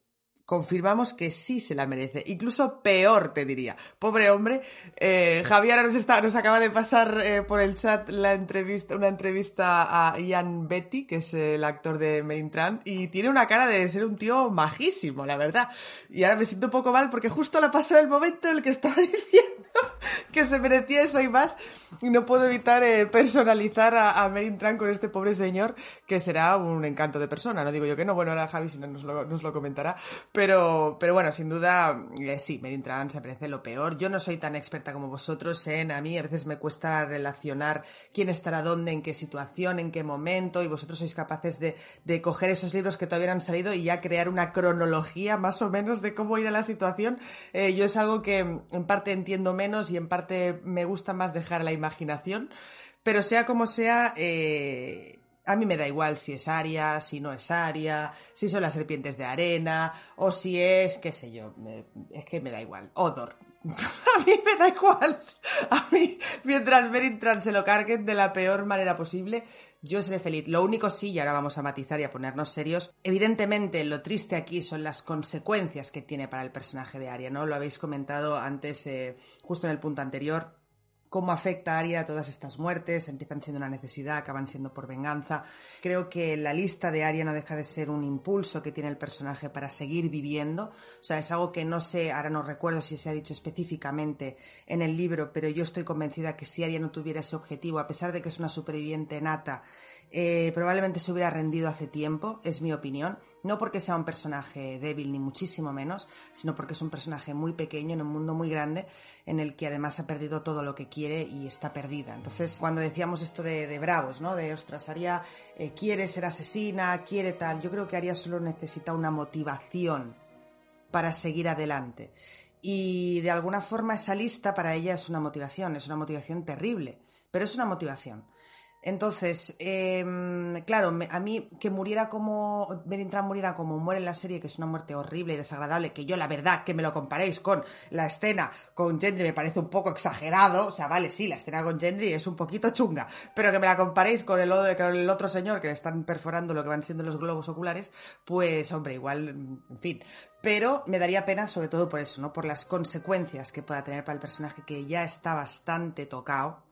Confirmamos que sí se la merece. Incluso peor, te diría. Pobre hombre. Eh, Javier nos, está, nos acaba de pasar eh, por el chat la entrevista, una entrevista a Ian Betty, que es el actor de Trant, y tiene una cara de ser un tío majísimo, la verdad. Y ahora me siento un poco mal porque justo le pasó el momento en el que estaba diciendo que se merecía eso y más. Y no puedo evitar eh, personalizar a, a Trant con este pobre señor, que será un encanto de persona. No digo yo que no, bueno, ahora Javi si no nos lo, nos lo comentará. Pero, pero bueno, sin duda, eh, sí, Merintran se parece lo peor. Yo no soy tan experta como vosotros en, a mí a veces me cuesta relacionar quién estará dónde, en qué situación, en qué momento, y vosotros sois capaces de, de coger esos libros que todavía no han salido y ya crear una cronología más o menos de cómo ir a la situación. Eh, yo es algo que en parte entiendo menos y en parte me gusta más dejar la imaginación. Pero sea como sea, eh, a mí me da igual si es Aria, si no es Aria, si son las serpientes de arena, o si es, qué sé yo, es que me da igual. Odor. a mí me da igual. A mí, mientras Merintran se lo carguen de la peor manera posible, yo seré feliz. Lo único sí, y ahora vamos a matizar y a ponernos serios, evidentemente lo triste aquí son las consecuencias que tiene para el personaje de Aria, ¿no? Lo habéis comentado antes, eh, justo en el punto anterior cómo afecta a Aria todas estas muertes, empiezan siendo una necesidad, acaban siendo por venganza. Creo que la lista de Aria no deja de ser un impulso que tiene el personaje para seguir viviendo. O sea, es algo que no sé, ahora no recuerdo si se ha dicho específicamente en el libro, pero yo estoy convencida que si Aria no tuviera ese objetivo, a pesar de que es una superviviente nata, eh, probablemente se hubiera rendido hace tiempo, es mi opinión. No porque sea un personaje débil, ni muchísimo menos, sino porque es un personaje muy pequeño en un mundo muy grande en el que además ha perdido todo lo que quiere y está perdida. Entonces, cuando decíamos esto de, bravos, ¿no? De, ostras, Aria eh, quiere ser asesina, quiere tal, yo creo que Aria solo necesita una motivación para seguir adelante. Y de alguna forma esa lista para ella es una motivación, es una motivación terrible, pero es una motivación. Entonces, em, claro, a mí que muriera como. Merintran muriera como muere en la serie, que es una muerte horrible y desagradable, que yo la verdad que me lo comparéis con la escena con Gendry me parece un poco exagerado. O sea, vale, sí, la escena con Gendry es un poquito chunga, pero que me la comparéis con el, con el otro señor que le están perforando lo que van siendo los globos oculares, pues, hombre, igual, en fin. Pero me daría pena, sobre todo por eso, ¿no? Por las consecuencias que pueda tener para el personaje que ya está bastante tocado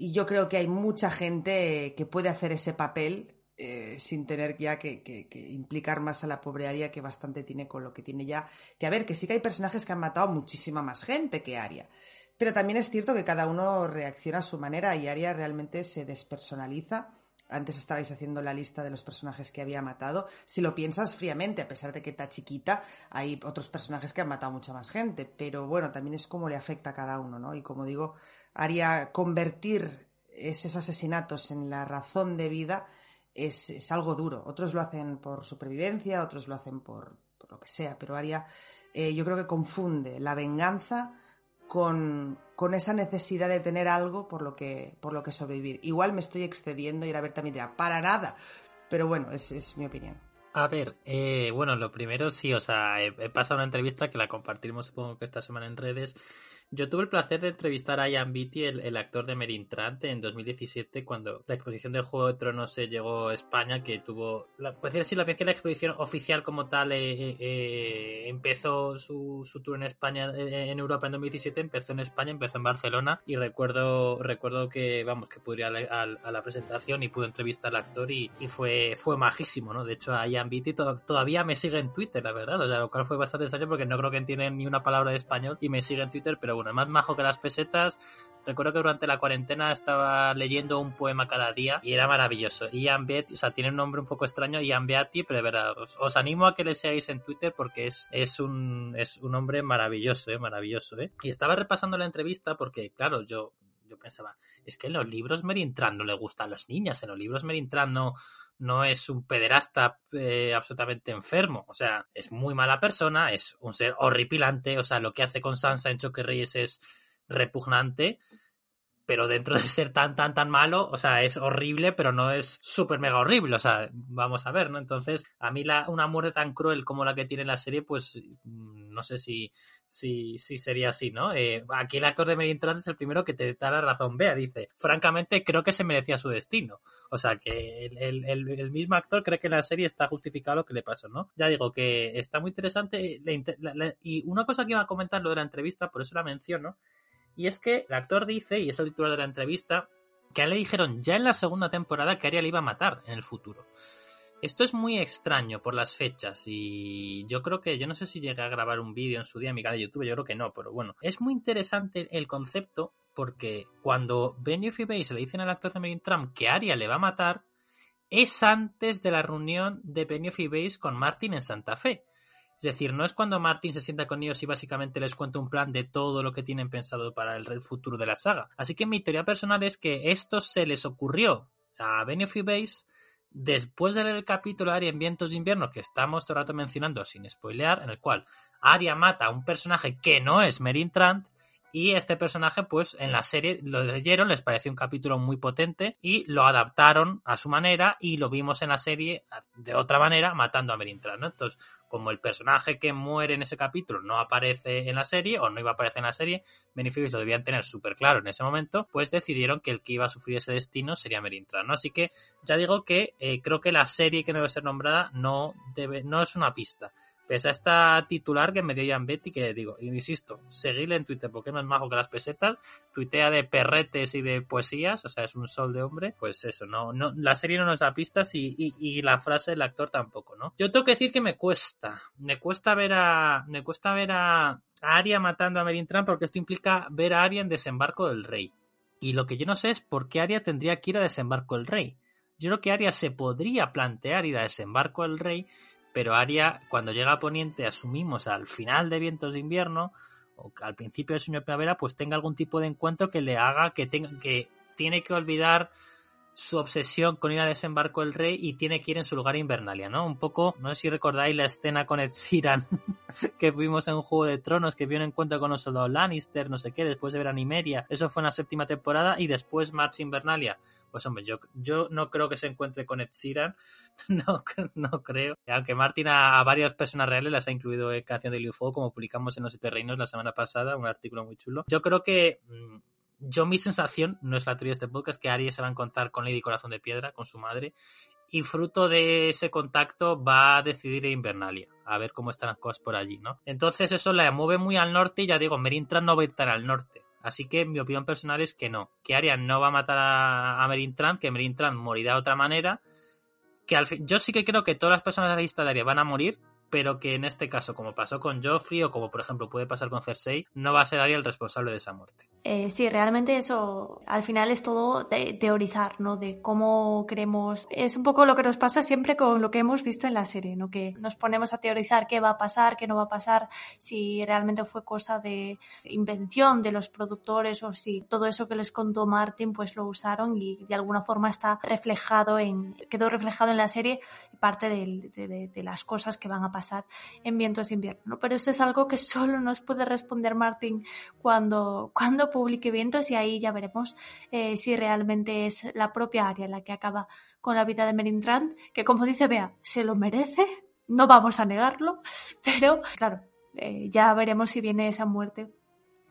y yo creo que hay mucha gente que puede hacer ese papel eh, sin tener ya que, implicar más a la pobre Aria que bastante tiene con lo que tiene ya. Que a ver, que sí que hay personajes que han matado muchísima más gente que Aria. Pero también es cierto que cada uno reacciona a su manera y Aria realmente se despersonaliza. Antes estabais haciendo la lista de los personajes que había matado. Si lo piensas fríamente, a pesar de que está chiquita, hay otros personajes que han matado mucha más gente. Pero bueno, también es como le afecta a cada uno, ¿no? Y como digo, haría convertir esos asesinatos en la razón de vida es, algo duro. Otros lo hacen por supervivencia, otros lo hacen por, lo que sea, pero Aria eh, yo creo que confunde la venganza con, esa necesidad de tener algo por lo que, por lo que sobrevivir. Igual me estoy excediendo y a ver también dirá, para nada, pero bueno, es, es mi opinión. A ver, eh, bueno, lo primero sí, o sea, he, he, pasado una entrevista que la compartimos supongo que esta semana en redes yo tuve el placer de entrevistar a Ian Beatty, el, actor de Merintrant, en 2017, cuando la exposición del Juego de Tronos se llegó a España, que tuvo, la, puede decir la vez que la exposición oficial como tal eh, eh, eh, empezó su, su, tour en España, en Europa en 2017, empezó en España, empezó en Barcelona, y recuerdo recuerdo que, vamos, que pude ir a la, presentación y pude entrevistar al actor y, fue, fue majísimo, ¿no? De hecho, a Ian Beatty todavía me sigue en Twitter, la verdad, o sea, lo cual fue bastante extraño porque no creo que entienda ni una palabra de español y me sigue en Twitter, pero bueno, más majo que las pesetas. Recuerdo que durante la cuarentena estaba leyendo un poema cada día y era maravilloso. Ian Beatty, o sea, tiene un nombre un poco extraño, Ian Beatty, pero de verdad, os, animo a que le seáis en Twitter porque es, es, un, es un hombre maravilloso, ¿eh? maravilloso. ¿eh? Y estaba repasando la entrevista porque, claro, yo yo pensaba, es que en los libros Merintran no le gustan las niñas, en los libros Merintran no, no es un pederasta eh, absolutamente enfermo, o sea, es muy mala persona, es un ser horripilante, o sea, lo que hace con Sansa en Choque Reyes es repugnante, pero dentro de ser tan, tan, tan malo, o sea, es horrible, pero no es súper mega horrible, o sea, vamos a ver, ¿no? Entonces, a mí la, una muerte tan cruel como la que tiene la serie, pues mm, no sé si, si, si sería así, ¿no? Eh, aquí el actor de Merin es el primero que te da la razón, vea, dice, francamente creo que se merecía su destino, o sea, que el, el, el, mismo actor cree que en la serie está justificado lo que le pasó, ¿no? Ya digo que está muy interesante, y una cosa que iba a comentar lo de la entrevista, por eso la menciono, y es que el actor dice, y es el titular de la entrevista, que a él le dijeron ya en la segunda temporada que Arya le iba a matar en el futuro. Esto es muy extraño por las fechas y yo creo que yo no sé si llegué a grabar un vídeo en su día amiga de YouTube, yo creo que no, pero bueno, es muy interesante el concepto porque cuando Benioff y Base le dicen al actor de Megan Trump que Arya le va a matar, es antes de la reunión de Benioff y Base con Martin en Santa Fe. Es decir, no es cuando Martin se sienta con ellos y básicamente les cuenta un plan de todo lo que tienen pensado para el futuro de la saga. Así que mi teoría personal es que esto se les ocurrió a Benioff Base después de leer el capítulo Aria en Vientos de Invierno que estamos todo el rato mencionando sin spoilear, en el cual Aria mata a un personaje que no es Merin Trant y este personaje, pues en la serie lo leyeron, les pareció un capítulo muy potente y lo adaptaron a su manera y lo vimos en la serie de otra manera matando a Merintran, ¿no? Entonces, como el personaje que muere en ese capítulo no aparece en la serie o no iba a aparecer en la serie, Beneficios lo debían tener súper claro en ese momento, pues decidieron que el que iba a sufrir ese destino sería Merintran, ¿no? Así que ya digo que eh, creo que la serie que debe ser nombrada no, debe, no es una pista Pese a esta titular que me dio Jan Betty, que digo, insisto, seguirle en Twitter porque es más majo que las pesetas, tuitea de perretes y de poesías, o sea, es un sol de hombre, pues eso, no, no, la serie no nos da pistas y, y, la frase del actor tampoco, ¿no? Yo tengo que decir que me cuesta, me cuesta ver a, me cuesta ver a, Arya matando a Merin Trump porque esto implica ver a Arya en Desembarco del Rey. Y lo que yo no sé es por qué Arya tendría que ir a Desembarco del Rey. Yo creo que Arya se podría plantear ir a Desembarco del Rey pero Aria, cuando llega a Poniente, asumimos al final de Vientos de Invierno o al principio de Sueño de Primavera, pues tenga algún tipo de encuentro que le haga que tenga que tiene que olvidar su obsesión con ir a desembarco el rey y tiene que ir en su lugar a Invernalia, ¿no? Un poco, no sé si recordáis la escena con Ed Sheeran que fuimos en Juego de Tronos, que vio un encuentro con los soldados Lannister, no sé qué, después de ver a Nimeria, eso fue en la séptima temporada y después March Invernalia. Pues hombre, yo, yo no creo que se encuentre con Ed Sheeran, no, no creo. Aunque Martin a, varias personas reales las ha incluido en Canción de UFO, como publicamos en Los Siete Reinos la semana pasada, un artículo muy chulo. Yo creo que mm, yo mi sensación, no es la teoría de este podcast, que Aries se va a encontrar con Lady Corazón de Piedra, con su madre, y fruto de ese contacto va a decidir Invernalia, a ver cómo están las cosas por allí, ¿no? Entonces eso la mueve muy al norte y ya digo, Merintran no va a estar al norte. Así que mi opinión personal es que no, que Arya no va a matar a, Merintran, que Merintran morirá de otra manera, que al fin, yo sí que creo que todas las personas de la lista de Arya van a morir, pero que en este caso, como pasó con Joffrey o como por ejemplo puede pasar con Cersei, no va a ser Arya el responsable de esa muerte. Eh, sí, realmente eso al final es todo teorizar, ¿no? De cómo queremos. Es un poco lo que nos pasa siempre con lo que hemos visto en la serie, ¿no? Que nos ponemos a teorizar qué va a pasar, qué no va a pasar, si realmente fue cosa de invención de los productores o si todo eso que les contó Martin pues lo usaron y de alguna forma está reflejado en. quedó reflejado en la serie parte de, de las cosas que van a pasar pasar en vientos invierno. Pero eso es algo que solo nos puede responder Martín cuando, cuando publique vientos y ahí ya veremos eh, si realmente es la propia área la que acaba con la vida de Merintrand, que como dice Bea, se lo merece, no vamos a negarlo, pero claro, eh, ya veremos si viene esa muerte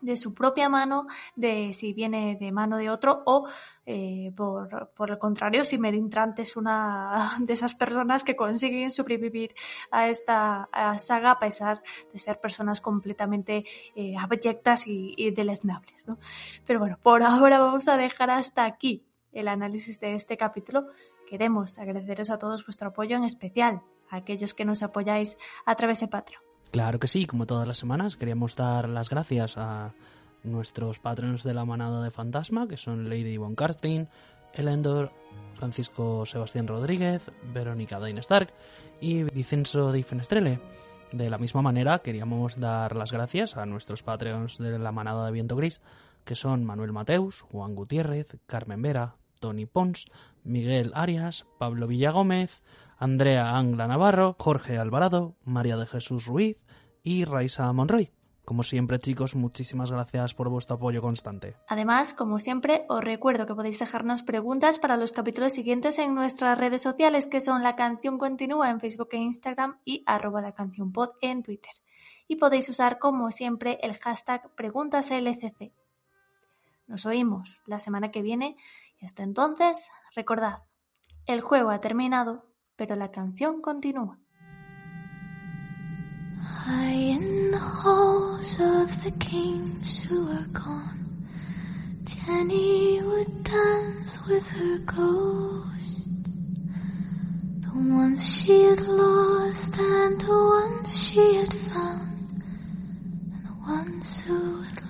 de su propia mano, de si viene de mano de otro o eh, por, por, el contrario, si Merintrant es una de esas personas que consiguen sobrevivir a esta saga a pesar de ser personas completamente eh, abyectas y, y deleznables. ¿no? Pero bueno, por ahora vamos a dejar hasta aquí el análisis de este capítulo. Queremos agradeceros a todos vuestro apoyo, en especial a aquellos que nos apoyáis a través de Patreon. Claro que sí, como todas las semanas, queríamos dar las gracias a nuestros patronos de la manada de fantasma, que son Lady Von Karstein, Elendor, Francisco Sebastián Rodríguez, Verónica Dain Stark y Vicenzo Di Fenestrele. De la misma manera, queríamos dar las gracias a nuestros patreons de la manada de Viento Gris, que son Manuel Mateus, Juan Gutiérrez, Carmen Vera, Tony Pons, Miguel Arias, Pablo Villagómez, Andrea Angla Navarro, Jorge Alvarado, María de Jesús Ruiz y Raisa Monroy. Como siempre, chicos, muchísimas gracias por vuestro apoyo constante. Además, como siempre, os recuerdo que podéis dejarnos preguntas para los capítulos siguientes en nuestras redes sociales, que son La Canción Continúa en Facebook e Instagram y arroba la canción pod en Twitter. Y podéis usar, como siempre, el hashtag PreguntasLCC. Nos oímos la semana que viene y hasta entonces, recordad, el juego ha terminado, pero la canción continúa. High in the halls of the kings who are gone, Jenny would dance with her ghost. The ones she had lost and the ones she had found, and the ones who had